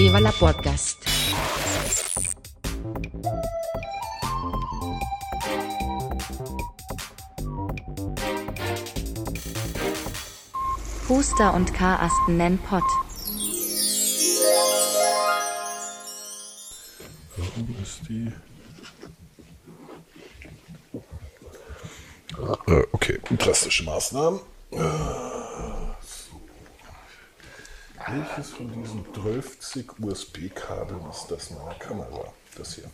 Viva la Podcast. Huster und Karasten nennen Pott. Warum ist die. Äh, okay, drastische Maßnahmen. Äh, so. Welches von diesen 12 USB-Kabeln ist das meiner Kamera? Das hier.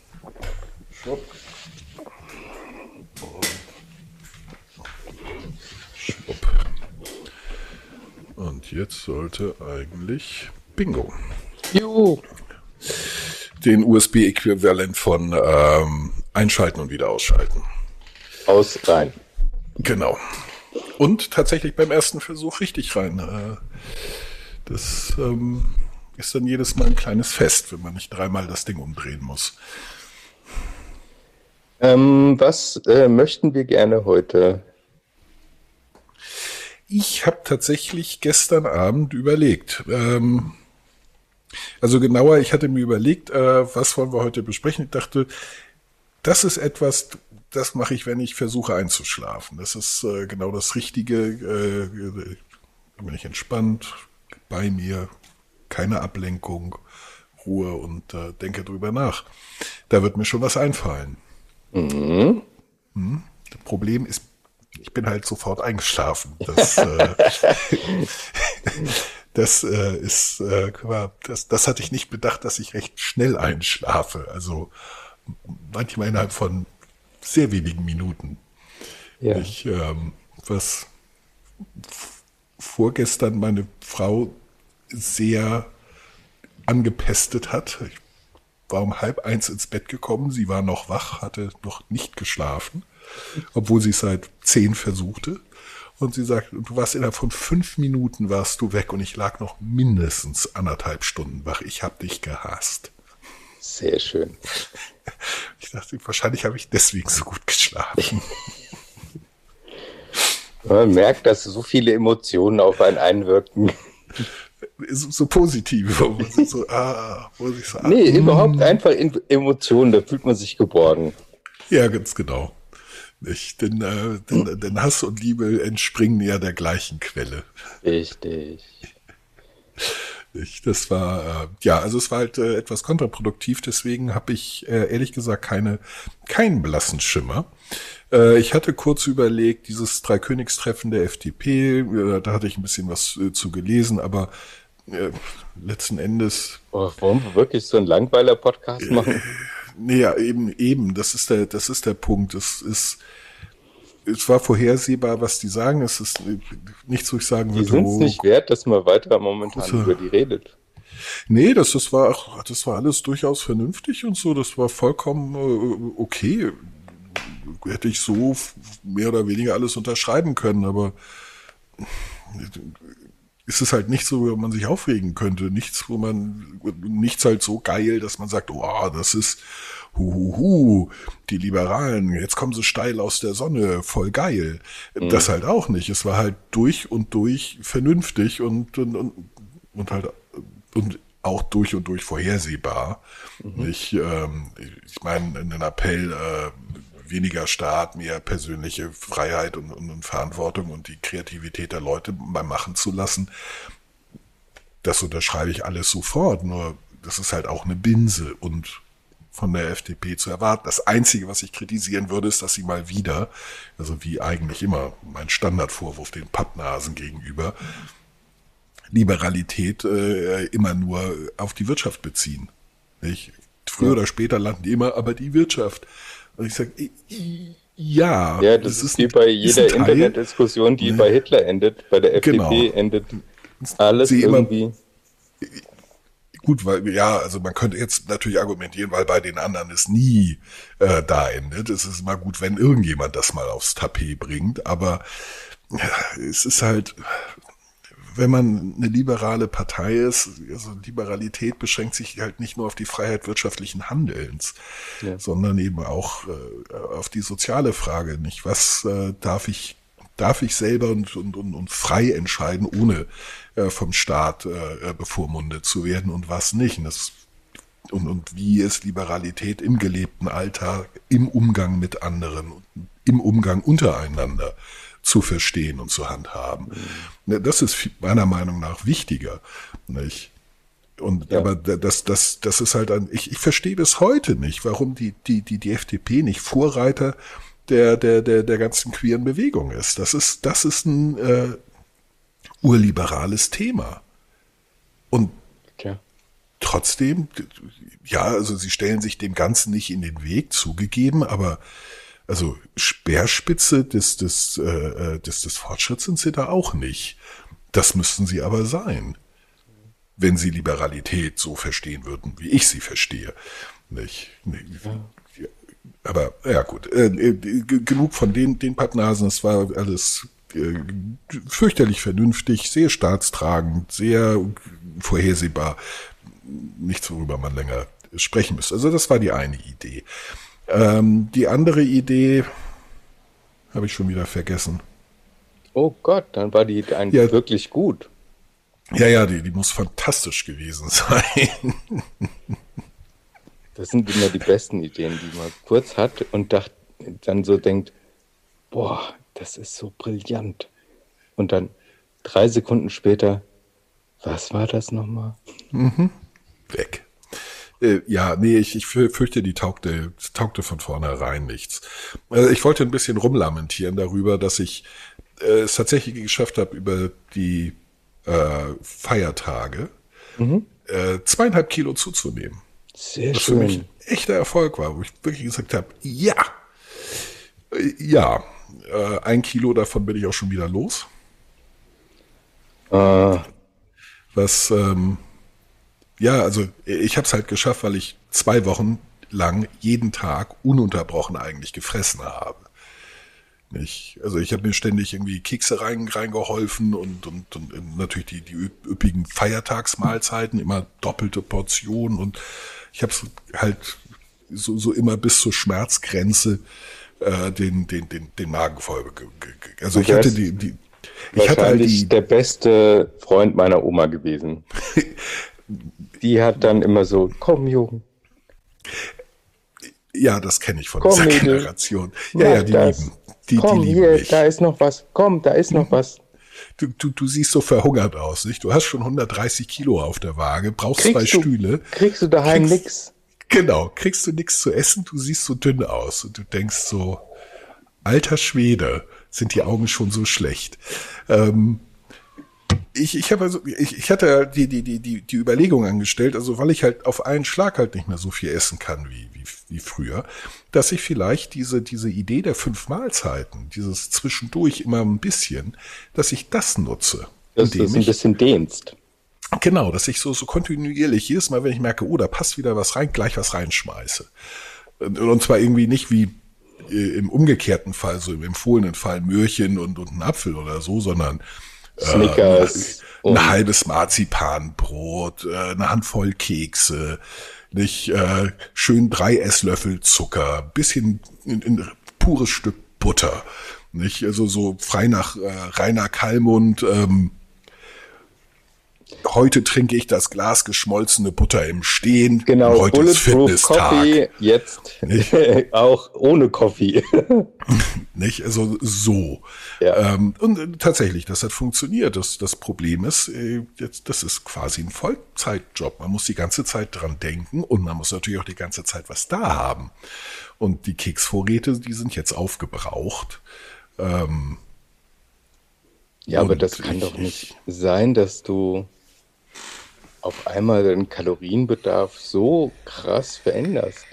Schwupp. Und schwupp. Und jetzt sollte eigentlich Bingo. Juhu. Den USB-Äquivalent von ähm, einschalten und wieder ausschalten. Aus rein. Genau. Und tatsächlich beim ersten Versuch richtig rein. Äh, Das ähm, ist dann jedes Mal ein kleines Fest, wenn man nicht dreimal das Ding umdrehen muss. Ähm, was äh, möchten wir gerne heute? Ich habe tatsächlich gestern Abend überlegt. Ähm, also genauer, ich hatte mir überlegt, äh, was wollen wir heute besprechen. Ich dachte, das ist etwas, das mache ich, wenn ich versuche einzuschlafen. Das ist äh, genau das Richtige. Äh, bin ich entspannt, bei mir, keine Ablenkung, Ruhe und äh, denke drüber nach. Da wird mir schon was einfallen. Mhm. Hm? Das Problem ist, ich bin halt sofort eingeschlafen. Das, äh, das äh, ist, äh, das, das hatte ich nicht bedacht, dass ich recht schnell einschlafe. Also manchmal innerhalb von sehr wenigen Minuten. Ja. Ich, ähm, was vorgestern meine Frau sehr angepestet hat. Ich war um halb eins ins Bett gekommen, sie war noch wach, hatte noch nicht geschlafen, obwohl sie es seit zehn versuchte. Und sie sagt, du warst innerhalb von fünf Minuten warst du weg und ich lag noch mindestens anderthalb Stunden wach. Ich habe dich gehasst. Sehr schön. Ich dachte, wahrscheinlich habe ich deswegen so gut geschlafen. Man merkt, dass so viele Emotionen auf einen einwirken. So, so positiv, wo man sich so, ah, wo sich so, ah, Nee, überhaupt einfach in Emotionen, da fühlt man sich geborgen. Ja, ganz genau. Nicht? Denn, äh, denn, denn Hass und Liebe entspringen ja der gleichen Quelle. Richtig. Das war, äh, ja, also es war halt äh, etwas kontraproduktiv, deswegen habe ich äh, ehrlich gesagt keine, keinen blassen Schimmer. Äh, ich hatte kurz überlegt, dieses Dreikönigstreffen der FDP, äh, da hatte ich ein bisschen was äh, zu gelesen, aber letzten Endes Oh, wollen wir wirklich so einen Langweiler-Podcast machen? Nee, ja, eben, eben, das ist der, das ist der Punkt. Es ist, es war vorhersehbar, was die sagen. Es ist nichts, wo ich sagen Die würde, sind es oh, nicht wert, dass man weiter momentan Große- über die redet. nee, das, das war, das war alles durchaus vernünftig und so. Das war vollkommen okay. Hätte ich so mehr oder weniger alles unterschreiben können, aber ist es halt nicht so, wo man sich aufregen könnte. Nichts, wo man, nichts halt so geil, dass man sagt, oh, das ist, huhuhu, die Liberalen, jetzt kommen sie steil aus der Sonne, voll geil. Das halt auch nicht. Es war halt durch und durch vernünftig und, und, und, und halt, und auch durch und durch vorhersehbar. Ich, ähm, ich meine, einen Appell, äh, weniger Staat, mehr persönliche Freiheit und, und, und Verantwortung und die Kreativität der Leute mal machen zu lassen, das unterschreibe ich alles sofort. Nur das ist halt auch eine Binse und von der FDP zu erwarten. Das Einzige, was ich kritisieren würde, ist, dass sie mal wieder, also wie eigentlich immer mein Standardvorwurf den Pappnasen gegenüber, Liberalität äh, immer nur auf die Wirtschaft beziehen. Nicht? Früher oder später landen die immer, aber die Wirtschaft. Und ich sage, ja, Ja, das ist, wie bei jeder. Internetdiskussion, die Ne? bei Hitler endet, bei der FDP Genau. endet alles Sie immer- irgendwie. Gut, weil ja, also man könnte jetzt natürlich argumentieren, weil bei den anderen es nie äh, da endet. Es ist immer gut, wenn irgendjemand das mal aufs Tapet bringt, aber ja, es ist halt, wenn man eine liberale Partei ist, also Liberalität beschränkt sich halt nicht nur auf die Freiheit wirtschaftlichen Handelns, Ja. sondern eben auch äh, auf die soziale Frage, nicht? Was äh, darf ich darf ich selber und, und, und, und frei entscheiden, ohne äh, vom Staat äh, bevormundet zu werden und was nicht. Und, das, und, und wie ist Liberalität im gelebten Alltag, im Umgang mit anderen, im Umgang untereinander zu verstehen und zu handhaben. Mhm. Das ist meiner Meinung nach wichtiger. Nicht? Und ja. aber das, das, das ist halt ein, ich, ich verstehe bis heute nicht, warum die, die, die, die FDP nicht Vorreiter der, der, der, der ganzen queeren Bewegung ist. Das ist, das ist ein äh, urliberales Thema. Und ja. trotzdem, ja, also sie stellen sich dem Ganzen nicht in den Weg, zugegeben, aber also Speerspitze des, des, äh, äh des, des Fortschritts sind sie da auch nicht. Das müssten sie aber sein wenn sie Liberalität so verstehen würden, wie ich sie verstehe. Nicht? Aber ja gut, äh, äh genug von den, den Pappnasen, es war alles äh, fürchterlich vernünftig, sehr staatstragend, sehr vorhersehbar. Nichts, worüber man länger sprechen müsste. Also das war die eine Idee. Ähm, die andere Idee habe ich schon wieder vergessen. Oh Gott, dann war die eigentlich ja, wirklich gut. Ja, ja, die, die muss fantastisch gewesen sein. Das sind immer die besten Ideen, die man kurz hat und dacht, dann so denkt, boah, das ist so brillant. Und dann drei Sekunden später, was war das nochmal? Mhm. Weg. Äh, ja, nee, ich, ich fürchte, die taugte, taugte von vornherein nichts. Also ich wollte ein bisschen rumlamentieren darüber, dass ich äh, es tatsächlich geschafft habe, über die äh, Feiertage mhm. äh, zweieinhalb Kilo zuzunehmen. Sehr was schön. für mich echter Erfolg war, wo ich wirklich gesagt habe, ja, äh, ja, äh, ein Kilo davon bin ich auch schon wieder los. Was, ähm, ja, also ich habe es halt geschafft, weil ich zwei Wochen lang jeden Tag ununterbrochen eigentlich gefressen habe. Ich, also ich habe mir ständig irgendwie Kekse rein, reingeholfen und, und, und natürlich die, die üppigen Feiertagsmahlzeiten, immer doppelte Portionen und ich habe halt so, so immer bis zur Schmerzgrenze äh, den, den, den, den Magen voll. Also ich hatte die, die ich hatte halt die, der beste Freund meiner Oma gewesen. die hat dann immer so, komm Jungen. Ja, das kenne ich von komm, dieser Mädel. Generation. Ja, ja, die das. lieben. Die, Komm, die hier, mich. da ist noch was. Komm, da ist noch was. Du, du, du siehst so verhungert aus, nicht? Du hast schon 130 Kilo auf der Waage, brauchst kriegst zwei du, Stühle. Kriegst du daheim kriegst, nix? Genau, kriegst du nichts zu essen, du siehst so dünn aus und du denkst so, alter Schwede, sind die Augen schon so schlecht. Ähm, ich, ich habe also, ich, ich hatte die, die, die, die, die Überlegung angestellt, also weil ich halt auf einen Schlag halt nicht mehr so viel essen kann wie, wie, wie früher, dass ich vielleicht diese, diese Idee der fünf Mahlzeiten, dieses zwischendurch immer ein bisschen, dass ich das nutze. Dass du es ein bisschen dehnst. Genau, dass ich so, so kontinuierlich jedes Mal, wenn ich merke, oh, da passt wieder was rein, gleich was reinschmeiße. Und zwar irgendwie nicht wie äh, im umgekehrten Fall, so im empfohlenen Fall Möhrchen und, und ein Apfel oder so, sondern Snickers. Äh, ein, halbes Marzipanbrot, äh, eine Handvoll Kekse, nicht äh, schön drei Esslöffel Zucker, bisschen ein, ein pures Stück Butter, nicht also so frei nach äh, Rainer Kallmund. Ähm, heute trinke ich das Glas geschmolzene Butter im Stehen. Genau, heute ist Fitnesstag. Coffee jetzt auch ohne Coffee. Nicht? Also so. Ja. Ähm, und tatsächlich, das hat funktioniert. Das, das Problem ist, äh, jetzt, das ist quasi ein Vollzeitjob. Man muss die ganze Zeit dran denken und man muss natürlich auch die ganze Zeit was da haben. Und die Keksvorräte, die sind jetzt aufgebraucht. Ähm, ja, aber das kann ich, doch nicht sein, dass du auf einmal den Kalorienbedarf so krass veränderst.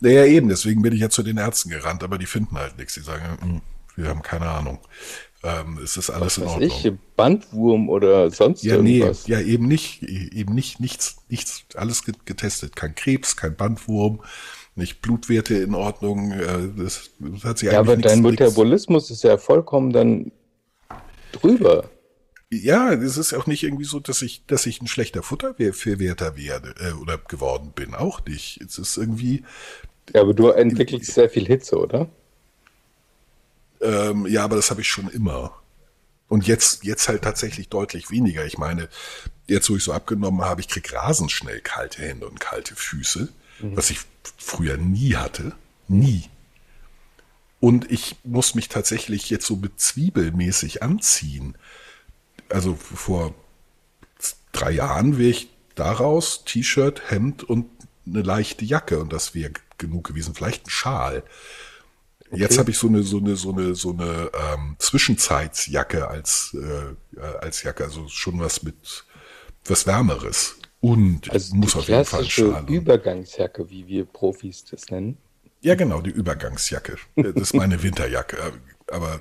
Naja, eben, deswegen bin ich ja zu den Ärzten gerannt, aber die finden halt nichts. Die sagen, hm, wir haben keine Ahnung. Ähm, es ist alles Was in Ordnung. Ich, Bandwurm oder sonst ja, irgendwas? Nee, ja, eben nicht, eben nicht, nichts, nichts, alles getestet. Kein Krebs, kein Bandwurm, nicht Blutwerte in Ordnung. Äh, das, das hat sich ja, aber dein Metabolismus ist ja vollkommen dann drüber ja, es ist auch nicht irgendwie so, dass ich, dass ich ein schlechter Futterverwerter werde äh, oder geworden bin. Auch nicht. Es ist irgendwie. Ja, aber du entwickelst sehr viel Hitze, oder? Ähm, ja, aber das habe ich schon immer. Und jetzt, jetzt halt tatsächlich deutlich weniger. Ich meine, jetzt, wo ich so abgenommen habe, ich krieg rasend schnell kalte Hände und kalte Füße, mhm. was ich früher nie hatte. Nie. Und ich muss mich tatsächlich jetzt so mit Zwiebelmäßig anziehen. Also vor drei Jahren wäre ich daraus T-Shirt, Hemd und eine leichte Jacke und das wäre genug gewesen. Vielleicht ein Schal. Okay. Jetzt habe ich so eine so eine so eine so eine ähm, Zwischenzeitsjacke als äh, als Jacke, also schon was mit was wärmeres und also muss auf jeden Fall ein Schal. Übergangsjacke, wie wir Profis das nennen. Ja, genau, die Übergangsjacke. Das ist meine Winterjacke. Aber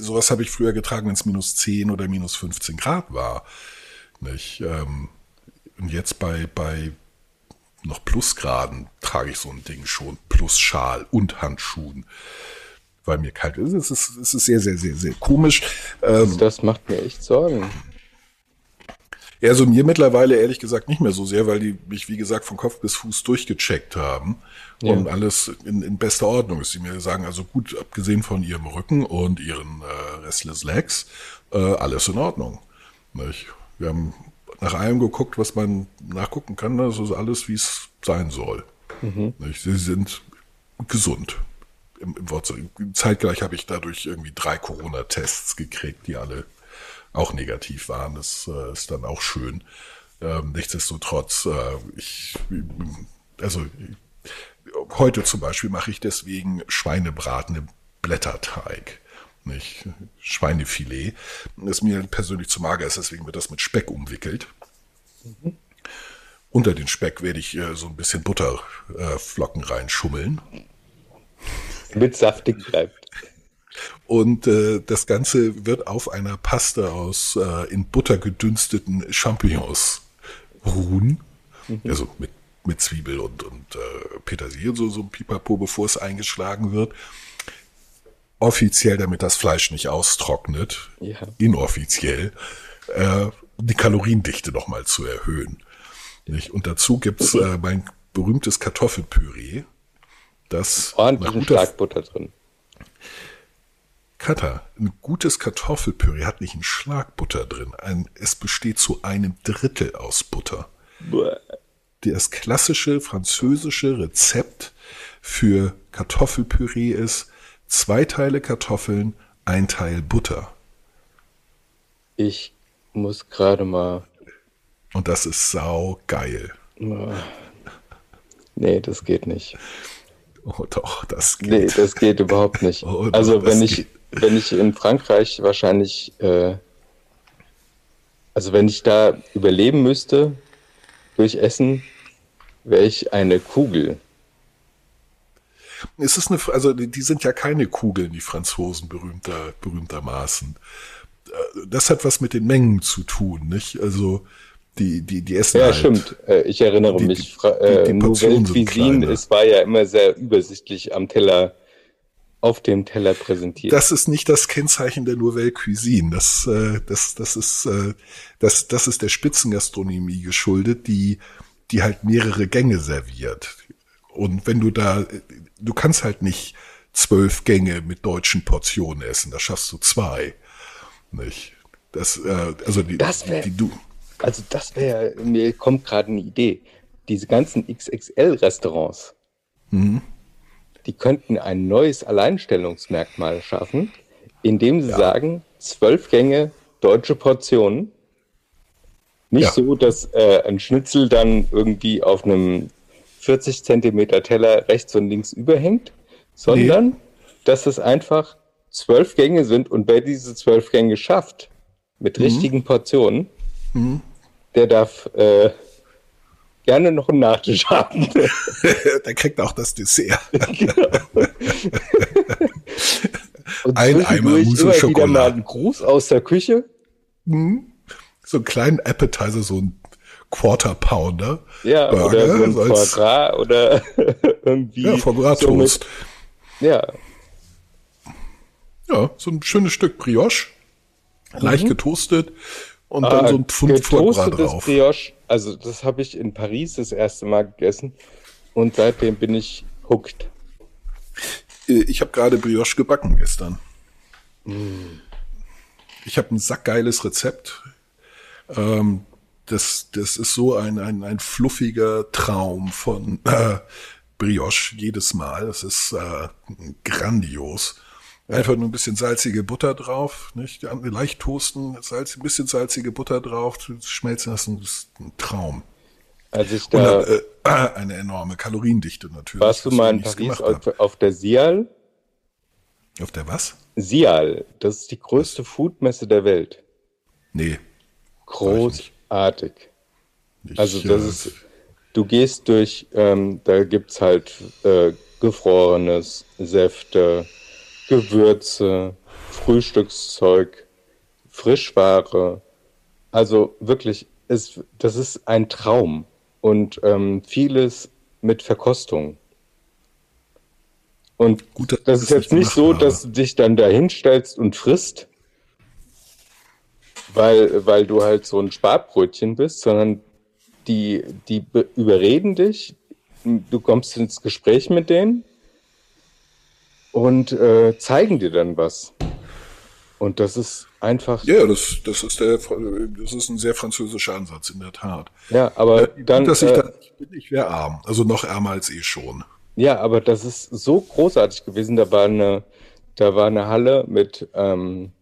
sowas habe ich früher getragen, wenn es minus 10 oder minus 15 Grad war. Nicht? Ähm, und jetzt bei, bei noch Plusgraden trage ich so ein Ding schon, plus Schal und Handschuhen, weil mir kalt ist. Es ist, es ist sehr, sehr, sehr, sehr komisch. Ähm, das macht mir echt Sorgen. Ja, also mir mittlerweile ehrlich gesagt nicht mehr so sehr, weil die mich, wie gesagt, von Kopf bis Fuß durchgecheckt haben ja. und alles in, in bester Ordnung ist. Die mir sagen, also gut, abgesehen von ihrem Rücken und ihren äh, Restless Legs, äh, alles in Ordnung. Nicht? Wir haben nach allem geguckt, was man nachgucken kann. Das ist alles, wie es sein soll. Mhm. Sie sind gesund. Im, im Wort, zeitgleich habe ich dadurch irgendwie drei Corona-Tests gekriegt, die alle auch negativ waren. Das äh, ist dann auch schön. Ähm, nichtsdestotrotz, äh, ich, also heute zum Beispiel mache ich deswegen Schweinebraten im Blätterteig nicht Schweinefilet. Das mir persönlich zu mager ist, deswegen wird das mit Speck umwickelt. Mhm. Unter den Speck werde ich äh, so ein bisschen Butterflocken äh, reinschummeln. Mit saftig bleibt. Und äh, das Ganze wird auf einer Paste aus äh, in Butter gedünsteten Champignons ruhen. Mhm. Also mit, mit Zwiebel und, und äh, Petersilie, so, so ein Pipapo, bevor es eingeschlagen wird offiziell, damit das Fleisch nicht austrocknet, ja. inoffiziell, äh, die Kaloriendichte nochmal zu erhöhen. Nicht? Und dazu gibt's äh, mein berühmtes Kartoffelpüree. Das ordentlich Schlagbutter drin. Kata, ein gutes Kartoffelpüree hat nicht einen Schlagbutter drin. Ein, es besteht zu einem Drittel aus Butter. Bäh. Das klassische französische Rezept für Kartoffelpüree ist zwei Teile Kartoffeln, ein Teil Butter. Ich muss gerade mal. Und das ist sau geil. Nee, das geht nicht. Oh doch, das geht. Nee, das geht überhaupt nicht. Oh, doch, also wenn ich, wenn ich in Frankreich wahrscheinlich, äh, also wenn ich da überleben müsste durch Essen, wäre ich eine Kugel. Es ist eine, also die sind ja keine Kugeln, die Franzosen berühmter, berühmtermaßen. Äh, das hat was mit den Mengen zu tun, nicht? Also die, die, die essen Ja, halt, stimmt. Äh, ich erinnere die, mich. Die, die, die Nouvelle Cuisine, es war ja immer sehr übersichtlich am Teller auf dem Teller präsentiert. Das ist nicht das Kennzeichen der Nouvelle Cuisine. Das, äh, das, das ist, das, das ist der Spitzengastronomie geschuldet, die, die halt mehrere Gänge serviert. Und wenn du da du kannst halt nicht zwölf Gänge mit deutschen Portionen essen. Da schaffst du zwei. Nicht? Das, äh, also die, das wär, die du. Also das wäre, mir kommt gerade eine Idee. Diese ganzen XXL-Restaurants, mhm. Die könnten ein neues Alleinstellungsmerkmal schaffen, indem sie ja. sagen, zwölf Gänge deutsche Portionen. Nicht ja. so, dass äh, ein Schnitzel dann irgendwie auf einem 40 Zentimeter Teller rechts und links überhängt, sondern nee. dass es einfach zwölf Gänge sind und wer diese zwölf Gänge schafft, mit mhm. richtigen Portionen, mhm. der darf äh, gerne noch einen Nachtisch haben. der kriegt auch das Dessert. genau. Ein Eimer Mousse Schokolade. Wieder mal einen Gruß aus der Küche. Mhm. So einen kleinen Appetizer, so ein Quarter Pounder. Ja, Burger, oder so ein Foie Gras oder irgendwie. Ja, Foie Gras so Toast. Ja. Ja, so ein schönes Stück Brioche. Mhm. Leicht getoastet und ah, dann so ein Pfund Gras drauf. Brioche, also das habe ich in Paris das erste Mal gegessen und seitdem bin ich hooked. Äh, ich habe gerade Brioche gebacken gestern. Ich habe ein sackgeiles Rezept. Ähm, das, das ist so ein, ein, ein fluffiger Traum von äh, Brioche jedes Mal. Das ist äh, grandios. Einfach nur ein bisschen salzige Butter drauf, nicht? Leicht toasten, Salz, ein bisschen salzige Butter drauf, schmelzen lassen, das ist ein Traum. Als ich Und da, dann, äh, eine enorme Kaloriendichte natürlich. warst du was mal in Paris auf, auf der Sial? Auf der was? Sial, das ist die größte Foodmesse der Welt. Nee. Großartig. Ich, Also das äh, ist, du gehst durch, ähm, da gibt's halt äh, gefrorenes, Säfte, Gewürze, Frühstückszeug, Frischware. Also wirklich, ist, das ist ein Traum und ähm, vieles mit Verkostung. Und Gut, das ich ist jetzt nicht so, dass du dich dann da hinstellst und frisst, weil, weil du halt so ein Sparbrötchen bist, sondern die, die be- überreden dich, du kommst ins Gespräch mit denen und äh, zeigen dir dann was. Und das ist einfach, ja, Ja, das, das ist der, das ist ein sehr französischer Ansatz, in der Tat. aber dann, Gut, dass ich äh, da nicht bin, ich wäre arm. Also noch ärmer als eh schon. Ja, aber das ist so großartig gewesen. Da war eine, da war eine Halle mit ähm,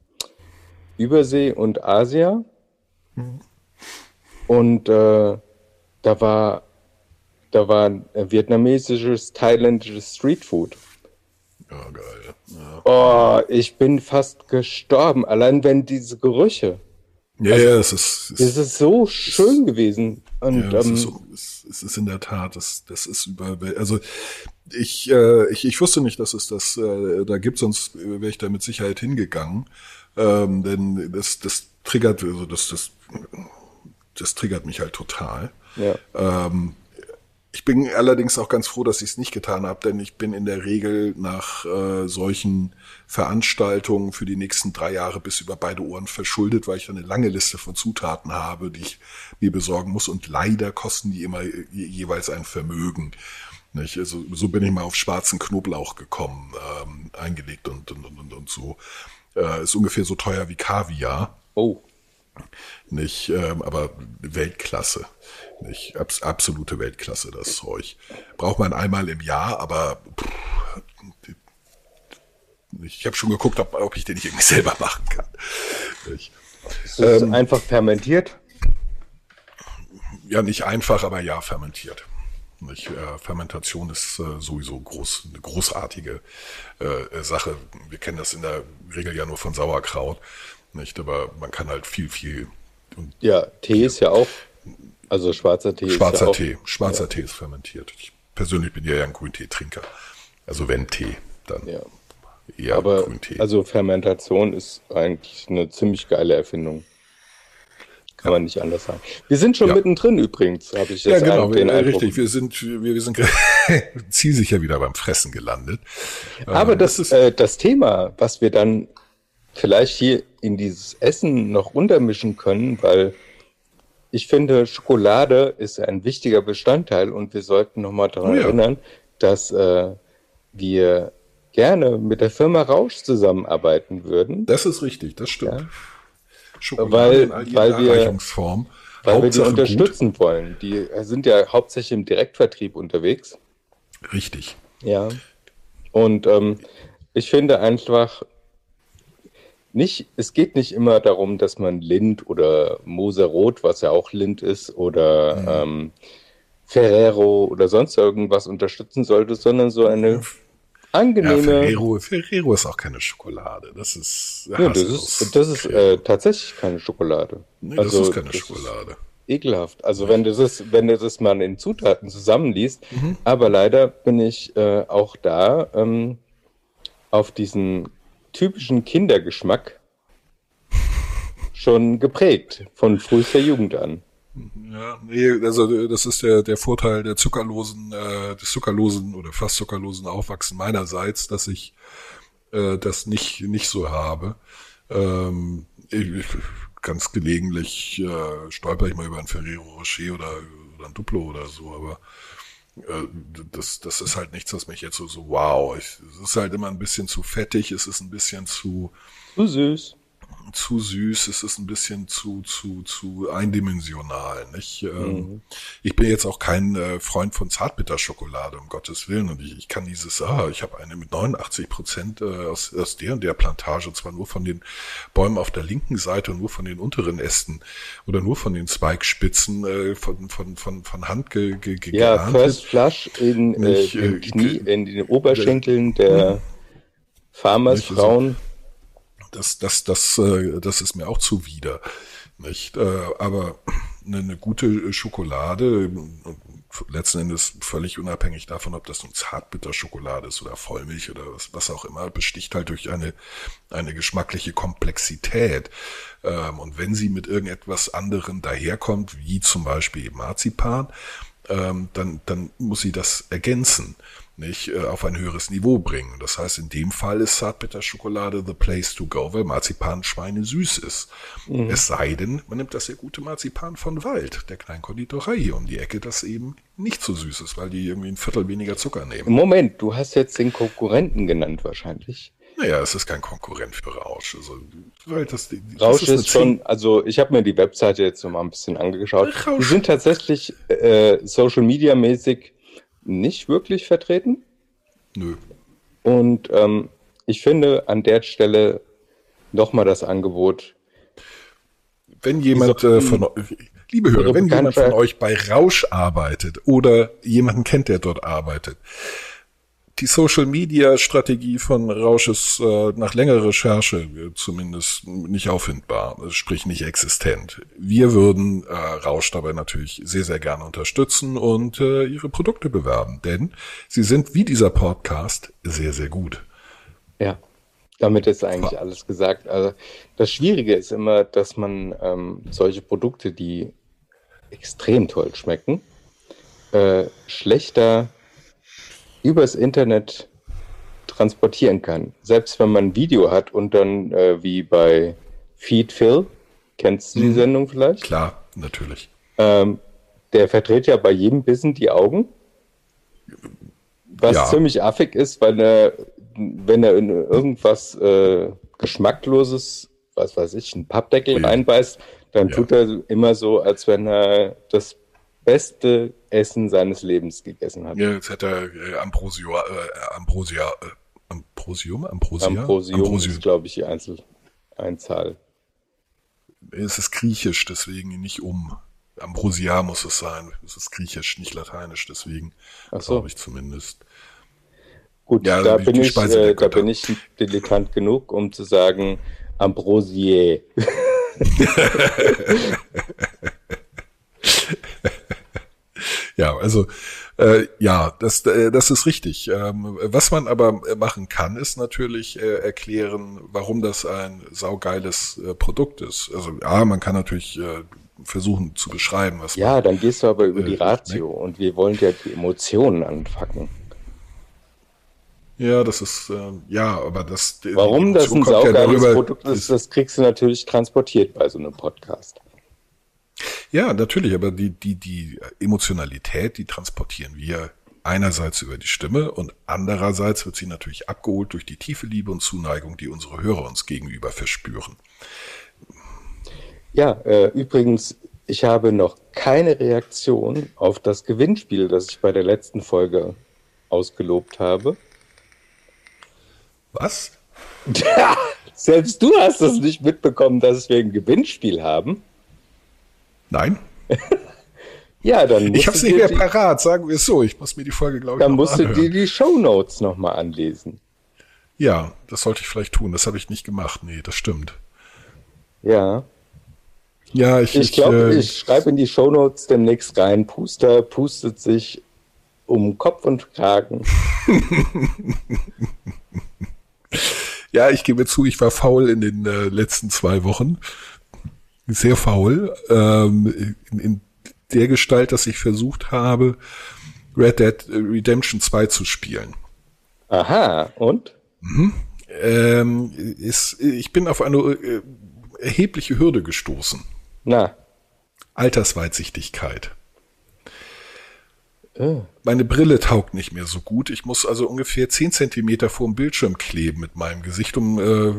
Übersee und Asia. Und äh, da war, da war äh, vietnamesisches, thailändisches Streetfood. Ja, geil. Ja, Oh, ich bin fast gestorben. Allein wenn diese Gerüche. ja, ja es ist, es Das ist so schön gewesen. Und Ja, ähm, ist so, es, es ist in der Tat, das, das ist über, also ich, äh, ich, ich wusste nicht, dass es das äh, da gibt, sonst wäre ich da mit Sicherheit hingegangen, ähm, denn das, das triggert, also das, das, das triggert mich halt total. ja. Ähm, ich bin allerdings auch ganz froh, dass ich es nicht getan habe, denn ich bin in der Regel nach äh, solchen Veranstaltungen für die nächsten drei Jahre bis über beide Ohren verschuldet, weil ich eine lange Liste von Zutaten habe, die ich mir besorgen muss. Und leider kosten die immer je, jeweils ein Vermögen. Nicht? Also, so bin ich mal auf schwarzen Knoblauch gekommen, ähm, eingelegt und, und, und, und so. Äh, ist ungefähr so teuer wie Kaviar Oh, nicht, ähm, aber Weltklasse, nicht abs absolute Weltklasse das Zeug. Braucht man einmal im Jahr, aber pff, ich habe schon geguckt, ob, ob ich den nicht irgendwie selber machen kann. Es ist Ähm, einfach fermentiert. Ja, nicht einfach, aber ja, fermentiert. Nicht? Äh, Fermentation ist äh, sowieso groß, eine großartige äh, Sache. Wir kennen das in der Regel ja nur von Sauerkraut, nicht? Aber man kann halt viel, viel und Ja, Tee ist ja auch, also schwarzer Tee ist Schwarzer ja auch, Tee. Schwarzer Tee ist fermentiert. Ich persönlich bin ja ein Grüntee-Trinker. Also wenn Tee, dann Ja. eher Aber Grüntee. also Fermentation ist eigentlich eine ziemlich geile Erfindung. Kann man nicht anders sagen. Wir sind schon Ja. mittendrin übrigens, habe ich ja, jetzt genau, ein, den wir, Eindruck. richtig. Wir sind, wir, wir sind zielsicher wieder beim Fressen gelandet. Aber Ähm, das ist äh, das Thema, was wir dann vielleicht hier in dieses Essen noch untermischen können, weil ich finde, Schokolade ist ein wichtiger Bestandteil und wir sollten nochmal daran Oh ja. erinnern, dass äh, wir gerne mit der Firma Rausch zusammenarbeiten würden. Das ist richtig, das stimmt. Ja. Schokolade Weil- in weil wir- Darreichungsformen. Weil wir die Hauptsache unterstützen wollen. Die sind ja hauptsächlich im Direktvertrieb unterwegs. Gut. Richtig. Ja. Und ähm, ich finde einfach nicht, es geht nicht immer darum, dass man Lind oder Moserrot, was ja auch Lind ist, oder ähm, Ferrero oder sonst irgendwas unterstützen sollte, sondern so eine Ja, angenehme. Ferrero, Ferrero ist auch keine Schokolade. Das ist, Ja, das ist, das ist äh, tatsächlich keine Schokolade. nee, das ist keine das Schokolade. ekelhaft. Also wenn du das, wenn du das mal in Zutaten zusammenliest, Mhm. aber leider bin ich äh, auch da ähm, auf diesen typischen Kindergeschmack schon geprägt von frühester Jugend an. Ja, nee, also das ist der, der Vorteil der zuckerlosen, äh, des zuckerlosen oder fast zuckerlosen Aufwachsen meinerseits, dass ich äh, das nicht, nicht so habe. Ähm, ich, ganz gelegentlich äh, stolper ich mal über ein Ferrero Rocher oder, oder ein Duplo oder so, aber das, das ist halt nichts, was mich jetzt so, so wow. Ich, es ist halt immer ein bisschen zu fettig, es ist ein bisschen zu, Zu süß. Zu süß, es ist ein bisschen zu, zu, zu eindimensional. Nicht? Ähm, Ich bin jetzt auch kein äh, Freund von Zartbitterschokolade, um Gottes Willen. Und ich, ich kann dieses, ah, ich habe eine mit 89 Prozent äh, aus, aus der und der Plantage, und zwar nur von den Bäumen auf der linken Seite und nur von den unteren Ästen oder nur von den Zweigspitzen äh, von, von, von, von Hand ge, ge, ge Ja, geerntet. First Flush in, äh, Nicht, in, äh, Knie, ge- in den Oberschenkeln der Farmersfrauen. Das, das, das, äh, das ist mir auch zuwider. Nicht? Äh, aber eine, eine gute Schokolade, letzten Endes völlig unabhängig davon, ob das nun Zartbitterschokolade ist oder Vollmilch oder was, was auch immer, besticht halt durch eine, eine geschmackliche Komplexität. Ähm, und wenn sie mit irgendetwas anderem daherkommt, wie zum Beispiel Marzipan, ähm, dann, dann muss sie das ergänzen, nicht äh, auf ein höheres Niveau bringen. Das heißt, in dem Fall ist Zartbitterschokolade the place to go, weil Marzipan Schweine süß ist. Es sei denn, man nimmt das sehr gute Marzipan von Wald, der Kleinkonditorei hier um die Ecke, das eben nicht so süß ist, weil die irgendwie ein Viertel weniger Zucker nehmen. Moment, du hast jetzt den Konkurrenten genannt wahrscheinlich. Naja, es ist kein Konkurrent für Rausch. Also, weil das, das Rausch eine ist schon, also ich habe mir die Webseite jetzt noch mal ein bisschen angeschaut. Rausch. Die sind tatsächlich äh, Social Media mäßig nicht wirklich vertreten. Nö. Und ähm, ich finde an der Stelle nochmal das Angebot. Wenn jemand äh, von euch, liebe Hörer, wenn jemand von euch bei Rausch arbeitet oder jemanden kennt, der dort arbeitet, die Social Media Strategie von Rausch ist äh, nach längerer Recherche äh, zumindest nicht auffindbar, sprich nicht existent. Wir würden äh, Rausch dabei natürlich sehr, sehr gerne unterstützen und äh, ihre Produkte bewerben, denn sie sind wie dieser Podcast sehr, sehr gut. Ja, damit ist eigentlich alles gesagt. Also das Schwierige ist immer, dass man ähm, solche Produkte, die extrem toll schmecken, äh, schlechter übers Internet transportieren kann. Selbst wenn man ein Video hat und dann äh, wie bei Feed Phil, kennst du die Sendung vielleicht? Klar, natürlich. Ähm, der verdreht ja bei jedem Bissen die Augen. Was Ja. ziemlich affig ist, weil er, wenn er in irgendwas äh, Geschmackloses, was weiß ich, einen Pappdeckel Ja. reinbeißt, dann Ja. tut er immer so, als wenn er das beste Essen seines Lebens gegessen hat. Ja, jetzt hätte er äh, Ambrosio, äh, Ambrosia, äh, Ambrosium, Ambrosia, Ambrosium ist, glaube ich, die Einzel Einzahl. Es ist griechisch, deswegen nicht um. Ambrosia muss es sein. Es ist griechisch, nicht lateinisch, deswegen Ach so. glaube ich zumindest. Gut, Ja, da, die- bin ich, äh, da bin ich dilettant genug, um zu sagen Ambrosier. Ja, also äh, ja, das, äh, das ist richtig. Ähm, was man aber machen kann, ist natürlich äh, erklären, warum das ein saugeiles äh, Produkt ist. Also ja, man kann natürlich äh, versuchen zu beschreiben, was Ja, dann gehst du aber über die Äh, Ratio und wir wollen ja die Emotionen anfacken. Ja, das ist, äh, ja, aber das. die Warum das ein kommt ja saugeiles darüber- Produkt ist, das kriegst du natürlich transportiert bei so einem Podcast. Ja, natürlich, aber die, die, die Emotionalität, die transportieren wir einerseits über die Stimme und andererseits wird sie natürlich abgeholt durch die tiefe Liebe und Zuneigung, die unsere Hörer uns gegenüber verspüren. Ja, äh, übrigens, ich habe noch keine Reaktion auf das Gewinnspiel, das ich bei der letzten Folge ausgelobt habe. Was? Selbst du hast es nicht mitbekommen, dass wir ein Gewinnspiel haben. Nein? Ja, dann Ich hab's du nicht mehr parat, sagen wir es so. Ich muss mir die Folge, glaube ich, dann musst du anhören. dir die Shownotes nochmal anlesen. Ja, das sollte ich vielleicht tun. Das habe ich nicht gemacht. Nee, das stimmt. Ja. Ja, ich, Ich glaube, äh, ich schreibe in die Shownotes demnächst rein. Puster pustet sich um Kopf und Kragen. Ja, ich gebe zu, ich war faul in den äh, letzten zwei Wochen. Sehr faul. Ähm, in, in der Gestalt, dass ich versucht habe, Red Dead Redemption 2 zu spielen. Aha, und? Ähm, ist, ich bin auf eine äh, erhebliche Hürde gestoßen. Na, Altersweitsichtigkeit. Meine Brille taugt nicht mehr so gut. Ich muss also ungefähr 10 Zentimeter vor dem Bildschirm kleben mit meinem Gesicht, um äh,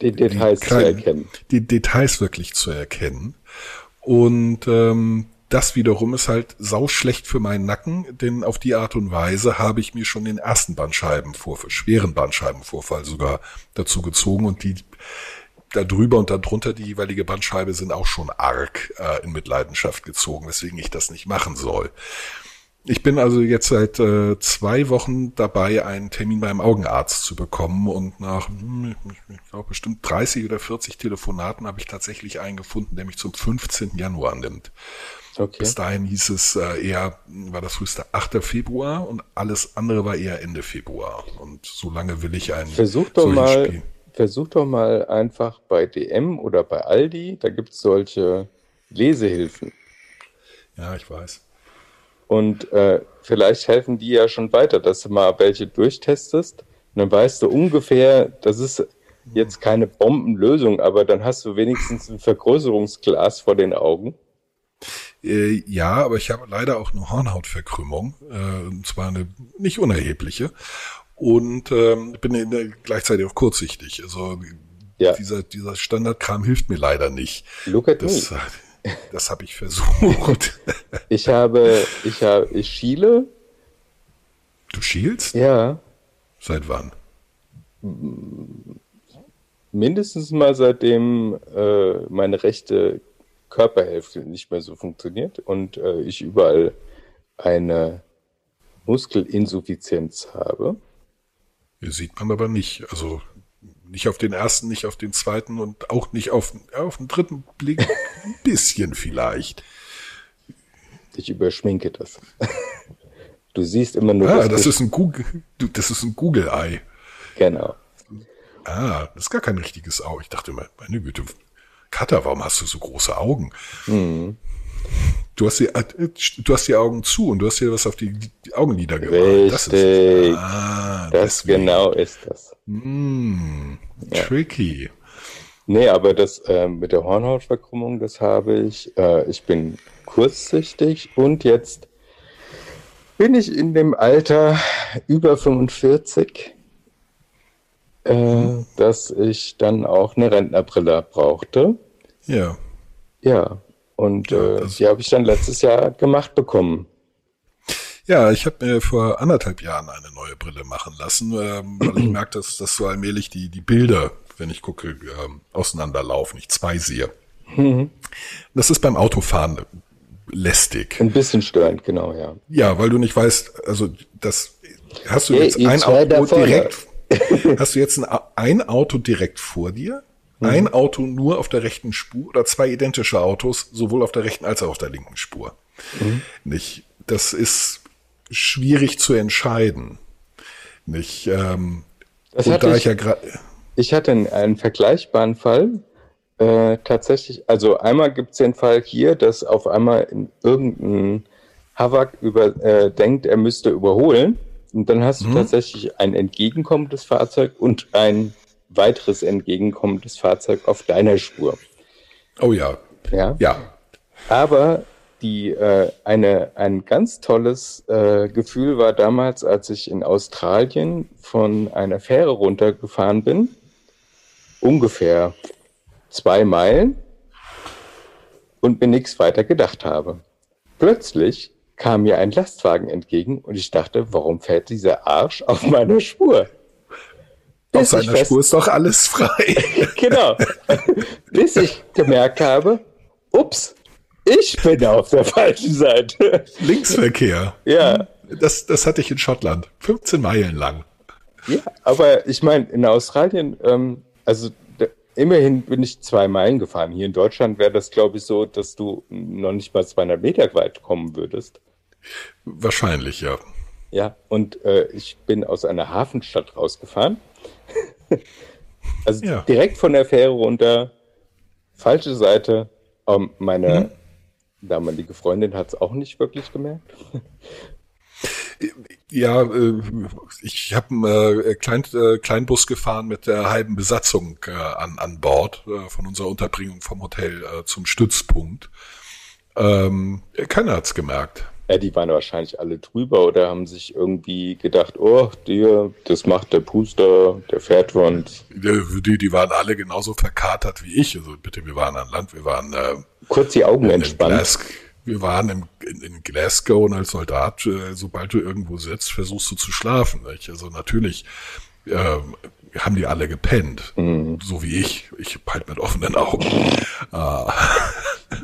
Die Details die zu erkennen. Die Details wirklich zu erkennen. Und ähm, das wiederum ist halt sauschlecht für meinen Nacken, denn auf die Art und Weise habe ich mir schon den ersten Bandscheibenvorfall, schweren Bandscheibenvorfall sogar dazu gezogen und die da drüber und darunter die jeweilige Bandscheibe sind auch schon arg äh, in Mitleidenschaft gezogen, weswegen ich das nicht machen soll. Ich bin also jetzt seit äh, zwei Wochen dabei, einen Termin beim Augenarzt zu bekommen und nach, hm, ich, ich glaube, bestimmt 30 oder 40 Telefonaten habe ich tatsächlich einen gefunden, der mich zum 15. Januar nimmt. Okay. Bis dahin hieß es äh, eher, war das früheste 8. Februar und alles andere war eher Ende Februar. Und so lange will ich einen Versuch doch mal, Spiel- versuch doch mal einfach bei DM oder bei Aldi, da gibt es solche Lesehilfen. Ja, ich weiß. Und äh, vielleicht helfen die ja schon weiter, dass du mal welche durchtestest. Und dann weißt du ungefähr, das ist jetzt keine Bombenlösung, aber dann hast du wenigstens ein Vergrößerungsglas vor den Augen. Äh, ja, aber ich habe leider auch eine Hornhautverkrümmung, äh, und zwar eine nicht unerhebliche. Und ähm, bin in der, gleichzeitig auch kurzsichtig. Also Ja. dieser, dieser Standardkram hilft mir leider nicht. Look at Das, me. Das habe ich versucht. Ich habe, ich habe, ich schiele, Du schielst? ja, Seit wann? mindestens mal seitdem äh, meine rechte Körperhälfte nicht mehr so funktioniert und äh, ich überall eine Muskelinsuffizienz habe. Hier sieht man aber nicht. Also nicht auf den ersten, nicht auf den zweiten und auch nicht auf, auf den dritten Blick. Ein bisschen vielleicht. Ich überschminke das. Du siehst immer nur Ah, das Gesch- ist ein Google, das ist ein Google-Eye. Genau. Ah, das ist gar kein richtiges Auge. Ich dachte immer, meine Güte, Katha, warum hast du so große Augen? Mhm. Du hast die, äh, du hast die Augen zu und du hast dir was auf die, die Augenlider gemalt. Das Richtig. ist, ah, Das deswegen. genau ist das. Hm, tricky. Nee, aber das äh, mit der Hornhautverkrümmung, das habe ich. Äh, ich bin kurzsichtig und jetzt bin ich in dem Alter über 45, äh, dass ich dann auch eine Rentnerbrille brauchte. Ja. Ja, und Ja, äh, die habe ich dann letztes Jahr gemacht bekommen. Ja, ich habe mir vor anderthalb Jahren eine neue Brille machen lassen, ähm, weil ich merke, dass, dass so allmählich die, die Bilder, wenn ich gucke, ähm, auseinanderlaufen, ich zwei sehe. Das ist beim Autofahren lästig. Ein bisschen störend, genau, ja. Ja, weil du nicht weißt, also das hast du Hey, jetzt ein Auto direkt, hast du jetzt ein, ein Auto direkt vor dir, Mhm. ein Auto nur auf der rechten Spur oder zwei identische Autos sowohl auf der rechten als auch auf der linken Spur. Mhm. Nicht, das ist schwierig zu entscheiden. Nicht, ähm, Das und da ich- ich ja gerade, Ich hatte einen, einen vergleichbaren Fall. Äh, tatsächlich, also einmal gibt es den Fall hier, dass auf einmal in irgendein Havak über, äh, denkt, er müsste überholen. Und dann hast du tatsächlich ein entgegenkommendes Fahrzeug und ein weiteres entgegenkommendes Fahrzeug auf deiner Spur. oh ja, Ja. ja, Aber die, äh, eine, ein ganz tolles äh, Gefühl war damals, als ich in Australien von einer Fähre runtergefahren bin, ungefähr zwei Meilen und mir nichts weiter gedacht habe. Plötzlich kam mir ein Lastwagen entgegen und ich dachte, warum fährt dieser Arsch auf meiner Spur? Auf seiner Spur ist doch alles frei. Genau. Bis ich gemerkt habe, ups, ich bin auf der falschen Seite. Linksverkehr. Ja, Das, das hatte ich in Schottland. 15 Meilen lang. ja aber ich meine, in Australien, ähm, also da, immerhin bin ich zwei Meilen gefahren. Hier in Deutschland wäre das, glaube ich, so, dass du noch nicht mal 200 Meter weit kommen würdest. Wahrscheinlich, ja. Ja, und äh, ich bin aus einer Hafenstadt rausgefahren. also Ja. direkt von der Fähre runter, falsche Seite. Ähm, meine damalige Freundin hat es auch nicht wirklich gemerkt. Ja, äh, ich habe einen äh, Klein, äh, Kleinbus gefahren mit der halben Besatzung an, an Bord von unserer Unterbringung vom Hotel zum Stützpunkt. Ähm, keiner hat's gemerkt. Ja, die waren wahrscheinlich alle drüber oder haben sich irgendwie gedacht, oh, dir, das macht der Puster, der fährt uns. Die, die waren alle genauso verkatert wie ich. Also bitte, wir waren an Land, wir waren äh, kurz die Augen in entspannt. Glas- wir waren im, in, in Glasgow und als Soldat, äh, sobald du irgendwo sitzt, versuchst du zu schlafen. Nicht? Also natürlich ähm, haben die alle gepennt, so wie ich. Ich halt mit offenen Augen. Äh,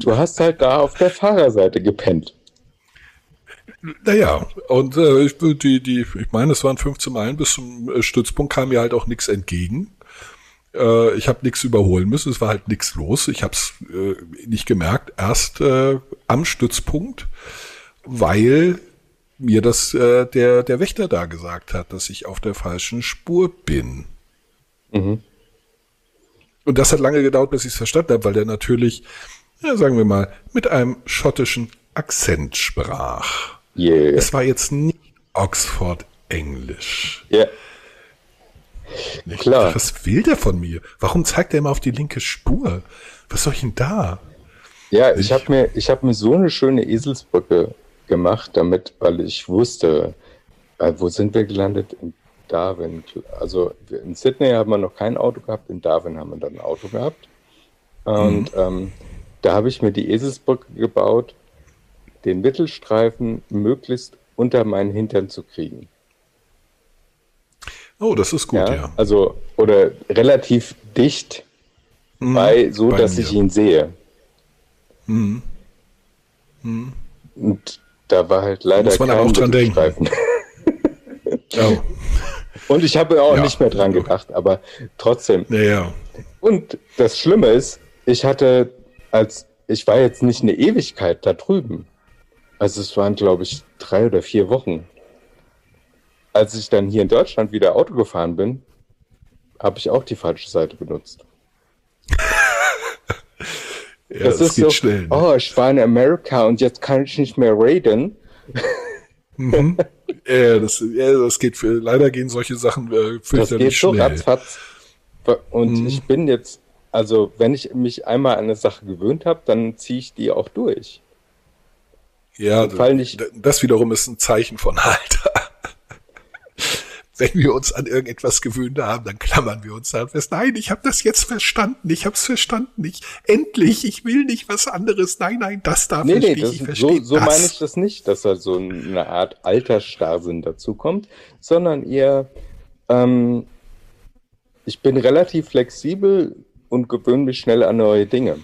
Du hast halt da auf der Fahrerseite gepennt. Naja, und äh, ich, die, die, ich meine, es waren 15 Meilen bis zum äh, Stützpunkt, kam mir halt auch nichts entgegen. Äh, ich habe nichts überholen müssen, es war halt nichts los. Ich habe es äh, nicht gemerkt, erst äh, am Stützpunkt, weil mir das äh, der, der Wächter da gesagt hat, dass ich auf der falschen Spur bin. Und das hat lange gedauert, bis ich es verstanden habe, weil der natürlich, ja, sagen wir mal, mit einem schottischen Akzent sprach. Yeah. Es war jetzt nicht Oxford Englisch. Ja. Nicht? Klar. Was will der von mir? Warum zeigt er immer auf die linke Spur? Was soll ich denn da? Ja, ich Ich- habe mir, ich hab mir so eine schöne Eselsbrücke gemacht, damit, weil ich wusste, äh, wo sind wir gelandet? In Darwin. Also in Sydney haben wir noch kein Auto gehabt, in Darwin haben wir dann ein Auto gehabt. Und ähm, da habe ich mir die Eselsbrücke gebaut, den Mittelstreifen möglichst unter meinen Hintern zu kriegen. Oh, das ist gut, Ja, ja. Also, oder relativ dicht bei, so bei dass mir. ich ihn sehe. Mhm. Und da war halt leider Muss man kein auch dran denken. Oh, Und ich habe auch Ja. nicht mehr dran gedacht, aber trotzdem. ja, ja. Und das Schlimme ist, ich hatte als, ich war jetzt nicht eine Ewigkeit da drüben. Also es waren, glaube ich, drei oder vier Wochen. Als ich dann hier in Deutschland wieder Auto gefahren bin, habe ich auch die falsche Seite benutzt. ja das, das, ist geht so, schnell. Ne? oh, ich war in Amerika und jetzt kann ich nicht mehr raiden. Ja, das, ja, das geht für, leider gehen solche Sachen äh, Das fürchterlich geht so schnell. ratzfatz. Und Mhm. ich bin jetzt, also wenn ich mich einmal an eine Sache gewöhnt habe, dann ziehe ich die auch durch. Ja, nicht- das wiederum ist ein Zeichen von Alter. Wenn wir uns an irgendetwas gewöhnt haben, dann klammern wir uns daran fest. Nein, ich habe das jetzt verstanden. Ich habe es verstanden. Ich, endlich, ich will nicht was anderes. Nein, nein, das darf Nee, ich nee, nicht. das, ich so, verstehe so das. meine ich das nicht, dass da so eine Art Altersstarrsinn dazukommt, sondern eher, ähm, ich bin relativ flexibel und gewöhne mich schnell an neue Dinge.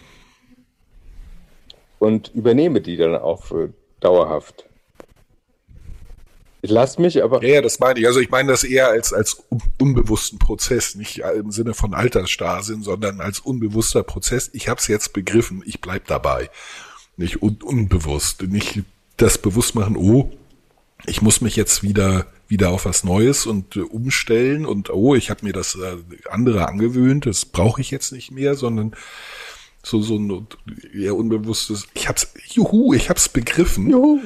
Und übernehme die dann auch für dauerhaft. Ich lasse mich aber, Ja, ja, das meine ich. Also ich meine das eher als, als un unbewussten Prozess, nicht im Sinne von Altersstarrsinn, sondern als unbewusster Prozess. Ich habe es jetzt begriffen, ich bleib dabei. Nicht un unbewusst, nicht das bewusst machen, oh, ich muss mich jetzt wieder wieder auf was Neues und äh, umstellen und oh, ich habe mir das äh, andere angewöhnt, das brauche ich jetzt nicht mehr, sondern so so ein eher unbewusstes, ich hab's, juhu, ich hab's begriffen Juhu.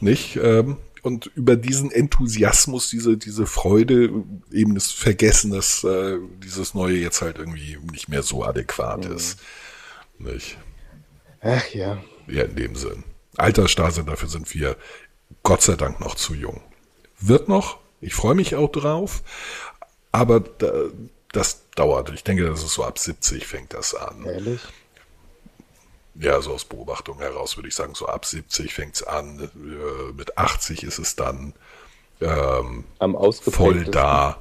nicht? Ähm, und über diesen Enthusiasmus, diese, diese Freude, eben das Vergessen, dass äh, dieses Neue jetzt halt irgendwie nicht mehr so adäquat ist. Nicht? ach ja, Ja, in dem Sinn. Altersstarrsinn, dafür sind wir Gott sei Dank noch zu jung. Wird noch, ich freue mich auch drauf, aber da, das dauert. Ich denke, das ist so ab 70 fängt das an. ehrlich. Ja, so aus Beobachtung heraus würde ich sagen, so ab 70 fängt's an. Äh, mit 80 ist es dann ähm, Am voll da.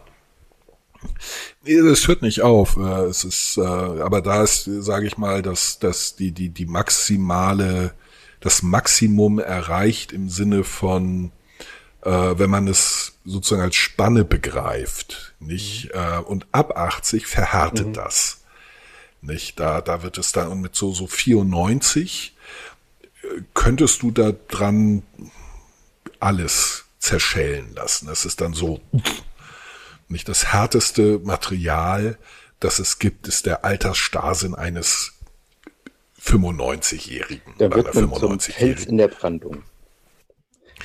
Nee, das hört nicht auf. Äh, Es ist, äh, aber da ist, sage ich mal, dass, dass die, die, die maximale, das Maximum erreicht im Sinne von, äh, wenn man es sozusagen als Spanne begreift, nicht? Äh, und ab 80 verhärtet das. Nicht? Da, da wird es dann, und mit so, so 94 äh, könntest du da dran alles zerschellen lassen. Das ist dann so, nicht das härteste Material, das es gibt, ist der Altersstarrsinn eines 95-Jährigen. Da wird man zum Fels 95-Jährigen. in der Brandung.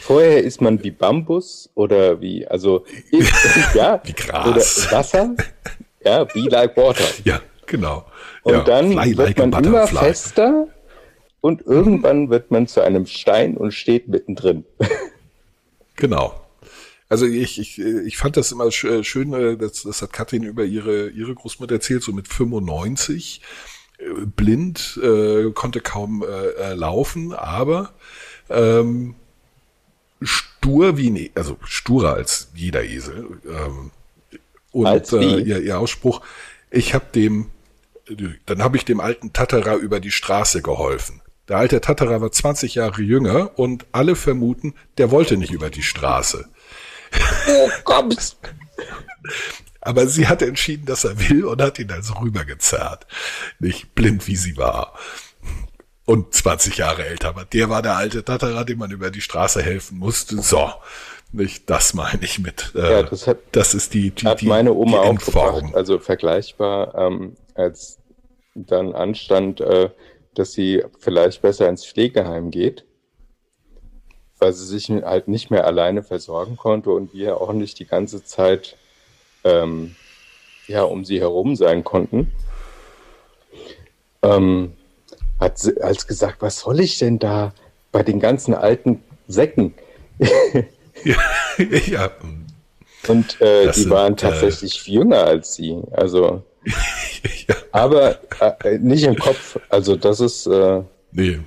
Vorher ist man wie Bambus oder wie, also, ja, Wie Gras. oder Wasser, ja, wie like water. Ja, genau. Und ja, dann fly wird like man immer fester und irgendwann wird man zu einem Stein und steht mittendrin. Genau. Also ich, ich, ich fand das immer äh, schön, äh, das, das hat Katrin über ihre, ihre Großmutter erzählt, so mit 95, äh, blind, äh, konnte kaum äh, laufen, aber ähm, stur wie, ne, also sturer als jeder Esel. Ähm, und als äh, ihr, ihr Ausspruch, ich habe dem, dann habe ich dem alten Tatterer über die Straße geholfen. Der alte Tatterer war 20 Jahre jünger und alle vermuten, der wollte nicht über die Straße. Oh, kommst. Aber sie hatte entschieden, dass er will und hat ihn also rübergezerrt. Nicht blind wie sie war. Und 20 Jahre älter. Aber der war der alte Tatterer, dem man über die Straße helfen musste. So. Nicht, das meine ich mit. Äh, ja, das, hat, das ist die, die, hat meine Oma auch gebracht, also vergleichbar, ähm, als dann anstand, äh, dass sie vielleicht besser ins Pflegeheim geht weil sie sich halt nicht mehr alleine versorgen konnte und wir auch nicht die ganze Zeit ähm, ja, um sie herum sein konnten. Ähm, hat sie als gesagt, was soll ich denn da bei den ganzen alten Säcken? ja, ja. Und äh, die waren äh, tatsächlich äh, jünger als sie. Also, ja. aber äh, nicht im Kopf. Also das ist. Äh, nee.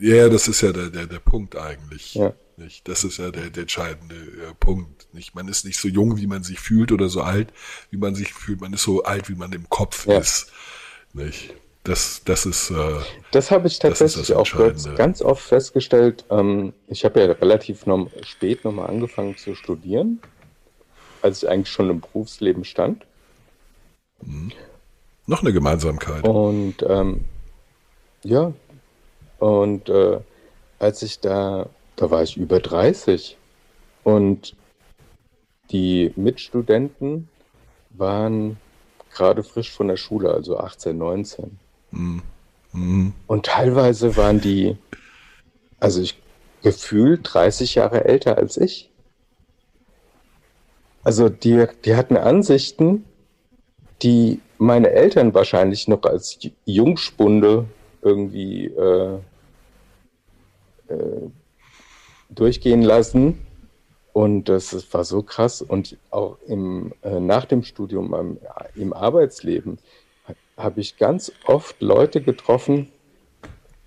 Ja, das ist ja der, der, der Punkt eigentlich. Ja. Nicht? Das ist ja der, der entscheidende äh, Punkt. Nicht? Man ist nicht so jung, wie man sich fühlt oder so alt, wie man sich fühlt. Man ist so alt, wie man im Kopf ja. ist. Nicht? Das, das ist. Äh, das habe ich tatsächlich auch ganz oft festgestellt. Ähm, ich habe ja relativ noch, spät nochmal angefangen zu studieren, als ich eigentlich schon im Berufsleben stand. Mhm. Noch eine Gemeinsamkeit. Und ähm, ja, und äh, als ich da, da war ich über 30 und die Mitstudenten waren gerade frisch von der Schule, also 18, 19. Mhm. Mhm. Und teilweise waren die, also ich gefühlt 30 Jahre älter als ich. Also die, die hatten Ansichten, die meine Eltern wahrscheinlich noch als Jungspunde irgendwie äh, äh, durchgehen lassen. Und das war so krass. Und auch im, äh, nach dem Studium im, im Arbeitsleben habe ich ganz oft Leute getroffen,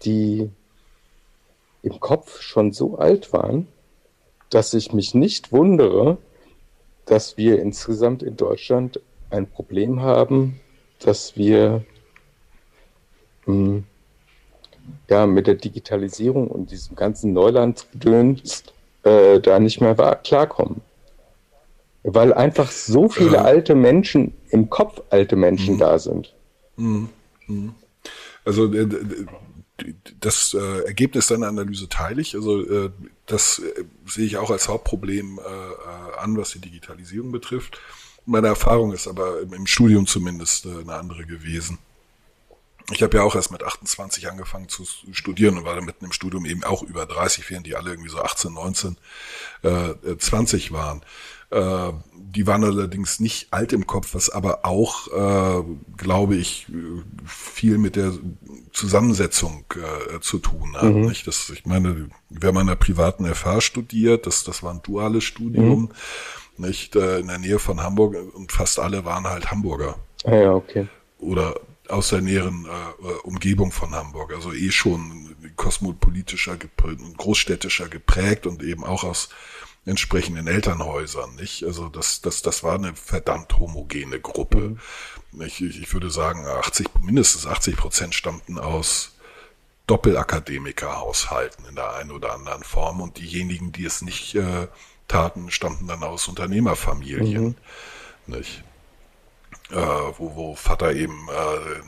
die im Kopf schon so alt waren, dass ich mich nicht wundere, dass wir insgesamt in Deutschland ein Problem haben, dass wir mh, hm, ja, mit der Digitalisierung und diesem ganzen Neulandgedöns äh, da nicht mehr klarkommen. Weil einfach so viele ja. alte Menschen, im Kopf alte Menschen mhm. da sind. Mhm. mhm. Also äh, das äh, Ergebnis deiner Analyse teile ich. Also äh, das äh, sehe ich auch als Hauptproblem äh, äh, an, was die Digitalisierung betrifft. Meine Erfahrung ist aber im Studium zumindest eine andere gewesen. Ich habe ja auch erst mit 28 angefangen zu studieren und war dann mitten im Studium eben auch über 30, während die alle irgendwie so 18, 19, äh, 20 waren. Äh, die waren allerdings nicht alt im Kopf, was aber auch, äh, glaube ich, viel mit der Zusammensetzung äh, zu tun hat. Mhm. Nicht? Das, ich meine, wer mal in der privaten FH studiert, das, das war ein duales Studium, mhm. Nicht äh, in der Nähe von Hamburg und fast alle waren halt Hamburger. Ah ja, okay. Oder aus der näheren äh, Umgebung von Hamburg, also eh schon kosmopolitischer und großstädtischer geprägt und eben auch aus entsprechenden Elternhäusern, nicht? Also das, das, das war eine verdammt homogene Gruppe. Mhm. Ich, ich würde sagen, 80, mindestens 80 Prozent stammten aus Doppelakademikerhaushalten in der einen oder anderen Form und diejenigen, die es nicht äh, taten, stammten dann aus Unternehmerfamilien, mhm. nicht? äh, wo, wo Vater eben äh,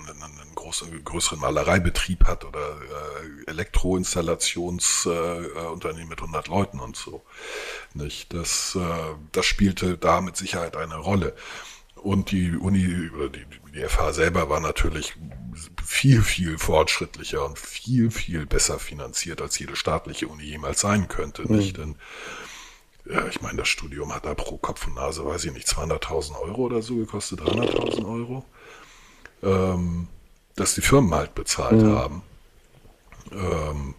einen, einen großen, größeren Malereibetrieb hat oder äh, Elektroinstallationsunternehmen äh, mit 100 Leuten und so. Nicht? Das, äh, das spielte da mit Sicherheit eine Rolle. Und die Uni, oder die, die FH selber war natürlich viel, viel fortschrittlicher und viel, viel besser finanziert, als jede staatliche Uni jemals sein könnte. Mhm. Nicht? Denn ja, ich meine, das Studium hat da pro Kopf und Nase, weiß ich nicht, 200.000 Euro oder so gekostet, 300.000 Euro, ähm, dass die Firmen halt bezahlt mhm. haben. Ähm,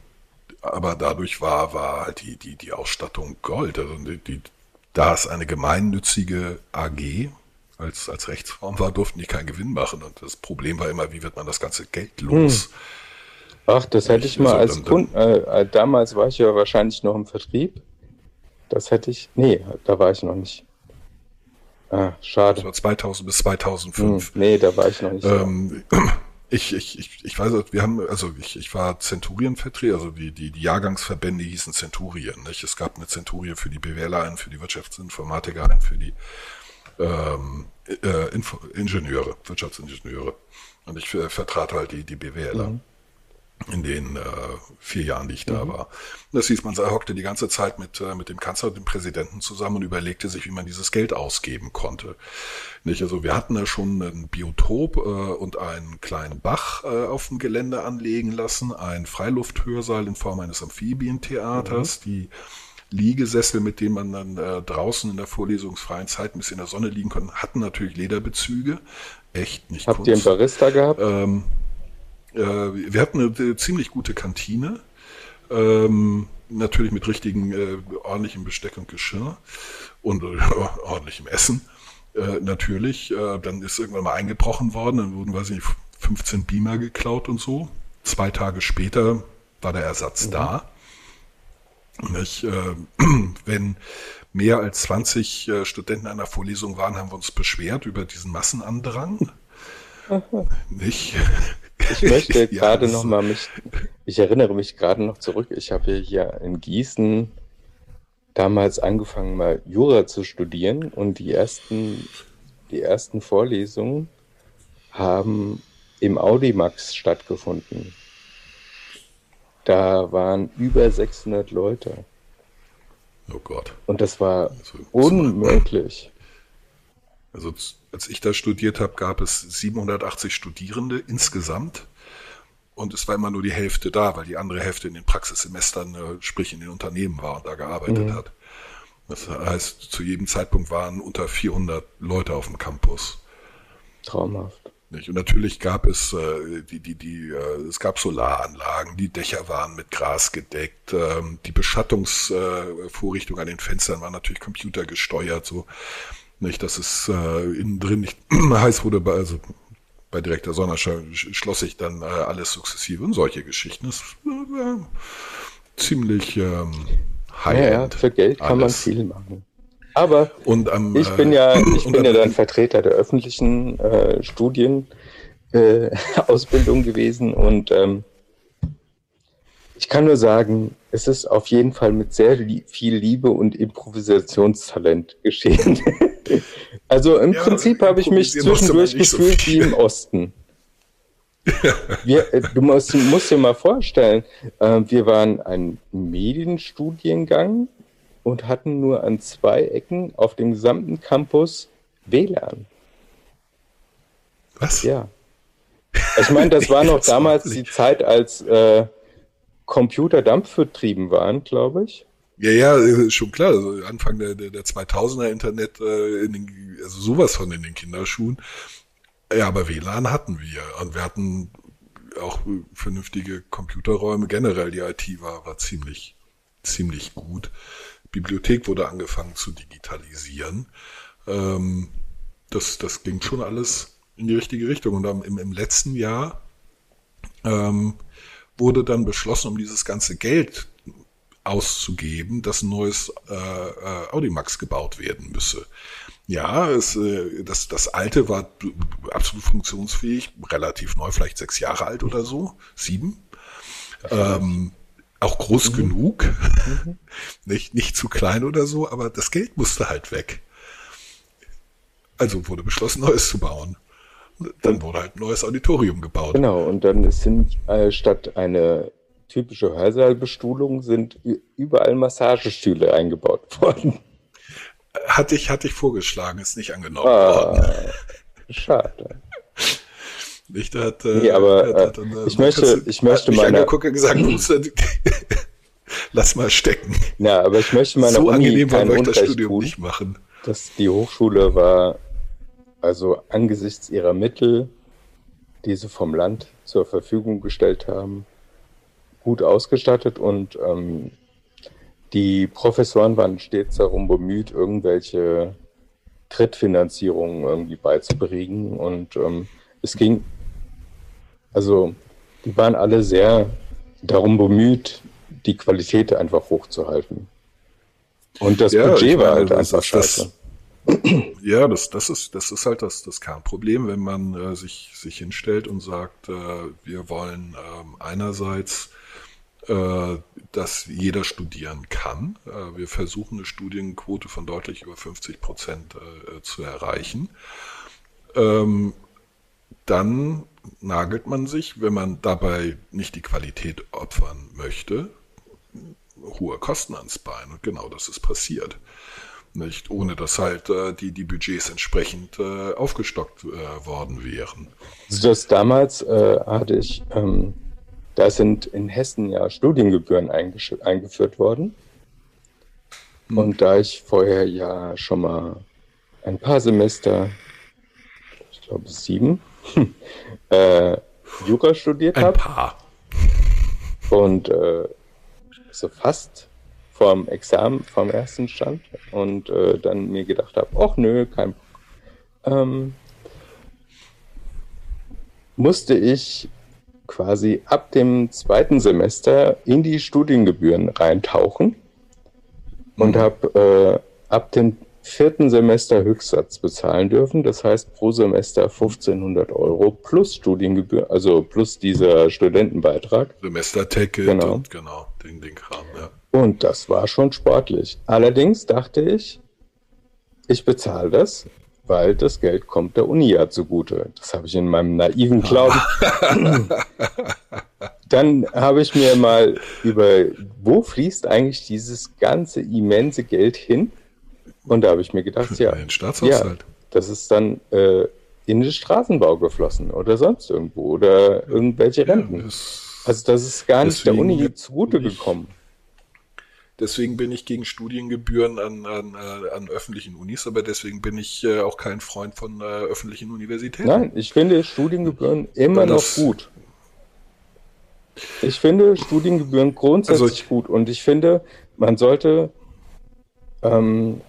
aber dadurch war, war halt die, die, die Ausstattung Gold. Also die, die, da es eine gemeinnützige AG als, als Rechtsform war, durften die keinen Gewinn machen. Und das Problem war immer, wie wird man das ganze Geld los? Hm. Ach, das hätte ich mal Also als Kunden, äh, äh, damals war ich ja wahrscheinlich noch im Vertrieb. Das hätte ich, nee, da war ich noch nicht. Ah, Das schade. war 2000 bis Hm, 2005. nee, da war ich noch nicht. Ähm, ich, ich, ich, ich weiß, wir haben, also ich, ich war Zenturien-Vertreter, also die, die, die Jahrgangsverbände hießen Zenturien. Nicht? Es gab eine Zenturie für die BWLer, einen für die Wirtschaftsinformatiker, einen für die ähm, äh, Ingenieure, Wirtschaftsingenieure. Und ich äh, vertrat halt die, die BWLer. In den äh, vier Jahren, die ich da war. Und das hieß, man hockte die ganze Zeit mit, äh, mit dem Kanzler und dem Präsidenten zusammen und überlegte sich, wie man dieses Geld ausgeben konnte. Nicht? Also wir hatten da schon ein Biotop äh, und einen kleinen Bach äh, auf dem Gelände anlegen lassen, ein Freilufthörsaal in Form eines Amphibientheaters, die Liegesessel, mit denen man dann äh, draußen in der vorlesungsfreien Zeit ein bisschen in der Sonne liegen konnte, hatten natürlich Lederbezüge. Echt nicht Habt ihr einen Kunst. Barista gehabt? Ähm, äh, wir hatten eine äh, ziemlich gute Kantine. Ähm, natürlich mit richtigen, äh, ordentlichem Besteck und Geschirr und äh, ordentlichem Essen. Äh, natürlich. Äh, dann ist irgendwann mal eingebrochen worden. Dann wurden, weiß ich nicht, 15 Beamer geklaut und so. Zwei Tage später war der Ersatz da. Nicht? Äh, wenn mehr als 20 äh, Studenten einer Vorlesung waren, haben wir uns beschwert über diesen Massenandrang. Nicht? Ich möchte Ja, gerade noch mal mich, ich erinnere mich gerade noch zurück. Ich habe hier in Gießen damals angefangen, mal Jura zu studieren und die ersten, die ersten Vorlesungen haben im Audimax stattgefunden. Da waren über 600 Leute Oh Gott. und das war unmöglich. Also als ich da studiert habe, gab es 780 Studierende insgesamt. Und es war immer nur die Hälfte da, weil die andere Hälfte in den Praxissemestern, äh, sprich in den Unternehmen war und da gearbeitet hat. Das heißt, zu jedem Zeitpunkt waren unter 400 Leute auf dem Campus. Traumhaft. Und natürlich gab es äh, die, die, die, äh, es gab Solaranlagen, die Dächer waren mit Gras gedeckt, ähm, die Beschattungsvorrichtung äh, an den Fenstern war natürlich computergesteuert, so nicht, dass es äh, innen drin nicht heiß wurde, bei, also bei direkter Sonnenschein sch- schloss sich dann äh, alles sukzessive und solche Geschichten. Das äh, war ziemlich ähm, Ja, ja, high-end. für Geld kann man alles. viel machen. Aber Und am, Ich äh, bin ja, ich und bin ja dann Vertreter der öffentlichen äh, Studien äh, gewesen und ähm, ich kann nur sagen, es ist auf jeden Fall mit sehr viel Liebe und Improvisationstalent geschehen. also im Ja, Prinzip habe ich mich zwischendurch nicht so gefühlt wie im Osten. Wir, äh, du musst, musst dir mal vorstellen, äh, wir waren ein Medienstudiengang und hatten nur an zwei Ecken auf dem gesamten Campus WLAN. Was? Ja. Ich meine, das war noch damals die Zeit, als äh, Computer dampfbetrieben waren, glaube ich. Ja, ja, ist schon klar. Also Anfang der, der, der 2000er Internet, äh, in den, also sowas von in den Kinderschuhen. Ja, aber WLAN hatten wir. Und wir hatten auch äh, vernünftige Computerräume. Generell die IT war, war ziemlich, ziemlich gut. Bibliothek wurde angefangen zu digitalisieren. Ähm, das, das ging schon alles in die richtige Richtung. Und am, im, im letzten Jahr ähm, wurde dann beschlossen, um dieses ganze Geld auszugeben, dass ein neues äh, äh, Audimax gebaut werden müsse. Ja, es, äh, das, das alte war absolut funktionsfähig, relativ neu, vielleicht sechs Jahre alt oder so, sieben. Ähm, auch groß genug, nicht, nicht zu klein oder so, aber das Geld musste halt weg. Also wurde beschlossen, Neues zu bauen. Dann wurde halt ein neues Auditorium gebaut. Genau, und dann sind äh, statt eine typische Hörsaalbestuhlung sind überall Massagestühle eingebaut worden. Hatte ich, hatte ich vorgeschlagen, ist nicht angenommen worden. Ah, schade. Nicht, da hat, Nee, aber, hat- hat äh, äh, ich möchte- ich möchte meine- angeguckt und gesagt, lass mal stecken. Ja, aber ich möchte meiner so Uni angenehm kein euch das Studium tun. nicht machen. dass die Hochschule war, also angesichts ihrer Mittel, die sie vom Land zur Verfügung gestellt haben, gut ausgestattet und ähm, die Professoren waren stets darum bemüht, irgendwelche Drittfinanzierungen irgendwie beizubringen. Und ähm, es ging, also die waren alle sehr darum bemüht, die Qualität einfach hochzuhalten. Und das Ja, Budget war meine, halt einfach das- scheiße. Ja, das, das ist, das ist halt das, das Kernproblem, wenn man äh, sich, sich hinstellt und sagt, äh, wir wollen ähm, einerseits, äh, dass jeder studieren kann. Äh, wir versuchen eine Studienquote von deutlich über 50 Prozent äh, zu erreichen. Ähm, dann nagelt man sich, wenn man dabei nicht die Qualität opfern möchte, hohe Kosten ans Bein. Und genau das ist passiert. Nicht, ohne dass halt äh, die, die Budgets entsprechend äh, aufgestockt äh, worden wären. Also das damals äh, hatte ich, ähm, da sind in Hessen ja Studiengebühren eingeführt worden. Und da ich vorher ja schon mal ein paar Semester, ich glaube sieben, äh, Jura studiert Ein habe paar. und äh, so fast vorm Examen, vorm ersten stand und äh, dann mir gedacht habe, ach nö, kein. Ähm, musste ich quasi ab dem zweiten Semester in die Studiengebühren reintauchen und habe äh, ab dem vierten Semester Höchstsatz bezahlen dürfen. Das heißt pro Semester 1500 Euro plus Studiengebühr, also plus dieser Studentenbeitrag. Semesterticket Genau. und genau, den, den Kram, ja. Und das war schon sportlich. Allerdings dachte ich, ich bezahle das, weil das Geld kommt der Uni ja zugute. Das habe ich in meinem naiven Glauben. Dann habe ich mir mal über, wo fließt eigentlich dieses ganze immense Geld hin? Und da habe ich mir gedacht, ja, Staatshaushalt. das ist dann äh, in den Straßenbau geflossen oder sonst irgendwo oder irgendwelche Renten. Das, Also das ist gar nicht der Uni zugute gekommen. Deswegen bin ich gegen Studiengebühren an, an, äh, an öffentlichen Unis, aber deswegen bin ich äh, auch kein Freund von äh, öffentlichen Universitäten. Nein, ich finde Studiengebühren immer noch gut. Ich finde Studiengebühren grundsätzlich Also ich- gut und ich finde, man sollte ähm,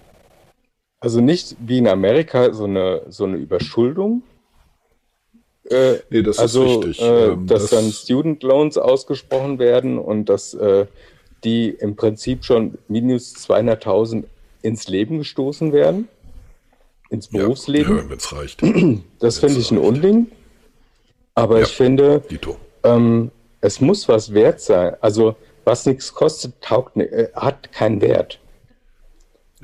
also nicht wie in Amerika so eine so eine Überschuldung. Äh, Nee, das also, ist richtig. Äh, Ähm, dass das- dann Student Loans ausgesprochen werden und dass äh, die im Prinzip schon minus 200.000 ins Leben gestoßen werden, ins Berufsleben. Ja, wenn es reicht. Das Wenn's finde ich ein. Unding. Aber Ja. ich finde, ähm, es muss was wert sein. Also, was nichts kostet, taugt, äh, hat keinen Wert.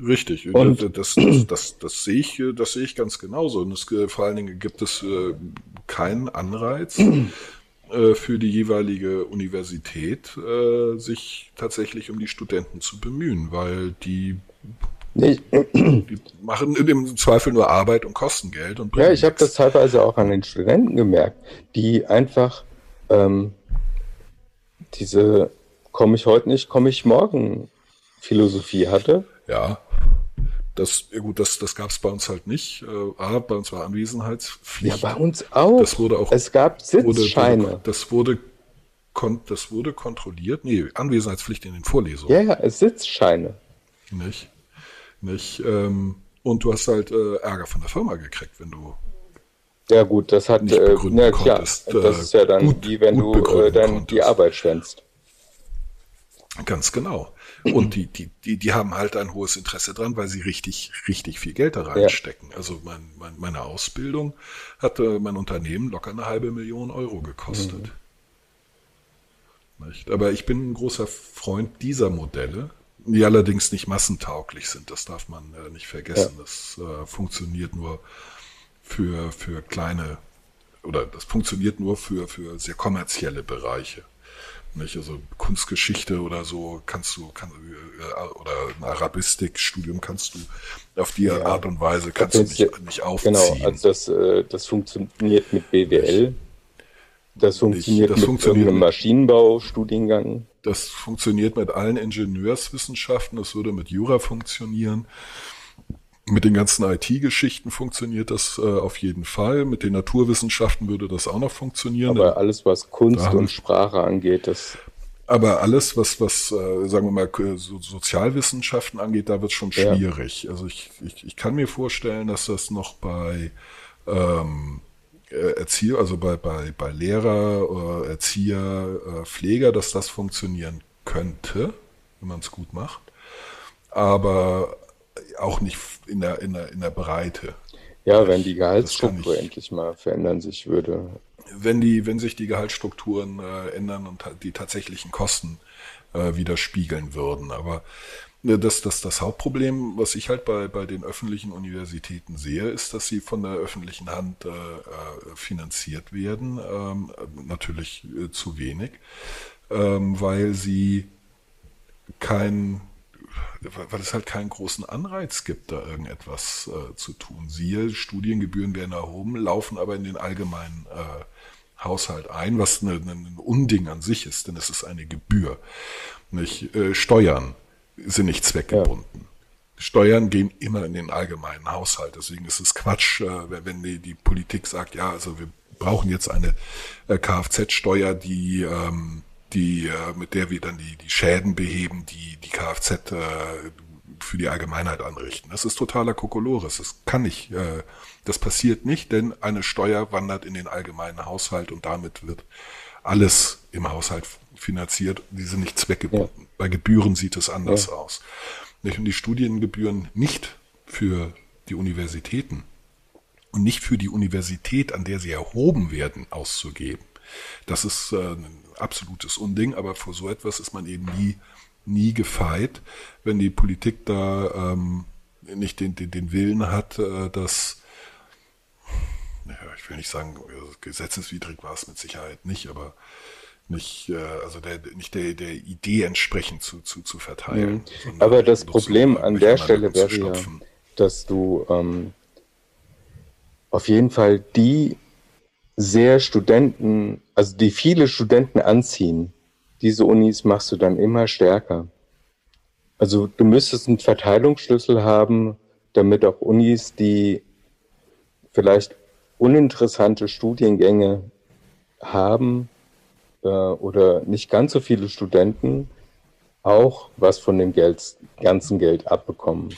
Richtig, Und- das, das, das, das, sehe ich, das sehe ich ganz genauso. Und es, äh, vor allen Dingen gibt es äh, keinen Anreiz äh, für die jeweilige Universität, äh, sich tatsächlich um die Studenten zu bemühen, weil die, Nee, die machen im Zweifel nur Arbeit und kosten Geld und ja, ich habe das teilweise auch an den Studenten gemerkt, die einfach ähm, diese komme ich heute nicht, komme ich morgen Philosophie hatte. Ja, das, ja gut, das, das gab es bei uns halt nicht. Äh, A, bei uns war Ja, Anwesenheitspflicht. bei uns auch. Das wurde auch- es gab wurde, Sitzscheine. das wurde, das wurde kontrolliert. Nee, Anwesenheitspflicht in den Vorlesungen. Ja, ja, es Sitzscheine. Nicht? Nicht? Ähm, und du hast halt äh, Ärger von der Firma gekriegt, wenn du. Ja gut, das hat, Nicht äh, begründen na klar, konntest, das äh, ist ja dann gut- wie wenn du äh, dann die konntest. Arbeit schwänzt. Ganz genau. Und die, die, die, die haben halt ein hohes Interesse dran, weil sie richtig, richtig viel Geld da reinstecken. Also mein, mein, meine Ausbildung hatte mein Unternehmen locker eine halbe Million Euro gekostet. Nicht? Aber ich bin ein großer Freund dieser Modelle, die allerdings nicht massentauglich sind. Das darf man äh, nicht vergessen. Das äh, funktioniert nur für, für kleine oder das funktioniert nur für, für sehr kommerzielle Bereiche. Nicht? Also Kunstgeschichte oder so kannst du, kann, äh, oder ein Arabistikstudium kannst du auf die Ja. Art und Weise kannst du Das nicht, ist- nicht aufziehen. Genau, also das, äh, das funktioniert mit BWL. Das funktioniert das mit funktioniert mit- Maschinenbaustudiengang. Das funktioniert mit allen Ingenieurswissenschaften, das würde mit Jura funktionieren. Mit den ganzen IT-Geschichten funktioniert das äh, auf jeden Fall. Mit den Naturwissenschaften würde das auch noch funktionieren. Aber alles, was Kunst und Sprache angeht, das Aber alles, was, was äh, sagen wir mal, so Sozialwissenschaften angeht, da wird es schon schwierig. Ja. Also ich, ich, ich kann mir vorstellen, dass das noch bei ähm, äh, Erzieher, also bei, bei, bei Lehrer, äh, Erzieher, äh, Pfleger, dass das funktionieren könnte, wenn man es gut macht. Aber auch nicht in der, in der, in der Breite. Ja, wenn die Gehaltsstruktur endlich mal verändern sich würde. Wenn die, wenn sich die Gehaltsstrukturen äh, ändern und die tatsächlichen Kosten äh, widerspiegeln würden. Aber äh, das, das, das Hauptproblem, was ich halt bei, bei den öffentlichen Universitäten sehe, ist, dass sie von der öffentlichen Hand äh, äh finanziert werden. Ähm, natürlich äh, zu wenig, ähm, weil sie kein weil es halt keinen großen Anreiz gibt, da irgendetwas äh, zu tun. Siehe, Studiengebühren werden erhoben, laufen aber in den allgemeinen äh, Haushalt ein, was ein Unding an sich ist, denn es ist eine Gebühr. Nicht? Äh, Steuern sind nicht zweckgebunden. Ja. Steuern gehen immer in den allgemeinen Haushalt. Deswegen ist es Quatsch, äh, wenn die, die Politik sagt, ja, also wir brauchen jetzt eine äh, Kfz-Steuer, die ähm, die, äh, mit der wir dann die, die Schäden beheben, die die Kfz äh, für die Allgemeinheit anrichten. Das ist totaler Kokolores. Das kann nicht, äh, das passiert nicht, denn eine Steuer wandert in den allgemeinen Haushalt und damit wird alles im Haushalt finanziert. Die sind nicht zweckgebunden. Ja. Bei Gebühren sieht es anders ja. aus. Und die Studiengebühren nicht für die Universitäten und nicht für die Universität, an der sie erhoben werden, auszugeben. Das ist äh, ein absolutes Unding, aber vor so etwas ist man eben nie, nie gefeit, wenn die Politik da ähm, nicht den, den, den Willen hat, äh, dass ich will nicht sagen, gesetzeswidrig war es mit Sicherheit nicht, aber nicht, äh, also der, nicht der, der Idee entsprechend zu, zu, zu verteilen. Mhm. Aber das Problem an der Stelle wäre ja, dass du ähm, auf jeden Fall die sehr Studenten, also die viele Studenten anziehen, diese Unis machst du dann immer stärker. Also du müsstest einen Verteilungsschlüssel haben, damit auch Unis, die vielleicht uninteressante Studiengänge haben äh, oder nicht ganz so viele Studenten, auch was von dem Geld, ganzen Geld abbekommen.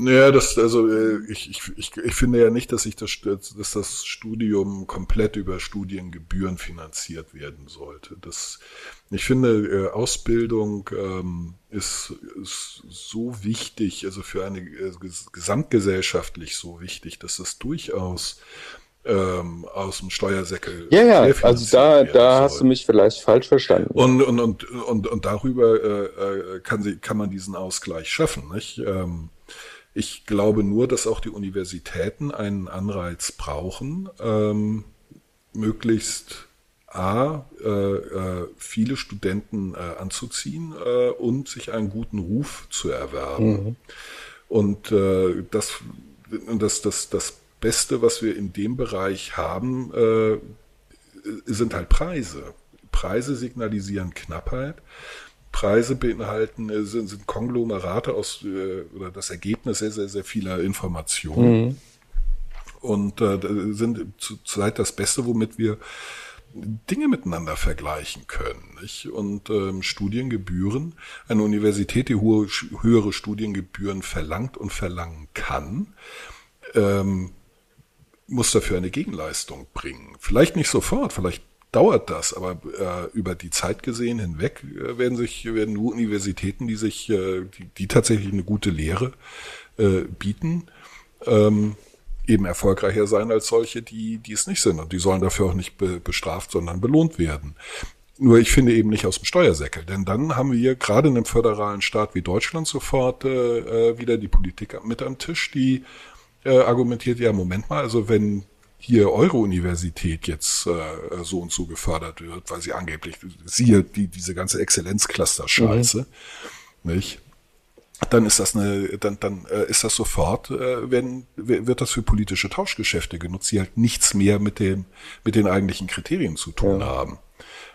Naja, das, also äh, ich, ich, ich, ich finde ja nicht, dass ich das, dass das Studium komplett über Studiengebühren finanziert werden sollte. Das, ich finde, äh, Ausbildung ähm, ist, ist so wichtig, also für eine äh, gesamtgesellschaftlich so wichtig, dass das durchaus ähm, aus dem Steuersäckel. Ja, ja, also da, da hast du mich vielleicht falsch verstanden. Und, und, und, und, und darüber äh, kann, sie, kann man diesen Ausgleich schaffen. Nicht? Ähm, ich glaube nur, dass auch die Universitäten einen Anreiz brauchen, ähm, möglichst A, äh, äh, viele Studenten äh, anzuziehen äh, und sich einen guten Ruf zu erwerben. Mhm. Und äh, das, das, das, das Beste, was wir in dem Bereich haben, äh, sind halt Preise. Preise signalisieren Knappheit. Preise beinhalten, äh, sind, sind Konglomerate aus, äh, oder das Ergebnis sehr, sehr, sehr vieler Informationen. Mhm. Und äh, sind zurzeit das Beste, womit wir Dinge miteinander vergleichen können. Nicht? Und ähm, Studiengebühren, eine Universität, die hohe, höhere Studiengebühren verlangt und verlangen kann, ähm, muss dafür eine Gegenleistung bringen. Vielleicht nicht sofort, vielleicht dauert das, aber äh, über die Zeit gesehen hinweg äh, werden sich werden nur Universitäten, die sich äh, die, die tatsächlich eine gute Lehre äh, bieten, ähm, eben erfolgreicher sein als solche, die die es nicht sind und die sollen dafür auch nicht be bestraft, sondern belohnt werden. Nur ich finde eben nicht aus dem Steuersäckel, denn dann haben wir gerade in einem föderalen Staat wie Deutschland sofort äh, äh wieder die Politik mit am Tisch, die äh, argumentiert, ja, Moment mal, also wenn hier eure Universität jetzt äh, so und so gefördert wird, weil sie angeblich, siehe die, diese ganze Exzellenzcluster-Scheiße, mhm. nicht? Dann ist das eine, dann, dann äh, ist das sofort, äh, wenn, wird das für politische Tauschgeschäfte genutzt, die halt nichts mehr mit dem, mit den eigentlichen Kriterien zu tun ja. haben.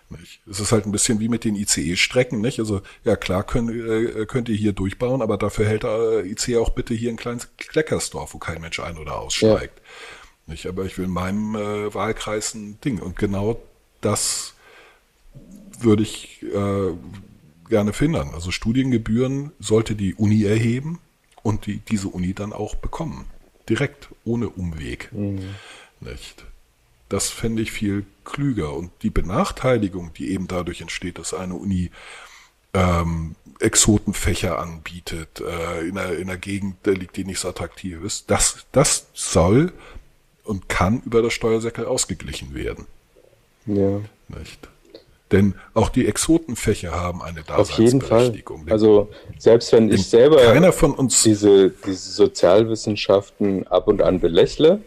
Nicht? Es ist halt ein bisschen wie mit den ICE-Strecken, nicht? Also ja klar könnt, äh, könnt ihr hier durchbauen, aber dafür hält äh, ICE auch bitte hier ein kleines Kleckersdorf, wo kein Mensch ein- oder aussteigt. Ja. Nicht? Aber ich will in meinem äh, Wahlkreis ein Ding. Und genau das würde ich äh, gerne finden. Also Studiengebühren sollte die Uni erheben und die, diese Uni dann auch bekommen. Direkt, ohne Umweg. Mhm. Nicht? Das fände ich viel klüger. Und die Benachteiligung, die eben dadurch entsteht, dass eine Uni ähm, Exotenfächer anbietet, äh, in, einer, in einer Gegend liegt, die nicht so attraktiv ist, das, das soll und kann über das Steuersäckel ausgeglichen werden. Ja. Nicht? Denn auch die Exotenfächer haben eine Daseinsberechtigung. Auf jeden Fall. Also selbst wenn ich selber keiner von uns diese, diese Sozialwissenschaften ab und an belächle,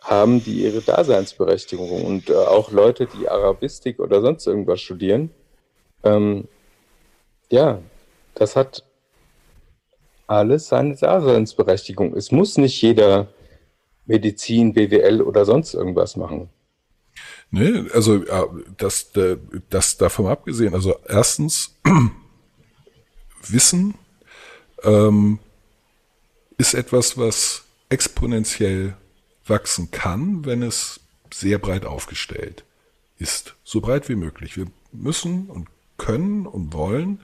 haben die ihre Daseinsberechtigung. Und äh, auch Leute, die Arabistik oder sonst irgendwas studieren, ähm, ja, das hat alles seine Daseinsberechtigung. Es muss nicht jeder Medizin, BWL oder sonst irgendwas machen. Nee, also das, das davon abgesehen, also erstens Wissen ähm, ist etwas, was exponentiell wachsen kann, wenn es sehr breit aufgestellt ist. So breit wie möglich. Wir müssen und können und wollen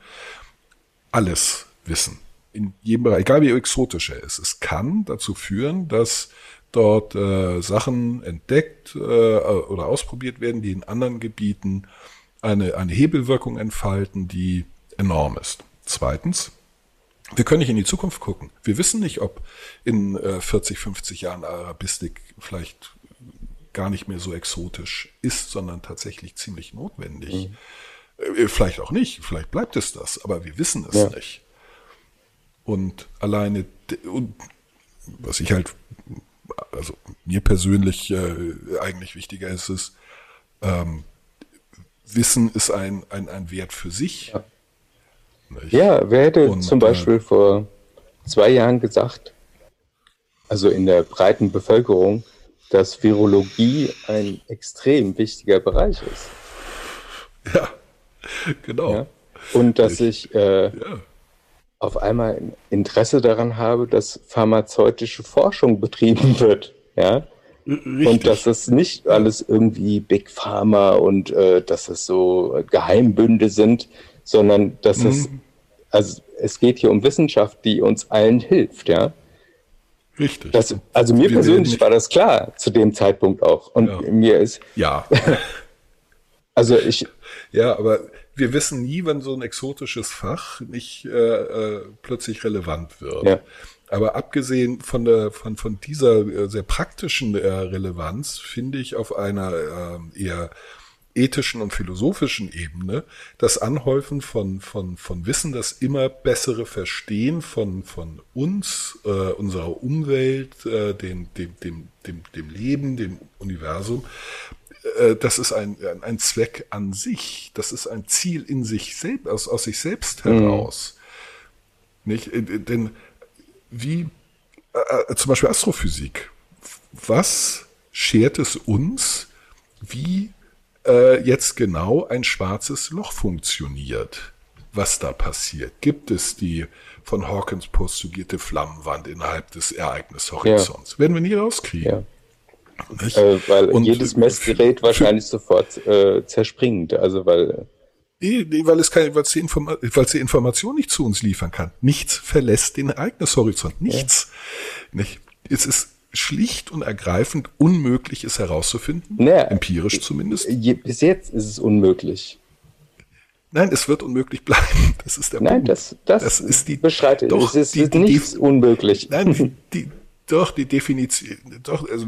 alles wissen. In jedem Bereich, egal wie exotisch er ist. Es kann dazu führen, dass dort äh, Sachen entdeckt äh, oder ausprobiert werden, die in anderen Gebieten eine, eine Hebelwirkung entfalten, die enorm ist. Zweitens, wir können nicht in die Zukunft gucken. Wir wissen nicht, ob in äh, 40, 50 Jahren Arabistik vielleicht gar nicht mehr so exotisch ist, sondern tatsächlich ziemlich notwendig. Mhm. Äh, vielleicht auch nicht, vielleicht bleibt es das, aber wir wissen es ja. nicht. Und alleine, und was ich halt also mir persönlich äh, eigentlich wichtiger ist es, ähm, Wissen ist ein, ein, ein Wert für sich. Ja, ja wer hätte Und, zum Beispiel äh, vor zwei Jahren gesagt, also in der breiten Bevölkerung, dass Virologie ein extrem wichtiger Bereich ist. Ja, genau. Ja? Und dass ich, ich äh, ja auf einmal Interesse daran habe, dass pharmazeutische Forschung betrieben wird. Ja. Richtig. Und dass das nicht alles irgendwie Big Pharma und äh, dass es so Geheimbünde sind, sondern dass mhm. es, also es geht hier um Wissenschaft, die uns allen hilft, ja. Richtig. Das, also mir Wir persönlich war das klar zu dem Zeitpunkt auch. Und ja. mir ist. Ja. also ich. Ja, aber wir wissen nie, wann so ein exotisches Fach nicht äh, äh, plötzlich relevant wird. Ja. Aber abgesehen von der von von dieser äh, sehr praktischen äh, Relevanz finde ich auf einer äh, eher ethischen und philosophischen Ebene das Anhäufen von von von Wissen, das immer bessere Verstehen von von uns, äh, unserer Umwelt, äh, dem, dem dem dem dem Leben, dem Universum äh, das ist ein, ein Zweck an sich. Das ist ein Ziel in sich selbst, aus, aus sich selbst mhm. heraus. Mhm. Nicht? Äh, denn wie, äh, äh, zum Beispiel Astrophysik. Was schert es uns, wie äh, jetzt genau ein schwarzes Loch funktioniert? Was da passiert? Gibt es die von Hawkins postulierte Flammenwand innerhalb des Ereignishorizonts? Ja. Werden wir nie rauskriegen. Ja. Äh, weil und jedes Messgerät wahrscheinlich sofort äh, zerspringt. Also weil. Nee, nee, weil es keine, weil es die, Informa weil es die Information nicht zu uns liefern kann. Nichts verlässt den Ereignishorizont. Nichts. Ja. Nicht? Es ist schlicht und ergreifend unmöglich, es herauszufinden. Naja, empirisch zumindest. Bis jetzt ist es unmöglich. Nein, es wird unmöglich bleiben. Das ist der Nein, Punkt. Das, das, das ist die. Beschreite. Doch, es ist die, nichts die, unmöglich. Nein, die, doch, die Definition, doch, also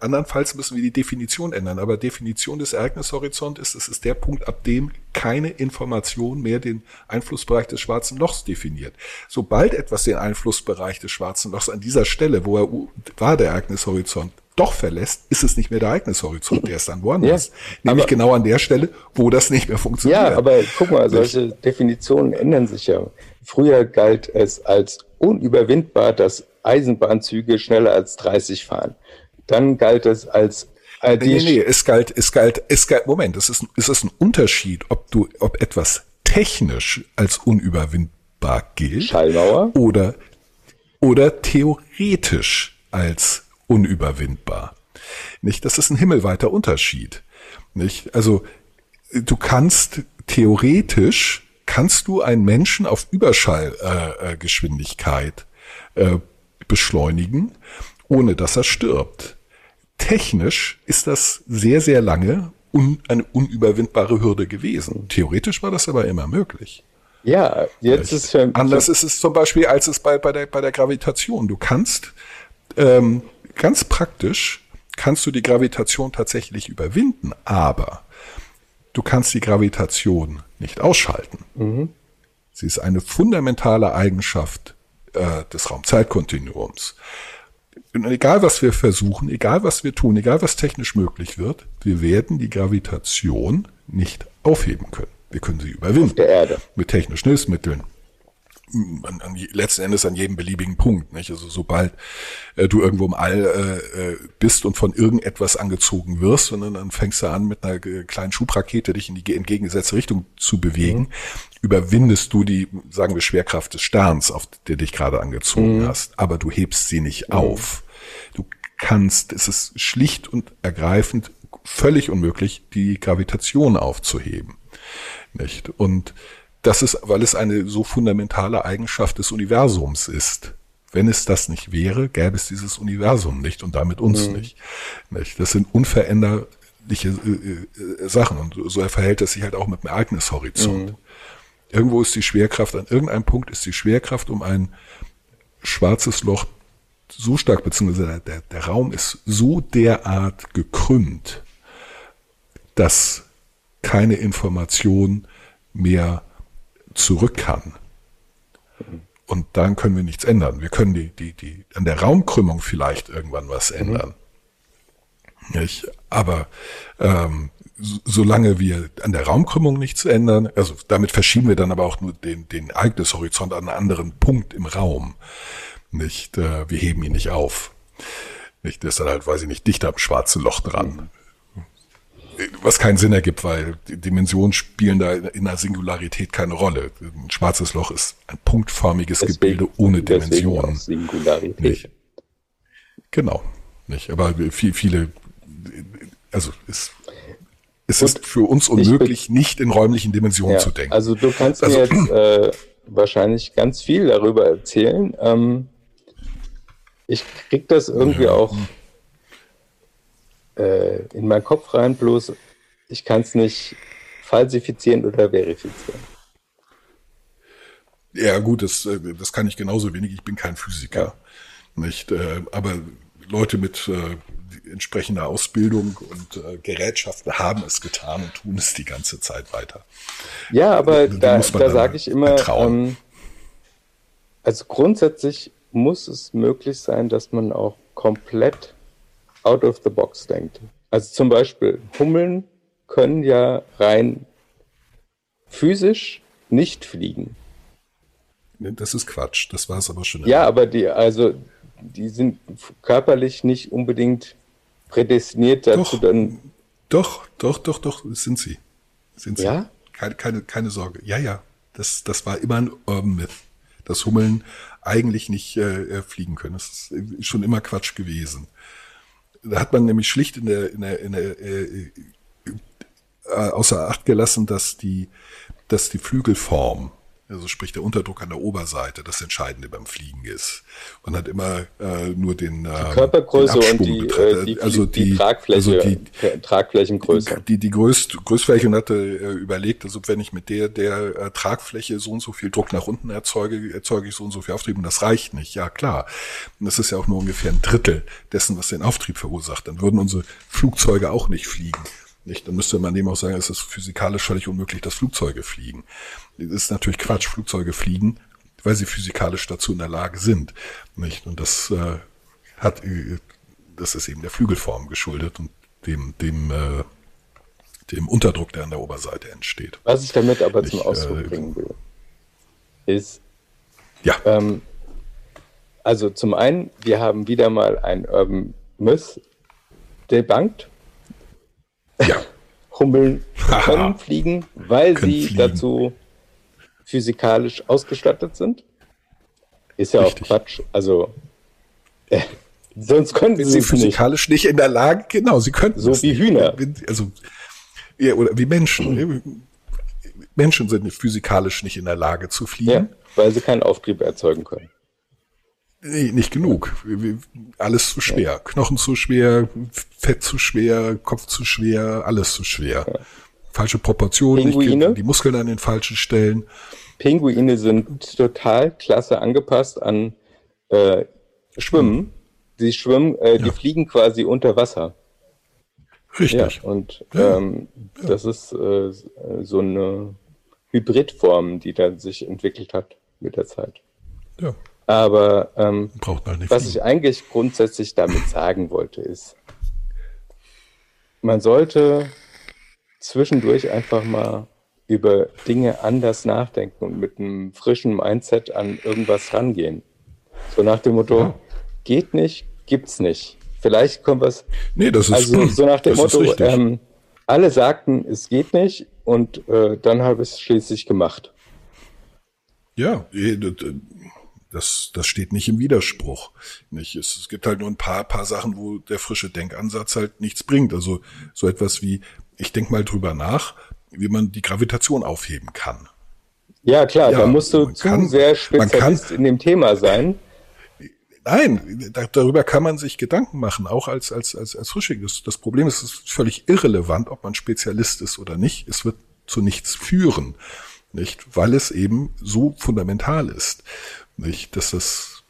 andernfalls müssen wir die Definition ändern. Aber Definition des Ereignishorizonts ist, es ist der Punkt, ab dem keine Information mehr den Einflussbereich des schwarzen Lochs definiert. Sobald etwas den Einflussbereich des schwarzen Lochs an dieser Stelle, wo er war, der Ereignishorizont, doch verlässt, ist es nicht mehr der Ereignishorizont, der ist dann woanders. Ja, Nämlich genau an der Stelle, wo das nicht mehr funktioniert. Ja, aber guck mal, solche Definitionen ändern sich ja. Früher galt es als unüberwindbar, dass Eisenbahnzüge schneller als 30 fahren. Dann galt es als äh, nee, nee, nee, es galt, es galt, es galt, Moment, es ist, es ist ein Unterschied, ob du, ob etwas technisch als unüberwindbar gilt. Schallmauer? Oder, oder theoretisch als unüberwindbar. Nicht? Das ist ein himmelweiter Unterschied. Nicht? Also, du kannst theoretisch kannst du einen Menschen auf Überschallgeschwindigkeit äh, äh, beschleunigen, ohne dass er stirbt. Technisch ist das sehr, sehr lange un, eine unüberwindbare Hürde gewesen. Theoretisch war das aber immer möglich. Ja, jetzt ist für, anders ist es zum Beispiel als es bei, bei, der, bei der Gravitation. Du kannst ähm, ganz praktisch kannst du die Gravitation tatsächlich überwinden, aber du kannst die Gravitation nicht ausschalten. Mhm. Sie ist eine fundamentale Eigenschaft äh, des Raumzeitkontinuums. Und egal was wir versuchen, egal was wir tun, egal was technisch möglich wird, wir werden die Gravitation nicht aufheben können. Wir können sie überwinden. Mit technischen Hilfsmitteln. An, an, letzten Endes an jedem beliebigen Punkt. Nicht? Also sobald äh, du irgendwo im All äh, äh bist und von irgendetwas angezogen wirst, sondern dann fängst du an, mit einer kleinen Schubrakete dich in die entgegengesetzte Richtung zu bewegen, mhm. überwindest du die, sagen wir, Schwerkraft des Sterns, auf der dich gerade angezogen mhm. hast, aber du hebst sie nicht mhm. auf. Du kannst, es ist schlicht und ergreifend völlig unmöglich, die Gravitation aufzuheben. Nicht? Und das ist, weil es eine so fundamentale Eigenschaft des Universums ist. Wenn es das nicht wäre, gäbe es dieses Universum nicht und damit uns mhm. nicht. nicht. Das sind unveränderliche äh, äh, Sachen und so verhält es sich halt auch mit dem Ereignishorizont. Mhm. Irgendwo ist die Schwerkraft, an irgendeinem Punkt ist die Schwerkraft um ein schwarzes Loch so stark, beziehungsweise der, der Raum ist so derart gekrümmt, dass keine Information mehr zurück kann. Und dann können wir nichts ändern. Wir können die, die, die, an der Raumkrümmung vielleicht irgendwann was mhm. ändern. Mhm. Nicht? Aber ähm, solange wir an der Raumkrümmung nichts ändern, also damit verschieben wir dann aber auch nur den, den Ereignishorizont an einen anderen Punkt im Raum. Nicht, äh, wir heben ihn nicht auf. Nicht, der ist dann halt, weiß ich nicht, dichter am schwarzen Loch dran. Was keinen Sinn ergibt, weil Dimensionen spielen da in der Singularität keine Rolle. Ein schwarzes Loch ist ein punktförmiges deswegen, Gebilde ohne Dimensionen. Singularität. Nicht. Genau, nicht. Aber viel, viele, also es, es Gut, ist für uns unmöglich, nicht in räumlichen Dimensionen ja, zu denken. Also du kannst also, mir jetzt äh, wahrscheinlich ganz viel darüber erzählen. Ähm, ich krieg das irgendwie ja. auch äh, in meinen Kopf rein, bloß ich kann es nicht falsifizieren oder verifizieren. Ja, gut, das, äh, das kann ich genauso wenig. Ich bin kein Physiker. Ja. Nicht? Äh, aber Leute mit äh, entsprechender Ausbildung und Gerätschaften haben es getan und tun es die ganze Zeit weiter. Ja, aber da, da sage ich immer, ähm, also grundsätzlich muss es möglich sein, dass man auch komplett out of the box denkt. Also zum Beispiel Hummeln können ja rein physisch nicht fliegen. Das ist Quatsch. Das war es aber schon. Ja, aber die, also, die sind körperlich nicht unbedingt prädestiniert dazu, doch, dann. Doch, doch, doch, doch, sind sie. Sind sie. Ja? Keine, keine, keine Sorge. Ja, ja. Das, das war immer ein Urban Myth, dass Hummeln eigentlich nicht äh, fliegen können. Das ist schon immer Quatsch gewesen. Da hat man nämlich schlicht in der, in der, in der äh, äh, außer Acht gelassen, dass die, dass die Flügelform also sprich der Unterdruck an der Oberseite, das Entscheidende beim Fliegen ist. Man hat immer äh, nur den, äh, Körpergröße den und die, äh, die, also die, die Tragfläche, also die, Tragflächengröße. Die, die größte Größfläche und hatte äh, überlegt, also wenn ich mit der, der äh, Tragfläche so und so viel Druck nach unten erzeuge, erzeuge ich so und so viel Auftrieb und das reicht nicht. Ja, klar. Und das ist ja auch nur ungefähr ein Drittel dessen, was den Auftrieb verursacht. Dann würden unsere Flugzeuge auch nicht fliegen. Nicht? Dann müsste man dem auch sagen, es ist physikalisch völlig unmöglich, dass Flugzeuge fliegen. Das ist natürlich Quatsch. Flugzeuge fliegen, weil sie physikalisch dazu in der Lage sind. Nicht? Und das äh, hat, äh, das ist eben der Flügelform geschuldet und dem, dem, äh, dem Unterdruck, der an der Oberseite entsteht. Was ich damit aber zum Ausdruck äh, bringen will, ist, ja. Ähm, also zum einen, wir haben wieder mal ein Urban Myth debunked. Ja. Hummeln können fliegen, weil können sie fliegen. dazu physikalisch ausgestattet sind. Ist ja Richtig. auch Quatsch. Also, äh, sonst können sie, sie physikalisch nicht. nicht in der Lage, genau, sie könnten so wie Hühner. Also, Ja, oder wie Menschen. Menschen sind physikalisch nicht in der Lage zu fliegen. Ja, weil sie keinen Auftrieb erzeugen können. Nee, nicht genug. Alles zu schwer. Ja. Knochen zu schwer, Fett zu schwer, Kopf zu schwer, alles zu schwer. Ja. Falsche Proportionen, Pinguine? die Muskeln an den falschen Stellen. Pinguine sind total klasse angepasst an äh, Schwimmen. Sie schwimmen, äh, ja. die fliegen quasi unter Wasser. Richtig. Ja, und ähm, das ist äh, so eine Hybridform, die da sich entwickelt hat mit der Zeit. Ja. Aber ähm, was ich eigentlich grundsätzlich damit sagen wollte, ist, man sollte zwischendurch einfach mal über Dinge anders nachdenken und mit einem frischen Mindset an irgendwas rangehen. So nach dem Motto, ja. geht nicht, gibt's nicht. Vielleicht kommt was. Nee, das ist Also so nach dem Motto, ähm, alle sagten, es geht nicht und äh, dann habe ich es schließlich gemacht. Ja, eh, das, das steht nicht im Widerspruch. Nicht? Es, es gibt halt nur ein paar, paar Sachen, wo der frische Denkansatz halt nichts bringt. Also so etwas wie, ich denk mal drüber nach, wie man die Gravitation aufheben kann. Ja, klar, ja, da musst du zu kann, sehr Spezialist kann, in dem Thema sein. Nein, da, darüber kann man sich Gedanken machen, auch als, als, als, als Frischling. Das, das Problem ist, es ist völlig irrelevant, ob man Spezialist ist oder nicht. Es wird zu nichts führen, nicht? Weil es eben so fundamental ist. Nicht, dass das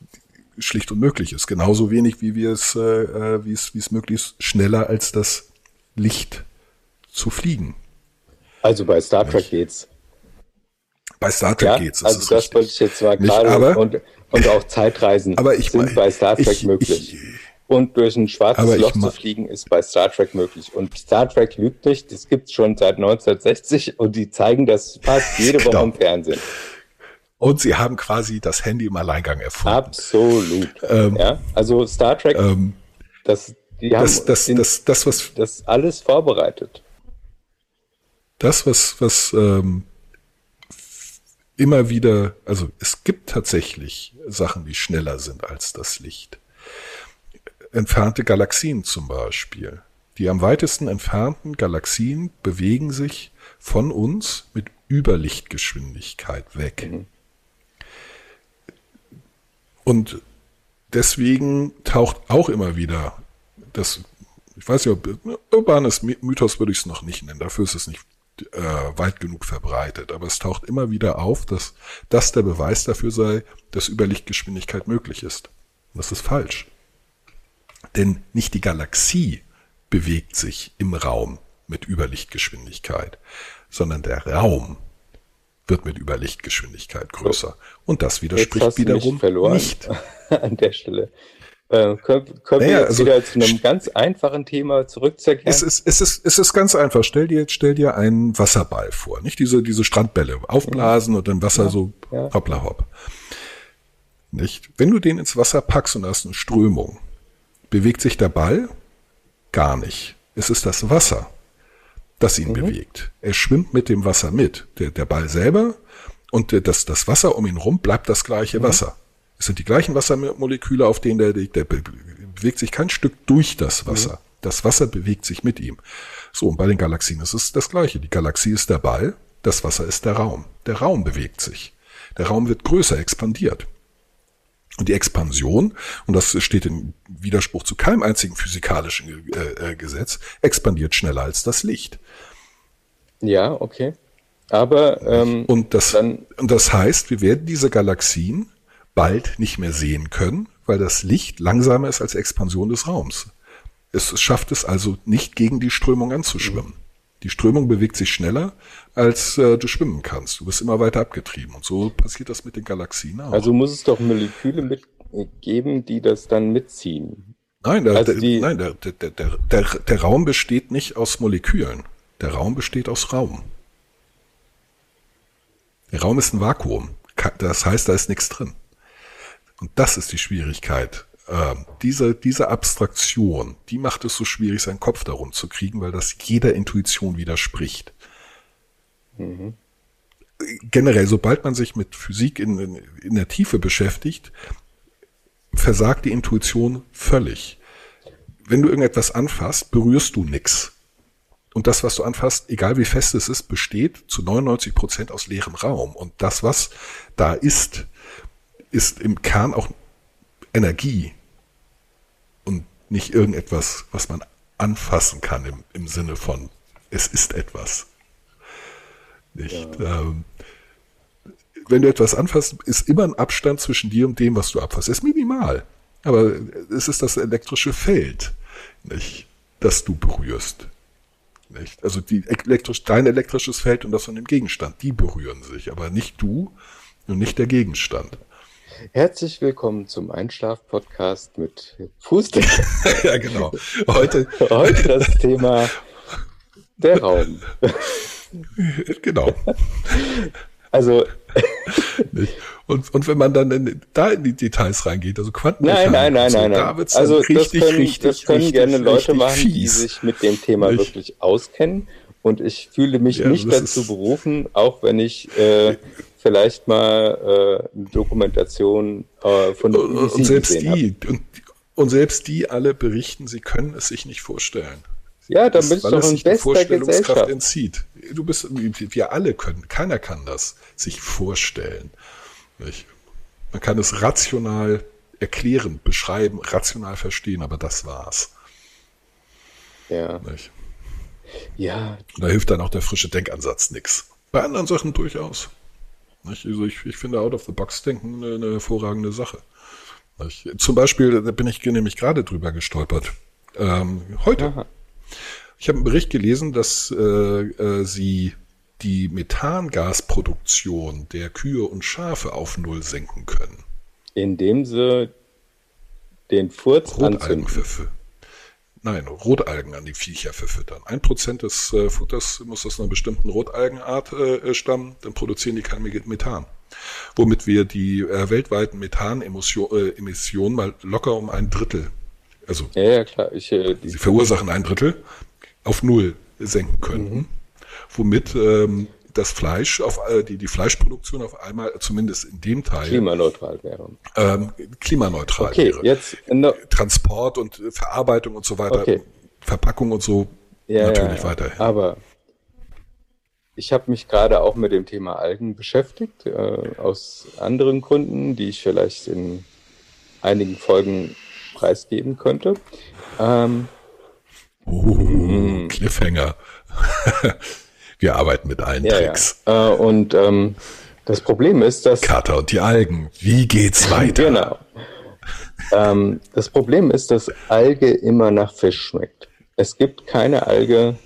schlicht unmöglich ist. Genauso wenig, wie wir es, äh, äh, wie es, wie es möglichst schneller als das Licht zu fliegen. Also bei Star Trek geht's. Bei Star Trek ja, geht's. Das also das wollte ich jetzt mal gerade und, und auch Zeitreisen aber ich sind bei Star Trek ich, möglich. Ich, und durch ein schwarzes Loch zu fliegen ist bei Star Trek möglich. Und Star Trek lügt nicht, das gibt's schon seit 1960 und die zeigen das fast jede Woche genau. im Fernsehen. Und sie haben quasi das Handy im Alleingang erfunden. Absolut. Ähm, ja, also Star Trek, ähm, das, die haben das, das, das, das, was, das alles vorbereitet. Das, was, was ähm, immer wieder, also es gibt tatsächlich Sachen, die schneller sind als das Licht. Entfernte Galaxien zum Beispiel. Die am weitesten entfernten Galaxien bewegen sich von uns mit Überlichtgeschwindigkeit weg. Mhm. Und deswegen taucht auch immer wieder das, ich weiß nicht, ob urbanes Mythos würde ich es noch nicht nennen, dafür ist es nicht äh, weit genug verbreitet, aber es taucht immer wieder auf, dass das der Beweis dafür sei, dass Überlichtgeschwindigkeit möglich ist. Und das ist falsch. Denn nicht die Galaxie bewegt sich im Raum mit Überlichtgeschwindigkeit, sondern der Raum wird mit Überlichtgeschwindigkeit größer. Und das widerspricht wiederum nicht. An der Stelle. Äh, können, können naja, wir jetzt also, wieder zu einem ganz einfachen Thema zurückzukehren? Es ist, es, ist, es ist ganz einfach. Stell dir, stell dir einen Wasserball vor. Nicht diese, diese Strandbälle. Aufblasen ja. und dann Wasser ja. so ja. hoppla hopp. Nicht? Wenn du den ins Wasser packst und hast eine Strömung, bewegt sich der Ball? Gar nicht. Es ist das Wasser, das ihn mhm. bewegt. Er schwimmt mit dem Wasser mit. Der, der Ball selber und das, das Wasser um ihn rum bleibt das gleiche mhm. Wasser. Es sind die gleichen Wassermoleküle, auf denen der, der bewegt sich kein Stück durch das Wasser. Mhm. Das Wasser bewegt sich mit ihm. So, und bei den Galaxien ist es das Gleiche. Die Galaxie ist der Ball, das Wasser ist der Raum. Der Raum bewegt sich. Der Raum wird größer, expandiert. Und die Expansion, und das steht in Widerspruch zu keinem einzigen physikalischen äh, äh, Gesetz, expandiert schneller als das Licht. Ja, okay. Aber ähm, und das und das heißt, wir werden diese Galaxien bald nicht mehr sehen können, weil das Licht langsamer ist als Expansion des Raums. Es schafft es also nicht gegen die Strömung anzuschwimmen. Die Strömung bewegt sich schneller, als äh, du schwimmen kannst. Du wirst immer weiter abgetrieben. Und so passiert das mit den Galaxien auch. Also muss es doch Moleküle mitgeben, die das dann mitziehen. Nein, der, also der, nein der, der, der, der, der Raum besteht nicht aus Molekülen. Der Raum besteht aus Raum. Der Raum ist ein Vakuum. Das heißt, da ist nichts drin. Und das ist die Schwierigkeit. Ähm, diese, diese Abstraktion, die macht es so schwierig, seinen Kopf darum zu kriegen, weil das jeder Intuition widerspricht. Mhm. Generell, sobald man sich mit Physik in, in, in der Tiefe beschäftigt, versagt die Intuition völlig. Wenn du irgendetwas anfasst, berührst du nix. und das, was du anfasst, egal wie fest es ist, besteht zu 99 Prozent aus leerem Raum. Und das, was da ist, ist im Kern auch Energie und nicht irgendetwas, was man anfassen kann im, im Sinne von, es ist etwas. Nicht? Ja. Ähm, wenn du etwas anfasst, ist immer ein Abstand zwischen dir und dem, was du abfasst. Es ist minimal. Aber es ist das elektrische Feld, nicht, das du berührst. Nicht? Also die elektrisch, dein elektrisches Feld und das von dem Gegenstand, die berühren sich, aber nicht du und nicht der Gegenstand. Herzlich willkommen zum Einschlaf-Podcast mit Fußdeck. ja, genau. Heute, Heute das Thema der Raum. genau. Also. und, und wenn man dann in, da in die Details reingeht, also Quanten. Nein, nein, nein, so, nein, Da wird's also richtig, das können, richtig, das können richtig, gerne Leute machen, fies. die sich mit dem Thema nicht? wirklich auskennen. Und ich fühle mich ja, nicht dazu berufen, auch wenn ich äh, vielleicht mal äh, eine Dokumentation äh, von und, und selbst die und, und selbst die alle berichten, sie können es sich nicht vorstellen. Ja, dann bist du doch in bester Vorstellungskraft Gesellschaft. entzieht. Du bist, wir alle können, keiner kann das sich vorstellen. Nicht? Man kann es rational erklären, beschreiben, rational verstehen, aber das war's. Ja. Nicht? Ja. Da hilft dann auch der frische Denkansatz nichts. Bei anderen Sachen durchaus. Nicht? Also ich, ich finde Out-of-the-Box-Denken eine, eine, hervorragende Sache. Nicht? Zum Beispiel, da bin ich nämlich gerade drüber gestolpert. Ähm, heute. Aha. Ich habe einen Bericht gelesen, dass äh, äh, sie die Methangasproduktion der Kühe und Schafe auf Null senken können. Indem sie den Furz anzünden. Nein, Rotalgen an die Viecher verfüttern. Ein Prozent des äh, Futters muss aus einer bestimmten Rotalgenart äh, stammen, dann produzieren die kein Methan. Womit wir die äh, weltweiten Methanemissionen äh, mal locker um ein Drittel, also ja, ja, klar. Ich, äh, sie verursachen ein Drittel, auf Null senken könnten. Mhm. Womit ähm, das Fleisch, auf äh, die, die Fleischproduktion auf einmal, zumindest in dem Teil, klimaneutral wäre. Ähm, klimaneutral okay, wäre. Jetzt no Transport und Verarbeitung und so weiter, okay. Verpackung und so ja, natürlich ja, weiterhin. Aber ich habe mich gerade auch mit dem Thema Algen beschäftigt, äh, aus anderen Gründen, die ich vielleicht in einigen Folgen preisgeben könnte. Ähm, uh, Cliffhanger. Wir arbeiten mit allen ja, Tricks. Ja. Äh, und ähm, das Problem ist, dass. Kater und die Algen. Wie geht's weiter? genau. ähm, das Problem ist, dass Alge immer nach Fisch schmeckt. Es gibt keine Alge,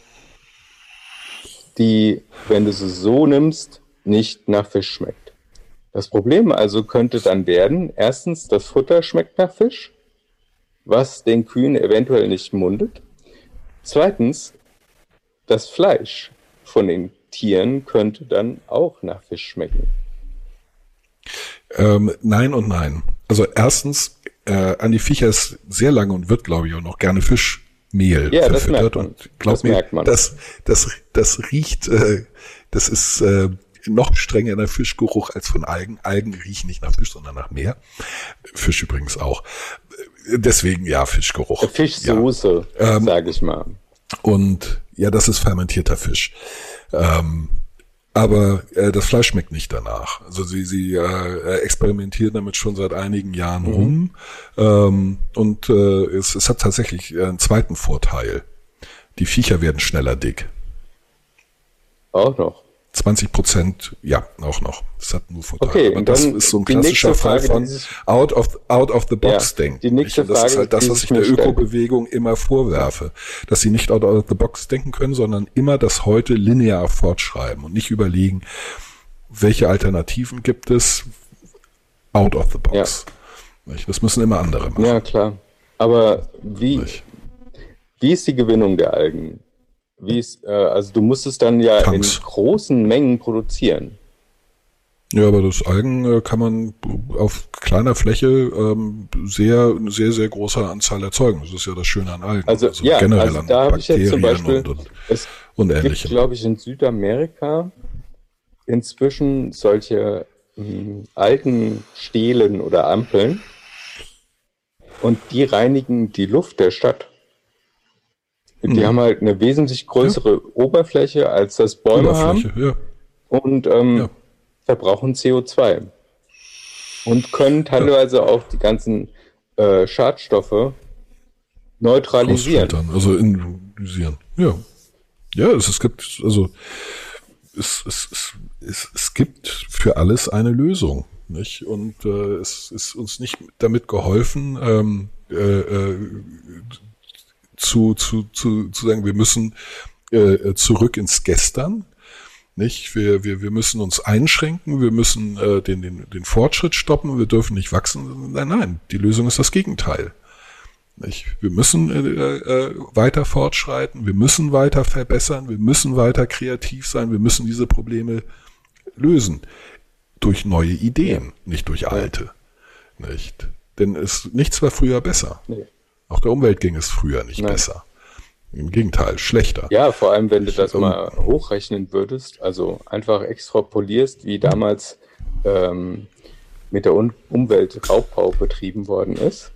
die, wenn du sie so nimmst, nicht nach Fisch schmeckt. Das Problem also könnte dann werden, erstens, das Futter schmeckt nach Fisch, was den Kühen eventuell nicht mundet. Zweitens, das Fleisch von den Tieren könnte dann auch nach Fisch schmecken. Ähm, nein und nein. Also erstens, äh, an die Viecher ist sehr lange und wird, glaube ich, auch noch gerne Fischmehl ja, man. Und glaub das mir, merkt man. Das, das, das riecht, äh, das ist äh, noch strenger der Fischgeruch als von Algen. Algen riechen nicht nach Fisch, sondern nach Meer. Fisch übrigens auch. Deswegen ja, Fischgeruch. Fischsoße, ja. ähm, sage ich mal. Und ja, das ist fermentierter Fisch. Ähm, aber äh, das Fleisch schmeckt nicht danach. Also sie, sie äh, experimentieren damit schon seit einigen Jahren mhm. rum. Ähm, und äh, es, es hat tatsächlich einen zweiten Vorteil. Die Viecher werden schneller dick. Auch noch. 20 Prozent, ja, auch noch. Das hat nur Vorteile. Okay, Aber das ist so ein klassischer Fall von out of, out of the box ja, denken. Die nächste das Frage, ist halt das, was ich der Ökobewegung immer vorwerfe. Dass sie nicht out of the box denken können, sondern immer das heute linear fortschreiben und nicht überlegen, welche Alternativen gibt es out of the box. Ja. Das müssen immer andere machen. Ja, klar. Aber wie, wie ist die Gewinnung der Algen? Wie ist, äh, also du musst es dann ja Tanks. in großen Mengen produzieren. Ja, aber das Algen äh, kann man auf kleiner Fläche ähm, sehr, sehr, sehr große Anzahl erzeugen. Das ist ja das Schöne an Algen. Also, also ja, generell also da habe ich jetzt zum Beispiel, und, und, es und gibt, glaube ich, in Südamerika inzwischen solche mh, alten Stelen oder Ampeln und die reinigen die Luft der Stadt. Die haben halt eine wesentlich größere Oberfläche, als das Bäume haben ja. und ähm, Ja. verbrauchen CO2 und können teilweise auch die ganzen äh, Schadstoffe neutralisieren. Also induzieren. Ja. Ja, es, es gibt, also es, es, es, es, es gibt für alles eine Lösung. Nicht? Und äh, es ist uns nicht damit geholfen, ähm, äh, äh, zu, zu, zu, zu sagen, wir müssen äh, zurück ins Gestern. Nicht? Wir, wir, wir müssen uns einschränken, wir müssen äh, den, den, den Fortschritt stoppen, wir dürfen nicht wachsen. Nein, nein, die Lösung ist das Gegenteil. Nicht? Wir müssen äh, äh, weiter fortschreiten, wir müssen weiter verbessern, wir müssen weiter kreativ sein, wir müssen diese Probleme lösen. Durch neue Ideen, nicht durch alte. Nicht? Denn es, nichts war früher besser. Nee. Auch der Umwelt ging es früher nicht Nein. besser. Im Gegenteil, schlechter. Ja, vor allem, wenn du das mal hochrechnen würdest, also einfach extrapolierst, wie damals ähm, mit der Un Umwelt Raubbau betrieben worden ist.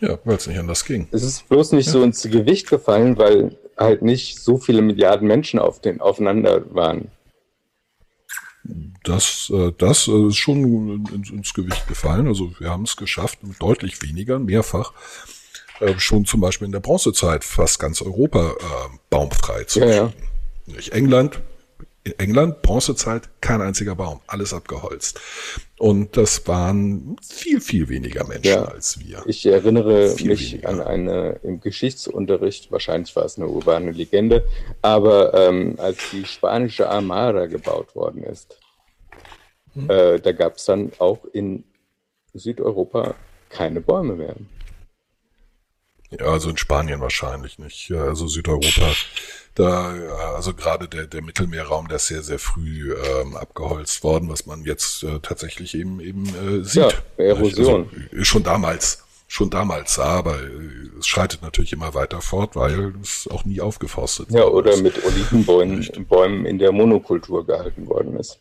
Ja, weil es nicht anders ging. Es ist bloß nicht so ins Gewicht gefallen, weil halt nicht so viele Milliarden Menschen auf den, aufeinander waren. Das, äh, das äh, ist schon ins, Gewicht gefallen. Also wir haben es geschafft, mit deutlich weniger, mehrfach, äh, schon zum Beispiel in der Bronzezeit fast ganz Europa baumfrei zu Ja, ja. England, England, Bronzezeit, kein einziger Baum, alles abgeholzt. Und das waren viel, viel weniger Menschen Ja. als wir. Ich erinnere Viel mich weniger. an eine im Geschichtsunterricht, wahrscheinlich war es eine urbane Legende, aber ähm, als die spanische Armada gebaut worden ist, Hm. äh, da gab es dann auch in Südeuropa keine Bäume mehr. Ja, also in Spanien wahrscheinlich nicht. Ja, Also Südeuropa, da, ja, also gerade der, der Mittelmeerraum, der ist sehr, sehr früh ähm, abgeholzt worden, was man jetzt äh, tatsächlich eben eben äh, sieht. Ja, Erosion. Also, schon damals, schon damals sah, aber äh, es schreitet natürlich immer weiter fort, weil es auch nie aufgeforstet Ja, worden oder ist. mit Olivenbäumen Bäumen in der Monokultur gehalten worden ist.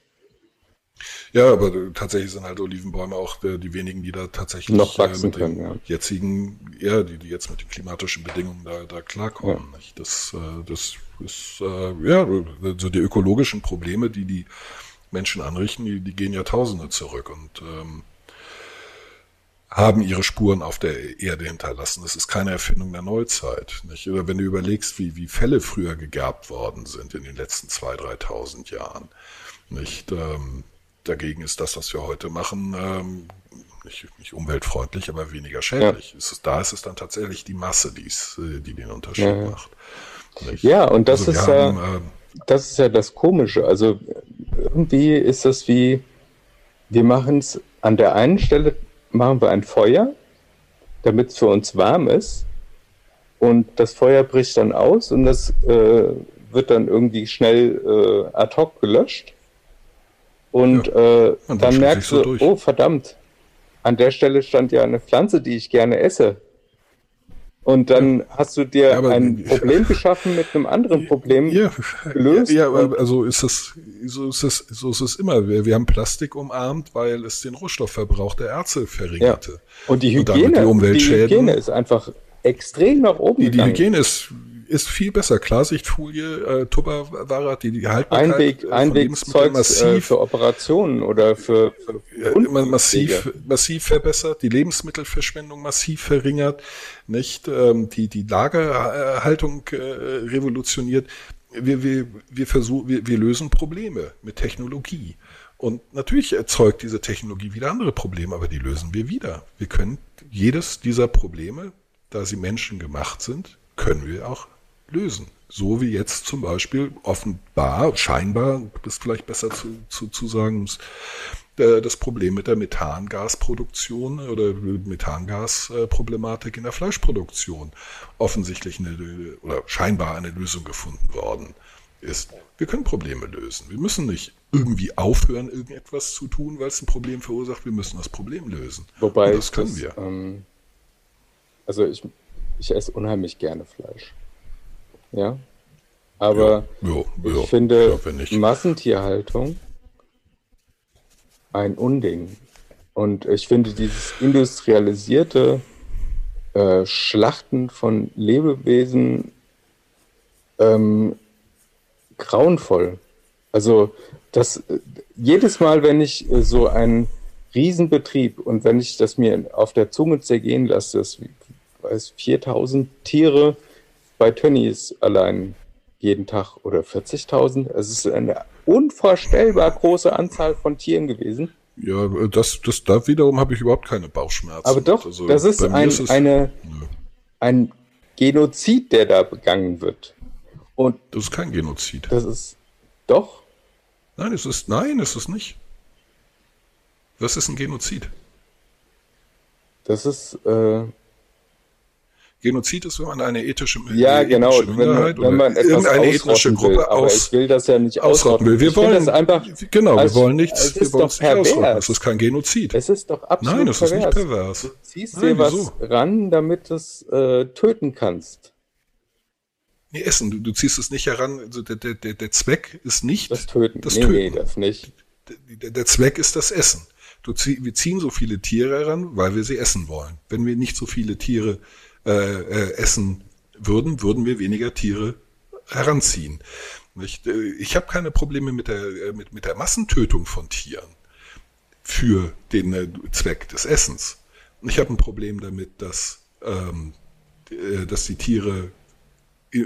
Ja, aber äh, tatsächlich sind halt Olivenbäume auch äh, die wenigen, die da tatsächlich Noch wachsen mit den können, ja. jetzigen, ja, die, die jetzt mit den klimatischen Bedingungen da, da klarkommen. Nicht? Das, äh, das ist, äh, ja, so die ökologischen Probleme, die die Menschen anrichten, die, die gehen Jahrtausende zurück und ähm, haben ihre Spuren auf der Erde hinterlassen. Das ist keine Erfindung der Neuzeit. Nicht? Oder wenn du überlegst, wie, wie Fälle früher gegerbt worden sind in den letzten 2.000, 3.000 Jahren. Nicht? Ähm, dagegen ist das, was wir heute machen, ähm, nicht, nicht umweltfreundlich, aber weniger schädlich. Es ist, da ist es dann tatsächlich die Masse, die's, äh, die den Unterschied Ja, ja. macht. Nicht? Ja, und das Also ist haben, ja, ähm, das ist ja das Komische. Also irgendwie ist das wie, wir machen es an der einen Stelle, machen wir ein Feuer, damit es für uns warm ist. Und das Feuer bricht dann aus und das äh, wird dann irgendwie schnell äh, ad hoc gelöscht. Und äh, Und dann merkst so du, durch. oh verdammt, an der Stelle stand ja eine Pflanze, die ich gerne esse. Und dann hast du dir Ja, ein Problem geschaffen mit einem anderen Problem. Ja, gelöst ja, also ist das, so ist es, so ist es immer. Wir, wir haben Plastik umarmt, weil es den Rohstoffverbrauch der Erze verringerte. Und die Und damit Hygiene, die Umweltschäden. Hygiene ist einfach extrem nach oben Die, die gegangen. Hygiene ist, ist viel besser. Klarsichtfolie, äh, Tupperware, die, die Haltbarkeit Einweg, äh, von Einwegzeug Lebensmitteln äh, massiv, für Operationen oder für, für äh, immer massiv, massiv verbessert, die Lebensmittelverschwendung massiv verringert, nicht ähm, die die Lagerhaltung äh, revolutioniert. Wir wir wir versuchen wir, wir lösen Probleme mit Technologie und natürlich erzeugt diese Technologie wieder andere Probleme, aber die lösen wir wieder. Wir können jedes dieser Probleme, da sie menschengemacht sind, können wir auch lösen. So wie jetzt zum Beispiel offenbar, scheinbar, ist vielleicht besser zu, zu, zu sagen, äh, das Problem mit der Methangasproduktion oder Methangasproblematik in der Fleischproduktion offensichtlich eine, oder scheinbar eine Lösung gefunden worden ist. Wir können Probleme lösen. Wir müssen nicht irgendwie aufhören, irgendetwas zu tun, weil es ein Problem verursacht. Wir müssen das Problem lösen. Wobei Und das können das, wir. Ähm, also ich, ich esse unheimlich gerne Fleisch. Ja. Aber Ja, ja, ja, ich finde nicht. Massentierhaltung ein Unding. Und ich finde dieses industrialisierte äh, Schlachten von Lebewesen ähm, grauenvoll. Also das jedes Mal, wenn ich äh, so einen Riesenbetrieb und wenn ich das mir auf der Zunge zergehen lasse, das weiß 4000 Tiere bei Tönnies allein jeden Tag oder 40.000. Es ist eine unvorstellbar große Anzahl von Tieren gewesen. Ja, das, das, da wiederum habe ich überhaupt keine Bauchschmerzen. Aber doch, also, das ist, ein, ist es, eine, ein Genozid, der da begangen wird. Und das ist kein Genozid. Das ist doch. Nein, es ist nein, es ist nicht. Was ist ein Genozid? Das ist äh, Genozid ist, wenn man eine ethische, ja, genau, Minderheit wenn, wenn man irgendeine ethnische Gruppe will, aus, ich will das ja nicht ausrotten. Will. Wir ich wollen das einfach, genau, wir wollen nichts, wir wollen nicht ausrotten. Es ist kein Genozid. Es ist doch absolut Nein, es pervers. ist nicht pervers. Du ziehst Nein, dir was ran, damit du es äh, töten kannst. Nee, Essen. Du, du ziehst es nicht heran. Also der, der, der, der Zweck ist nicht Das Töten. Das nee, Töten. nee, das nicht. der, der Zweck ist das Essen. Du zieh, wir ziehen so viele Tiere heran, weil wir sie essen wollen. Wenn wir nicht so viele Tiere äh, äh, essen würden, würden wir weniger Tiere heranziehen. Nicht? Äh, Ich habe keine Probleme mit der, äh, mit, mit der Massentötung von Tieren für den äh, Zweck des Essens. Ich habe ein Problem damit, dass, ähm, äh, dass die Tiere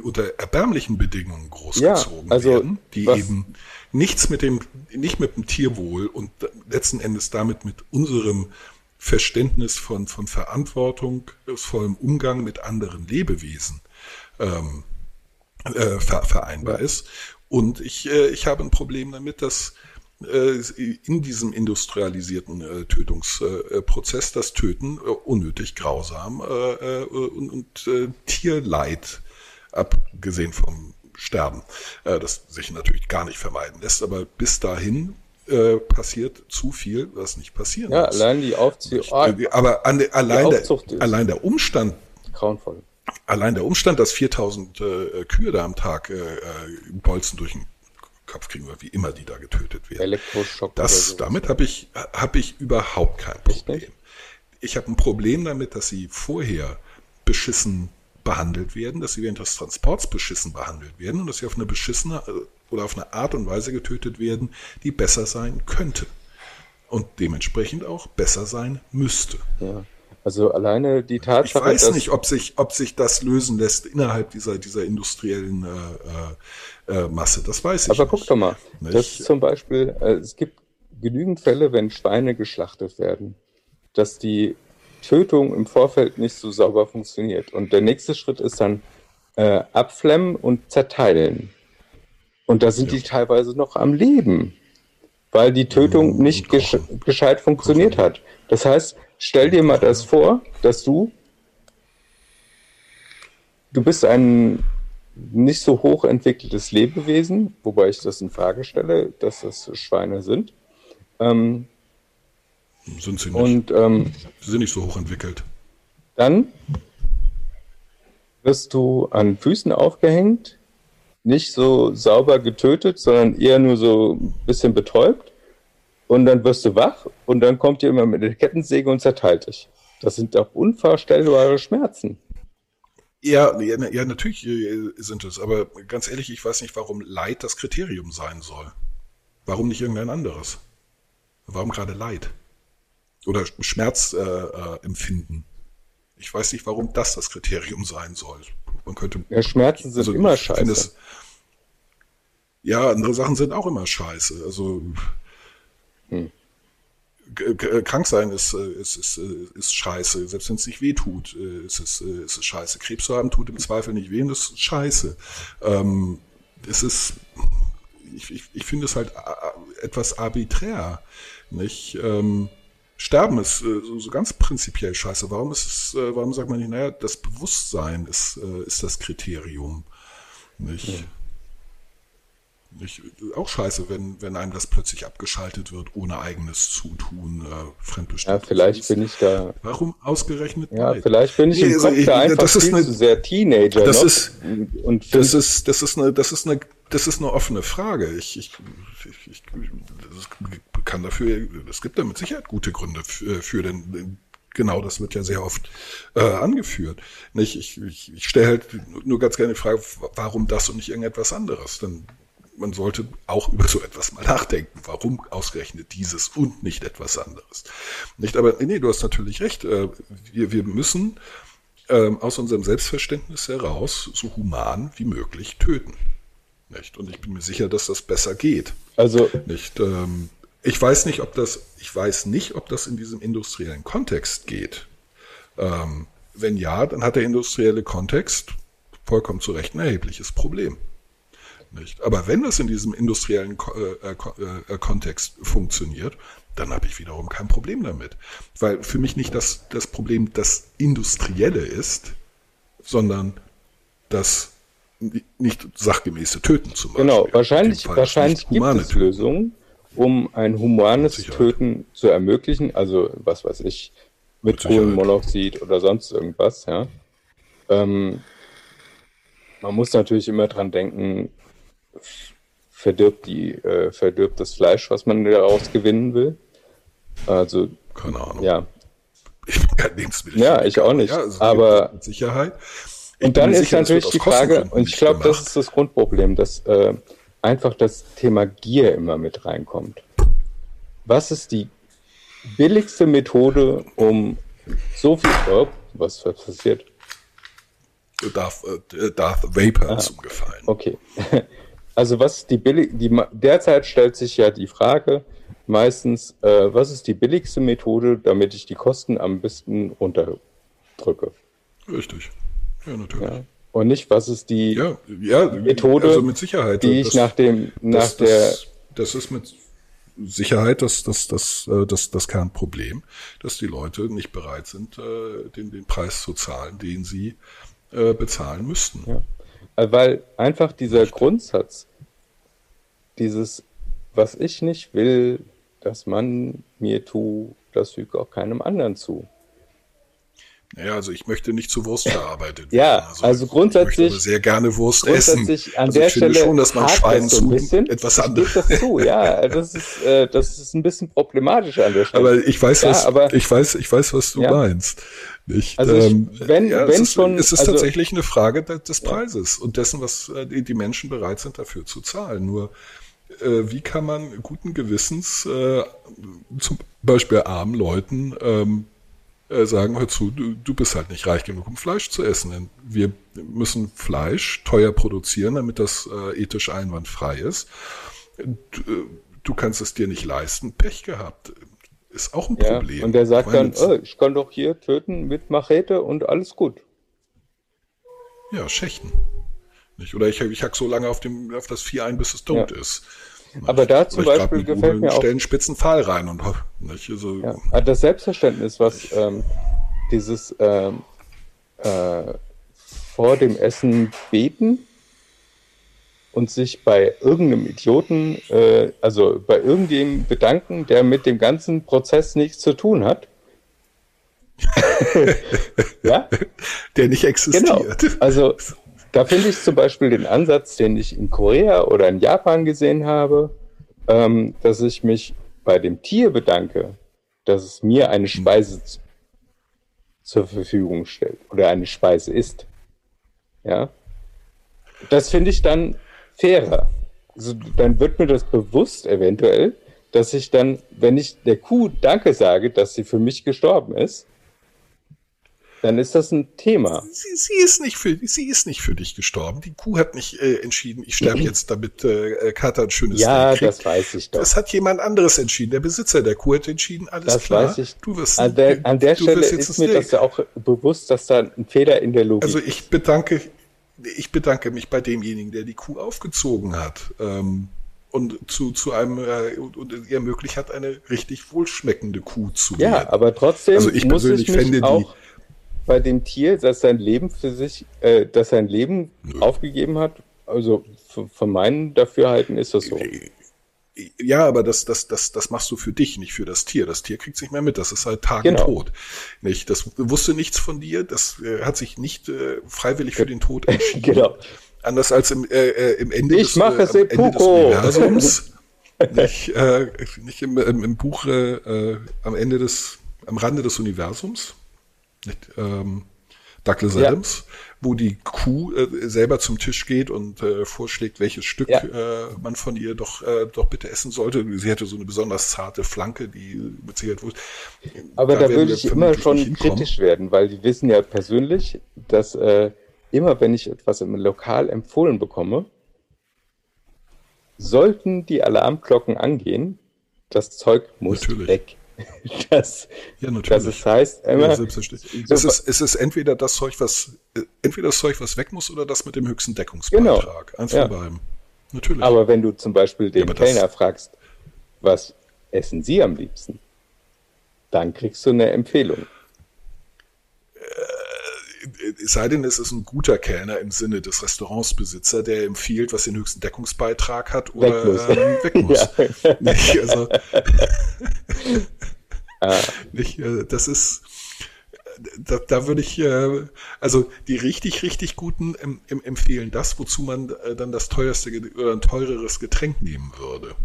unter erbärmlichen Bedingungen großgezogen Ja, also werden, die was- eben nichts mit dem, nicht mit dem Tierwohl und letzten Endes damit mit unserem Verständnis von, von verantwortungsvollem Umgang mit anderen Lebewesen ähm, äh, ver, vereinbar ist. Und ich, äh, ich habe ein Problem damit, dass äh, in diesem industrialisierten äh, Tötungsprozess Prozess das Töten äh, unnötig grausam äh, äh, und, und äh, Tierleid, abgesehen vom Sterben, das sich natürlich gar nicht vermeiden lässt, aber bis dahin äh, passiert zu viel, was nicht passieren Ja, muss. allein die Aufziehung. Aber an, allein, der, allein der Umstand, grauenvoll. allein der Umstand, dass 4000 äh, Kühe da am Tag äh, äh, Bolzen durch den Kopf kriegen oder wie immer die da getötet werden. Elektroschock. Das, so. damit habe ich, hab ich überhaupt kein Problem. Ich habe ein Problem damit, dass sie vorher beschissen behandelt werden, dass sie während des Transports beschissen behandelt werden und dass sie auf eine beschissene äh, oder auf eine Art und Weise getötet werden, die besser sein könnte. Und dementsprechend auch besser sein müsste. Ja. Also alleine die Ich Tatsache, weiß dass nicht, ob sich, ob sich das lösen lässt innerhalb dieser, dieser industriellen äh, äh, äh, Masse. Das weiß ich Aber nicht. guck doch mal, Nicht? das ist zum Beispiel, äh, es gibt genügend Fälle, wenn Schweine geschlachtet werden, dass die Tötung im Vorfeld nicht so sauber funktioniert. Und der nächste Schritt ist dann äh, abflemmen und zerteilen. Und da sind Ja. die teilweise noch am Leben, weil die Tötung Mhm, nicht gesch gescheit funktioniert hat. Das heißt, stell dir mal das vor, dass du du bist ein nicht so hoch entwickeltes Lebewesen, wobei ich das in Frage stelle, dass das Schweine sind. Ähm, Sind sie nicht. und ähm, sie sind nicht so hoch entwickelt. dann wirst du an Füßen aufgehängt, nicht so sauber getötet, sondern eher nur so ein bisschen betäubt. Und dann wirst du wach und dann kommt jemand mit der Kettensäge und zerteilt dich. Das sind doch unvorstellbare Schmerzen. Ja, ja, ja, natürlich äh, sind es, aber ganz ehrlich, ich weiß nicht, warum Leid das Kriterium sein soll. Warum nicht irgendein anderes? Warum gerade Leid? Oder Schmerzempfinden? Äh, Empfinden? ich weiß nicht, warum das das Kriterium sein soll. Man könnte. Ja, Schmerzen sind also immer scheiße. es- ja, andere Sachen sind auch immer scheiße. Also Hm. Krank sein ist, äh, ist, ist, äh, ist scheiße. Selbst wenn es nicht weh tut, äh, ist es, ist es scheiße. Krebs zu haben tut im Zweifel nicht weh und das ist scheiße. Ähm, es ist, ich, ich, ich finde es halt etwas arbiträr. Nicht? Ähm, Sterben ist äh, so, so ganz prinzipiell scheiße. Warum ist es, äh, warum sagt man nicht, naja, das Bewusstsein ist, äh, ist das Kriterium. Nicht? Nicht, auch scheiße, wenn, wenn einem das plötzlich abgeschaltet wird, ohne eigenes Zutun, äh, Ja, fremdbestimmt. vielleicht bin ich da. Warum ausgerechnet? Ja, Leid? vielleicht bin ich Nee, im also Kopf ich- da einfach das ist eine- zu sehr Teenager das noch ist- und Das ist, das ist eine, das ist eine, das ist eine offene Frage. Ich, ich, ich, ich kann dafür, es gibt da mit Sicherheit gute Gründe für, für denn genau das wird ja sehr oft äh, angeführt. Nicht? Ich, ich, ich stelle halt nur ganz gerne die Frage, warum das und nicht irgendetwas anderes? Denn man sollte auch über so etwas mal nachdenken. Warum ausgerechnet dieses und nicht etwas anderes? Nicht, aber nee, du hast natürlich recht. Äh, wir, wir müssen ähm, aus unserem Selbstverständnis heraus so human wie möglich töten. Nicht? Und ich bin mir sicher, dass das besser geht. Also nicht. Ähm, ich weiß nicht, ob das, ich weiß nicht, ob das in diesem industriellen Kontext geht. Ähm, wenn ja, dann hat der industrielle Kontext vollkommen zu Recht ein erhebliches Problem. Nicht? Aber wenn das in diesem industriellen äh, äh, äh, Kontext funktioniert, dann habe ich wiederum kein Problem damit. Weil für mich nicht das, das Problem das Industrielle ist, sondern das nicht sachgemäße Töten zum Beispiel. Genau, wahrscheinlich, wahrscheinlich gibt es Töten. Lösungen, um ein humanes Töten zu ermöglichen. Also, was weiß ich, mit Kohlenmonoxid oder sonst irgendwas, ja. Ähm, man muss natürlich immer dran denken, verdirbt, die, äh, verdirbt das Fleisch, was man daraus gewinnen will. Also, keine Ahnung. Ja. Ich bin kein Lebensmittel. Ja, ich auch nicht. Ja, also aber mit Sicherheit. Ich und dann ist sicher, natürlich die Frage, und ich glaube, das ist das Grundproblem, dass äh, einfach das Thema Gier immer mit reinkommt. Was ist die billigste Methode, um so viel. Oh, was passiert? Darth, äh, Darth Vapor ah, ist umgefallen. Okay. Also was die billig, die derzeit stellt sich ja die Frage meistens, äh, was ist die billigste Methode, damit ich die Kosten am besten runterdrücke? Richtig. Ja, natürlich. Ja. Und nicht, was ist die ja, ja, Methode, also mit Sicherheit, die ich nach dem, nach das, der. Das, das ist mit Sicherheit das, das, das, äh, das, das Kernproblem, dass die Leute nicht bereit sind, äh, den, den Preis zu zahlen, den sie äh, bezahlen müssten. Ja. Weil einfach dieser Grundsatz, dieses, was ich nicht will, dass man mir tut, das fügt auch keinem anderen zu. Ja, also ich möchte nicht zu Wurst verarbeitet werden. ja, also, also grundsätzlich. Ich möchte sehr gerne Wurst grundsätzlich essen. An also der ich finde Stelle schon, dass man Schwein so ein bisschen, etwas anderes. das zu, ja. Das ist, äh, das ist ein bisschen problematisch an der Stelle. Aber ich weiß, ja, was, aber, ich weiß, ich weiß, was du ja. meinst. Nicht? Also ich, ähm, wenn, ja, wenn es schon, ist, es ist also, tatsächlich eine Frage des Preises und dessen, was äh, die Menschen bereit sind, dafür zu zahlen. Nur äh, wie kann man guten Gewissens äh, zum Beispiel armen Leuten ähm, äh, sagen, hör zu, du, du bist halt nicht reich genug, um Fleisch zu essen. Wir müssen Fleisch teuer produzieren, damit das äh, ethisch einwandfrei ist. Du, äh, du, kannst es dir nicht leisten, Pech gehabt. Ist auch ein ja, Problem. Und der sagt dann, oh, ich kann doch hier töten mit Machete und alles gut. Ja, schächten. Nicht? Oder ich, ich hack so lange auf, dem, auf das Vieh ein, bis es tot ja. ist. Aber da zum Beispiel gefällt mir auch. stellen spitzen Pfahl rein und nicht? Also, ja. Also das Selbstverständnis, was ähm, dieses ähm, äh, vor dem Essen beten und sich bei irgendeinem Idioten, äh, also bei irgendjemandem bedanken, der mit dem ganzen Prozess nichts zu tun hat. ja? Der nicht existiert. Genau. Also da finde ich zum Beispiel den Ansatz, den ich in Korea oder in Japan gesehen habe, ähm, dass ich mich bei dem Tier bedanke, dass es mir eine Speise zur Verfügung stellt oder eine Speise ist. Ja, das finde ich dann fairer. Also, dann wird mir das bewusst eventuell, dass ich dann, wenn ich der Kuh Danke sage, dass sie für mich gestorben ist, dann ist das ein Thema. Sie, sie, ist nicht für, sie ist nicht für dich gestorben. Die Kuh hat nicht äh, entschieden, ich sterbe jetzt, damit äh, Kater ein schönes Ja, das weiß ich doch. Das hat jemand anderes entschieden. Der Besitzer der Kuh hat entschieden, alles das klar. Weiß ich. Du wirst, an der, an der Stelle ist mir das ja auch bewusst, dass da ein Fehler in der Logik Also ich bedanke, ich bedanke mich bei demjenigen, der die Kuh aufgezogen hat. Ähm, und zu, zu einem äh, und ihr ermöglicht hat, eine richtig wohlschmeckende Kuh zu Ja, werden. aber trotzdem also ich muss persönlich ich mich fände auch bei dem Tier, dass sein Leben für sich, äh, dass sein Leben Nö. aufgegeben hat? Also von meinen Dafürhalten ist das so. Ja, aber das, das, das, das machst du für dich, nicht für das Tier. Das Tier kriegt sich mehr mit. Das ist halt Tagen genau. tot. Nicht? Das wusste nichts von dir. Das äh, hat sich nicht äh, freiwillig für den Tod entschieden. genau. Anders als im, äh, äh im Ende, ich des, mache äh, Ende des Universums. nicht, äh, nicht im, im, im Buch äh, am Ende des am Rande des Universums. Ähm, Douglas Ja. Adams, wo die Kuh äh, selber zum Tisch geht und äh, vorschlägt, welches Stück Ja. äh, man von ihr doch, äh, doch bitte essen sollte. Sie hätte so eine besonders zarte Flanke, die mit Sicherheit wusste. Aber da, werden würde ich immer schon kritisch werden, weil die wissen ja persönlich, dass äh, immer wenn ich etwas im Lokal empfohlen bekomme, sollten die Alarmglocken angehen, das Zeug muss Natürlich. weg. Das, Ja, natürlich. das ist, heißt immer, Ja, selbstverständlich. so- es, ist, es ist entweder das Zeug, was äh, entweder das Zeug, was weg muss, oder das mit dem höchsten Deckungsbeitrag. Eins Ja. von beiden. Natürlich. aber wenn du zum Beispiel den das- Kellner fragst, was essen Sie am liebsten, dann kriegst du eine Empfehlung. es sei denn, es ist ein guter Kellner im Sinne des Restaurantsbesitzer, der empfiehlt, was den höchsten Deckungsbeitrag hat oder Weg muss. ähm, weg muss. Ja. Nicht, also, Ah, nicht, äh, das ist, da, da würde ich, äh, also die richtig, richtig guten em, em, empfehlen das, wozu man äh, dann das teuerste oder ein teureres Getränk nehmen würde.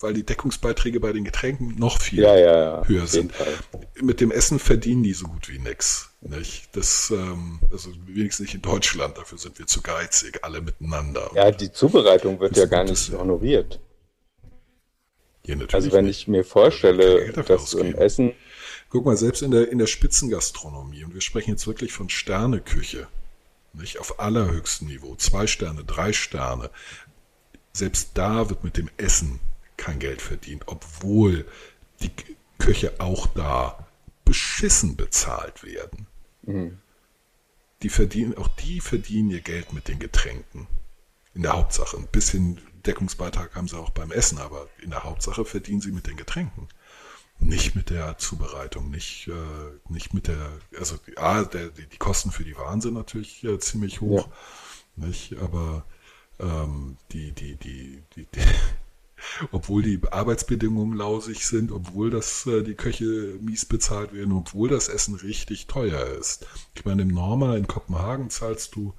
Weil die Deckungsbeiträge bei den Getränken noch viel ja, ja, höher sind. Fall. Mit dem Essen verdienen die so gut wie nix. Nicht? Das, ähm, also wenigstens nicht in Deutschland, dafür sind wir zu geizig, alle miteinander. Ja, die Zubereitung wird ja gar nicht honoriert. Natürlich Also wenn nicht. ich mir vorstelle, dass ausgeben. Essen, Guck mal, selbst in der, in der Spitzengastronomie, und wir sprechen jetzt wirklich von Sterneküche, nicht auf allerhöchstem Niveau, zwei Sterne, drei Sterne, selbst da wird mit dem Essen kein Geld verdient, obwohl die Köche auch da beschissen bezahlt werden. Die verdienen, auch die verdienen ihr Geld mit den Getränken. In der Hauptsache. Ein bisschen Deckungsbeitrag haben sie auch beim Essen, aber in der Hauptsache verdienen sie mit den Getränken. Nicht mit der Zubereitung, nicht, äh, nicht mit der, also ja, der, die, Kosten für die Waren sind natürlich äh, ziemlich hoch, nicht? Aber ähm, die, die, die, die, die, obwohl die Arbeitsbedingungen lausig sind, obwohl das äh, die Köche mies bezahlt werden, obwohl das Essen richtig teuer ist. Ich meine, im Norma in Kopenhagen zahlst du,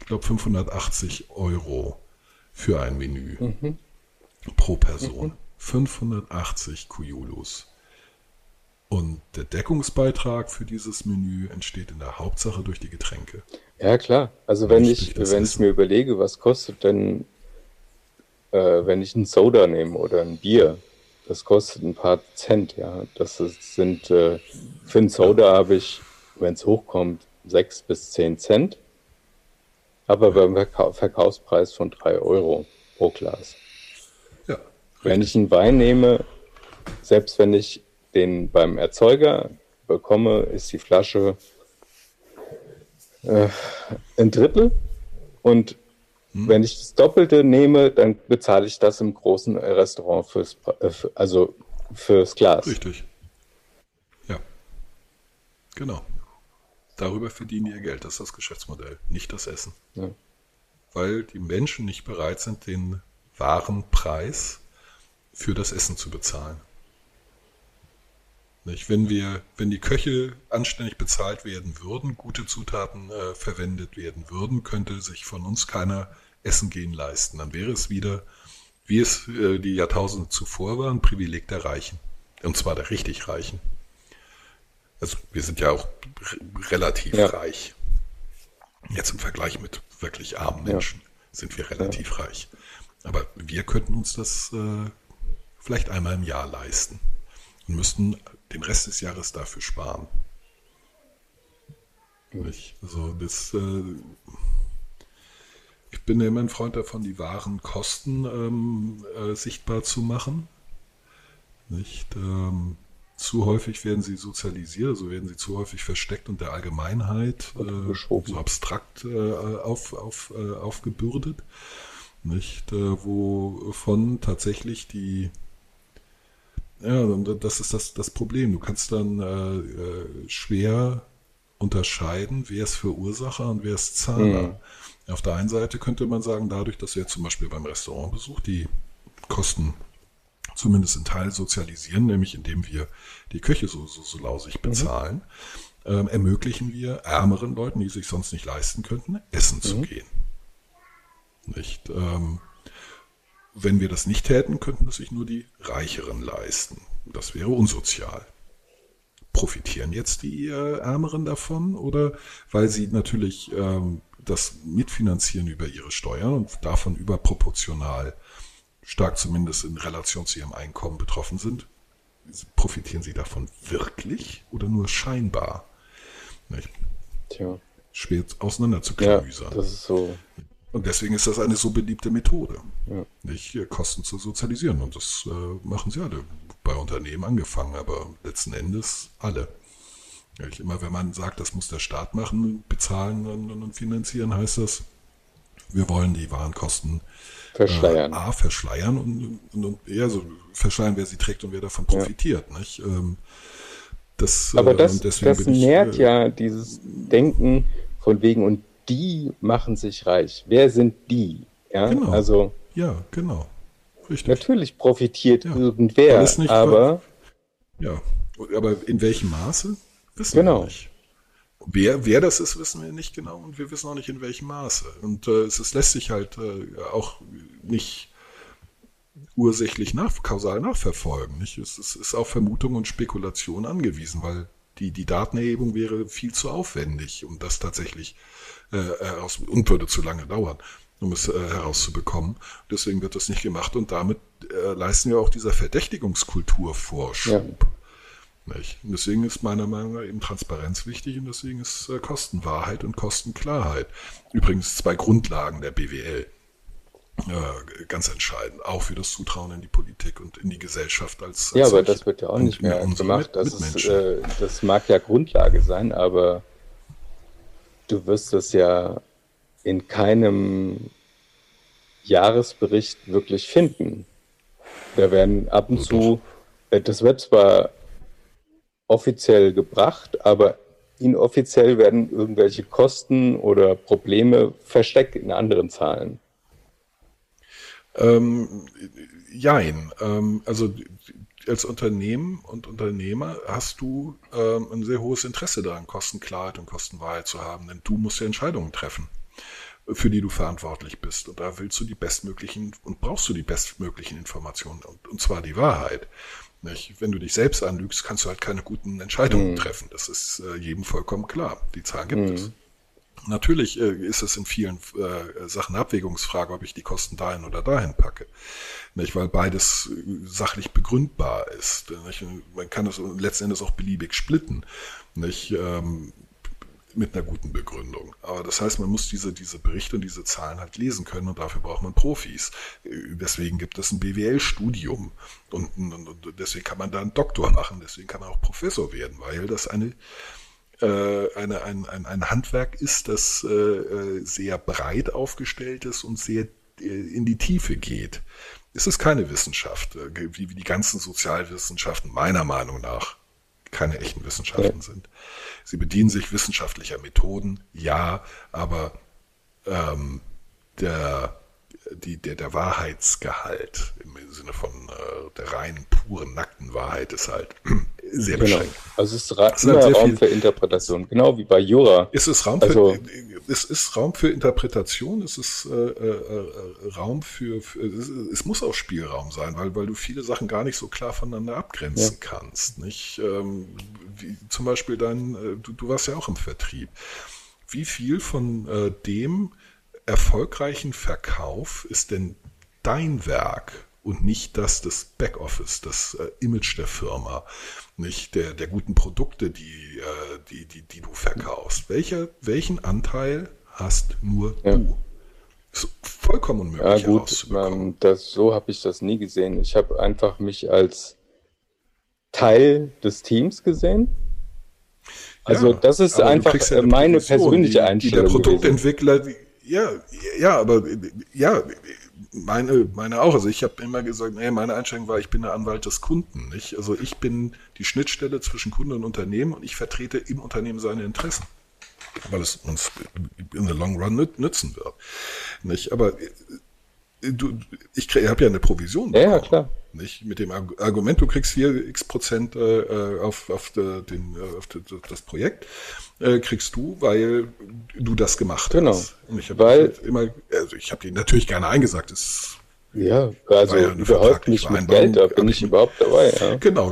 ich glaube, 580 Euro für ein Menü pro Person. 580 Kujulus. Und der Deckungsbeitrag für dieses Menü entsteht in der Hauptsache durch die Getränke. ja klar, also wenn ich, wenn ich mir überlege, was kostet denn, äh, wenn ich einen Soda nehme oder ein Bier, das kostet ein paar Cent, ja. Das ist, sind, äh, für einen Soda habe ich, wenn es hochkommt, sechs bis zehn Cent, aber beim Verkau Verkaufspreis von drei Euro pro Glas. Ja, Wenn ich einen Wein nehme, selbst wenn ich den beim Erzeuger bekomme, ist die Flasche äh, ein Drittel. Und wenn ich das Doppelte nehme, dann bezahle ich das im großen Restaurant fürs, äh, also fürs Glas. richtig. Ja, genau. Darüber verdienen die ihr Geld. Das ist das Geschäftsmodell, nicht das Essen. Ja. Weil die Menschen nicht bereit sind, den wahren Preis für das Essen zu bezahlen. Nicht? Wenn wir, wenn die Köche anständig bezahlt werden würden, gute Zutaten äh, verwendet werden würden, könnte sich von uns keiner Essen gehen leisten. Dann wäre es wieder, wie es äh, die Jahrtausende zuvor war, ein Privileg der Reichen. Und zwar der richtig Reichen. Also wir sind ja auch relativ Ja. reich. Jetzt im Vergleich mit wirklich armen Ja. Menschen sind wir relativ reich. Aber wir könnten uns das äh, vielleicht einmal im Jahr leisten und müssten den Rest des Jahres dafür sparen. Nicht? Also das, äh, ich bin ja immer ein Freund davon, die wahren Kosten ähm, äh, sichtbar zu machen. Nicht? Ähm, zu häufig werden sie sozialisiert, also werden sie zu häufig versteckt und der Allgemeinheit äh, so abstrakt äh, auf, auf, äh, aufgebürdet. Nicht? Äh, wovon tatsächlich die ja, das ist das, das Problem. Du kannst dann äh, äh, schwer unterscheiden, wer ist Verursacher und wer ist Zahler. Auf der einen Seite könnte man sagen, dadurch, dass wir zum Beispiel beim Restaurantbesuch die Kosten zumindest in Teil sozialisieren, nämlich indem wir die Küche so, so, so lausig bezahlen, ähm, ermöglichen wir ärmeren Leuten, die sich sonst nicht leisten könnten, essen zu gehen. Nicht? Ähm, wenn wir das nicht täten, könnten es sich nur die Reicheren leisten. Das wäre unsozial. profitieren jetzt die äh, Ärmeren davon oder weil sie natürlich ähm, das mitfinanzieren über ihre Steuern und davon überproportional stark zumindest in Relation zu ihrem Einkommen betroffen sind? Profitieren sie davon wirklich oder nur scheinbar? Nicht? Tja. Schwer Ja, auseinanderzuklüsern. das ist so. Und deswegen ist das eine so beliebte Methode, Ja. nicht äh, Kosten zu sozialisieren. Und das äh, machen sie alle, bei Unternehmen angefangen, aber letzten Endes alle. Nicht? Immer wenn man sagt, das muss der Staat machen, bezahlen und, finanzieren, heißt das, wir wollen die Warenkosten Verschleiern. Äh, A, verschleiern und, und, und eher so verschleiern, wer sie trägt und wer davon profitiert. Nicht? Ähm, das, Aber äh, das, deswegen das bin ich, nährt äh, ja dieses Denken von wegen, und die machen sich reich. Wer sind die? Ja, Genau. also Ja, genau. Richtig. natürlich profitiert Ja. irgendwer, aber Ja, aber in welchem Maße? Wissen Genau. wir nicht. Wer, wer das ist, wissen wir nicht genau und wir wissen auch nicht in welchem Maße. Und äh, es ist, lässt sich halt äh, auch nicht ursächlich nach, kausal nachverfolgen. Nicht? Es, es ist auf Vermutung und Spekulation angewiesen, weil die, die Datenerhebung wäre viel zu aufwendig, um das tatsächlich äh, heraus und würde zu lange dauern, um es äh, herauszubekommen. Deswegen wird das nicht gemacht und damit äh, leisten wir auch dieser Verdächtigungskultur Vorschub. Nicht? Und deswegen ist meiner Meinung nach eben Transparenz wichtig und deswegen ist äh, Kostenwahrheit und Kostenklarheit übrigens zwei Grundlagen der BWL äh, ganz entscheidend, auch für das Zutrauen in die Politik und in die Gesellschaft als, als ja, aber das wird ja auch nicht mehr gemacht. Das, ist, äh, das mag ja Grundlage sein, aber du wirst das ja in keinem Jahresbericht wirklich finden. Da werden ab und zu, äh, das wird zwar offiziell gebracht, aber inoffiziell werden irgendwelche Kosten oder Probleme versteckt in anderen Zahlen. Ähm, jein. Ähm, also als Unternehmen und Unternehmer hast du ähm, ein sehr hohes Interesse daran, Kostenklarheit und Kostenwahrheit zu haben, denn du musst ja Entscheidungen treffen, für die du verantwortlich bist. Und da willst du die bestmöglichen und brauchst du die bestmöglichen Informationen, und, und zwar die Wahrheit. Nicht? Wenn du dich selbst anlügst, kannst du halt keine guten Entscheidungen treffen. Das ist äh, jedem vollkommen klar. Die Zahlen gibt es. Natürlich äh, ist es in vielen äh, Sachen eine Abwägungsfrage, ob ich die Kosten dahin oder dahin packe. Nicht? Weil beides äh, sachlich begründbar ist. Nicht? Man kann es letzten Endes auch beliebig splitten. Nicht? Ähm, mit einer guten Begründung. Aber das heißt, man muss diese, diese Berichte und diese Zahlen halt lesen können und dafür braucht man Profis. Deswegen gibt es ein BWL-Studium und, und, und deswegen kann man da einen Doktor machen, deswegen kann man auch Professor werden, weil das eine äh, eine, ein, ein, ein Handwerk ist, das äh, äh, sehr breit aufgestellt ist und sehr äh, in die Tiefe geht. Es ist keine Wissenschaft, äh, wie, wie die ganzen Sozialwissenschaften meiner Meinung nach keine echten Wissenschaften sind. Sie bedienen sich wissenschaftlicher Methoden, ja, aber ähm, der, die, der, der Wahrheitsgehalt im Sinne von äh, der reinen, puren, nackten Wahrheit ist halt sehr Genau. beschränkt. Also es ist ra ist halt Raum viel- für Interpretation, genau wie bei Jura. Es ist Raum für, Also- es ist Raum für Interpretation, es ist äh, äh, Raum für, für es, es muss auch Spielraum sein, weil, weil du viele Sachen gar nicht so klar voneinander abgrenzen kannst. Nicht? Ähm, wie, zum Beispiel dein, äh, du, du warst ja auch im Vertrieb. Wie viel von äh, dem erfolgreichen Verkauf ist denn dein Werk und nicht das des Backoffice, das äh, Image der Firma, nicht der, der guten Produkte, die, äh, die, die, die du verkaufst. Welcher, welchen Anteil hast nur Ja. du? Ist vollkommen Ja unmöglich gut, herauszubekommen. ähm, das, so habe ich das nie gesehen. Ich habe einfach mich als Teil des Teams gesehen. Also Ja, das ist einfach ja meine persönliche die, Einstellung. Die der. Produktentwickler, die, ja, ja, aber ja, meine, meine auch. Also ich habe immer gesagt, nee, meine Einstellung war, ich bin der Anwalt des Kunden. Nicht? Also ich bin die Schnittstelle zwischen Kunde und Unternehmen und ich vertrete im Unternehmen seine Interessen. Weil es uns in the long run nüt- nützen wird. Nicht? Aber du, ich habe ja eine Provision. Ja, ja, klar. Nicht? Mit dem Argu- Argument, du kriegst hier x Prozent äh, äh, auf, auf, de, den, äh, auf das Projekt, äh, kriegst du, weil du das gemacht Genau. hast. Und ich habe halt immer, also ich habe dir natürlich gerne eingesagt, es Ja, also ja überhaupt nicht mit Geld, da bin ich ich- überhaupt dabei. Ja. Genau.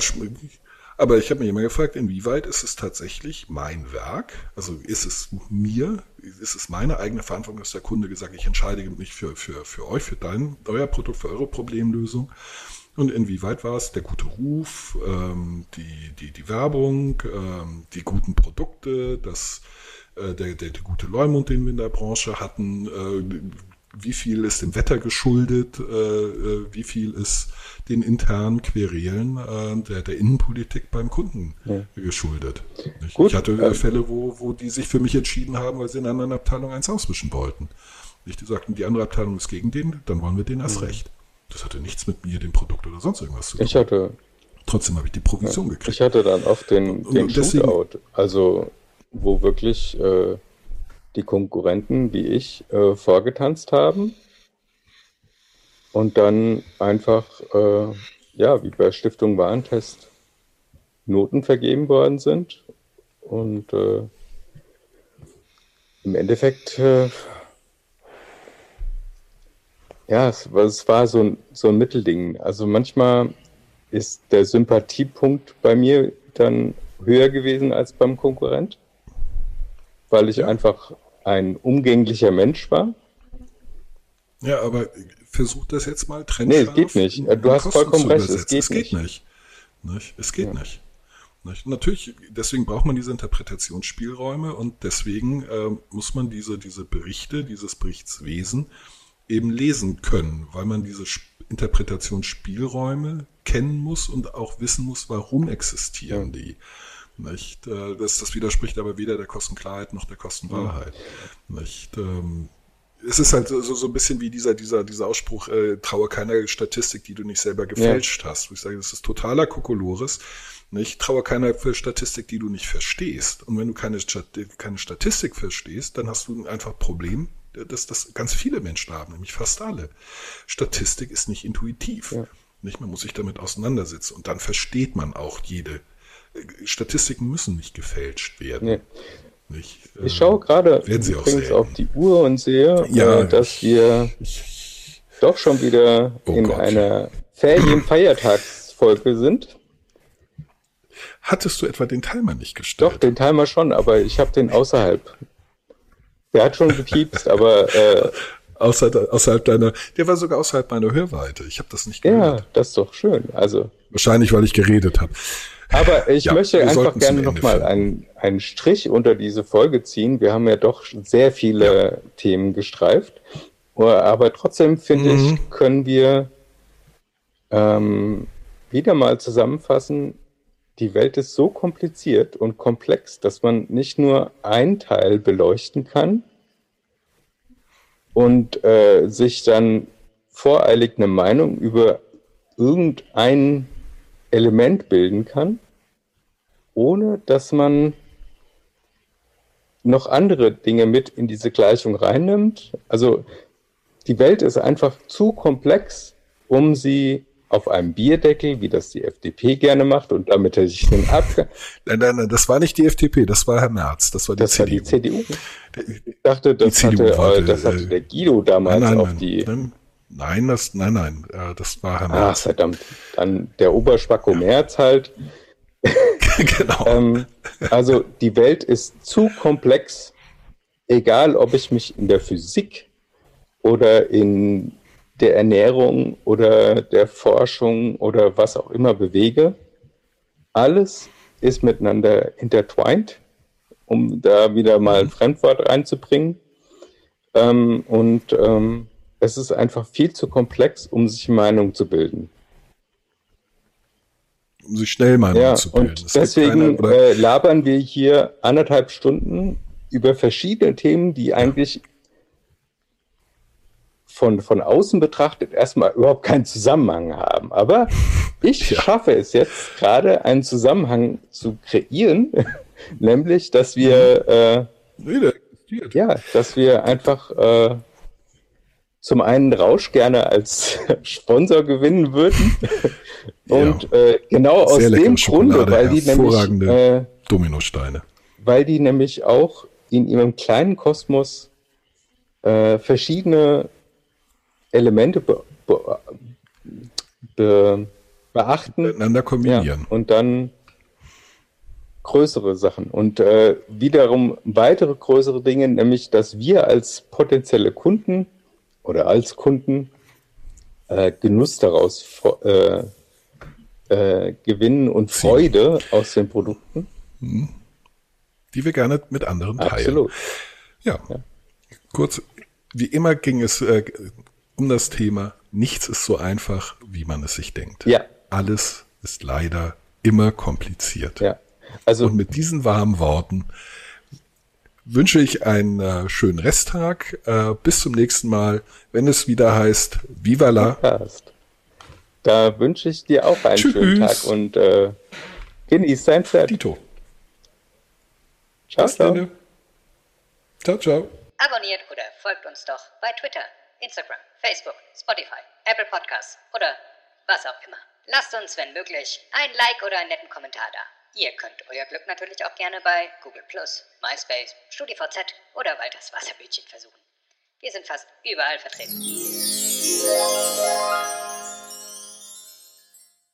Aber ich habe mich immer gefragt, inwieweit ist es tatsächlich mein Werk? Also ist es mir, ist es meine eigene Verantwortung, dass der Kunde gesagt, ich entscheide mich für, für, für euch, für dein, euer Produkt, für eure Problemlösung? Und inwieweit war es der gute Ruf, ähm, die, die, die Werbung, ähm, die guten Produkte, das, äh, der, der, der gute Leumund, den wir in der Branche hatten, äh, wie viel ist dem Wetter geschuldet, äh, äh, wie viel ist den internen Querelen äh, der, der Innenpolitik beim Kunden ja. geschuldet. Ich, ich hatte äh, Fälle, wo, wo die sich für mich entschieden haben, weil sie in einer anderen Abteilung eins auswischen wollten. Nicht, die sagten, die andere Abteilung ist gegen den, dann wollen wir den erst mhm. recht. Das hatte nichts mit mir, dem Produkt oder sonst irgendwas zu tun. Ich hatte. Trotzdem habe ich die Provision ja, gekriegt. Ich hatte dann oft den, den deswegen, Shootout, also wo wirklich äh, die Konkurrenten wie ich äh, vorgetanzt haben und dann einfach, äh, ja, wie bei Stiftung Warentest, Noten vergeben worden sind. Und äh, im Endeffekt, äh, ja, es, es war so ein, so ein Mittelding. Also manchmal ist der Sympathiepunkt bei mir dann höher gewesen als beim Konkurrent, weil ich einfach ein umgänglicher Mensch war. Ja, aber versuch das jetzt mal trennscharf. Nee, es geht nicht. Du hast vollkommen recht, es geht, es geht nicht. nicht. Es geht ja. nicht. Natürlich, deswegen braucht man diese Interpretationsspielräume und deswegen äh, muss man diese, diese Berichte, dieses Berichtswesen eben lesen können, weil man diese Interpretationsspielräume kennen muss und auch wissen muss, warum existieren die. Nicht? Äh, das, das widerspricht aber weder der Kostenklarheit noch der Kostenwahrheit. Nicht? Ähm, es ist halt so, so ein bisschen wie dieser, dieser, dieser Ausspruch, äh, traue keiner Statistik, die du nicht selber gefälscht ja. hast. Wo ich sage, das ist totaler Kokolores. Ich traue keiner für Statistik, die du nicht verstehst. Und wenn du keine, keine Statistik verstehst, dann hast du einfach ein Problem, dass das ganz viele Menschen haben, nämlich fast alle. Statistik ist nicht intuitiv. Ja. Nicht? Man muss sich damit auseinandersetzen und dann versteht man auch jede Statistiken müssen nicht gefälscht werden. Nee. Nicht, äh, ich schaue gerade übrigens auf die Uhr und sehe, ja, äh, dass wir ich, doch schon wieder oh in Gott. einer Ferien-Feiertagsfolge sind. Hattest du etwa den Timer nicht gestellt? Doch, den Timer schon, aber ich habe den außerhalb. Der hat schon gepiepst, aber äh, außerhalb, außerhalb deiner, der war sogar außerhalb meiner Hörweite. Ich habe das nicht gehört. Ja, das ist doch schön. Also wahrscheinlich, weil ich geredet habe. Aber ich ja, möchte einfach gerne nochmal einen, einen Strich unter diese Folge ziehen. Wir haben ja doch sehr viele ja. Themen gestreift. Aber trotzdem finde mhm. ich, können wir ähm, wieder mal zusammenfassen, die Welt ist so kompliziert und komplex, dass man nicht nur ein Teil beleuchten kann und äh, sich dann voreilig eine Meinung über irgendein Element bilden kann, ohne dass man noch andere Dinge mit in diese Gleichung reinnimmt. Also die Welt ist einfach zu komplex, um sie auf einem Bierdeckel, wie das die FDP gerne macht, und damit hätte ich den Abgang. Nein, nein, nein, das war nicht die FDP, das war Herr Merz, das war die das CDU. War die CDU. Ich dachte, das, hatte, hatte, das hatte äh, der Guido damals nein, nein, auf die. Nein, Nein, das, nein, nein, äh, das war Herr Merz. Ach, verdammt. Dann der Oberspacko ja. Merz halt. genau. ähm, also die Welt ist zu komplex, egal ob ich mich in der Physik oder in der Ernährung oder der Forschung oder was auch immer bewege. Alles ist miteinander intertwined, um da wieder mal ein mhm. Fremdwort reinzubringen. Ähm, und ähm, es ist einfach viel zu komplex, um sich Meinung zu bilden. Um sich schnell Meinung ja, zu bilden. Und deswegen keine, äh, labern wir hier anderthalb Stunden über verschiedene Themen, die eigentlich von, von außen betrachtet erstmal überhaupt keinen Zusammenhang haben. Aber ich ja. schaffe es jetzt gerade, einen Zusammenhang zu kreieren, nämlich, dass wir mhm. äh, ja, dass wir einfach äh, zum einen Rausch gerne als Sponsor gewinnen würden. Und ja. äh, genau aus dem Grunde, weil die nämlich äh, Dominosteine. Weil die nämlich auch in ihrem kleinen Kosmos äh, verschiedene Elemente be be be beachten. Miteinander kombinieren. Ja, und dann größere Sachen und äh, wiederum weitere größere Dinge, nämlich dass wir als potenzielle Kunden oder als Kunden äh, Genuss daraus äh, äh, gewinnen und Freude aus den Produkten. Die wir gerne mit anderen teilen. Absolut. Ja. ja. Kurz, wie immer ging es äh, um das Thema, nichts ist so einfach, wie man es sich denkt. Ja. Alles ist leider immer kompliziert. Ja. Also, Und mit diesen warmen Worten wünsche ich einen äh, schönen Resttag. Äh, bis zum nächsten Mal, wenn es wieder heißt Viva la. Da wünsche ich dir auch einen Tschüss. schönen Tag und äh, genieß dein Set. Dito. Ciao, ciao. Ciao, ciao. Abonniert oder folgt uns doch bei Twitter, Instagram, Facebook, Spotify, Apple Podcasts oder was auch immer. Lasst uns, wenn möglich, ein Like oder einen netten Kommentar da. Ihr könnt euer Glück natürlich auch gerne bei Google MySpace, StudiVZ oder Walters Wasserbütchen versuchen. Wir sind fast überall vertreten.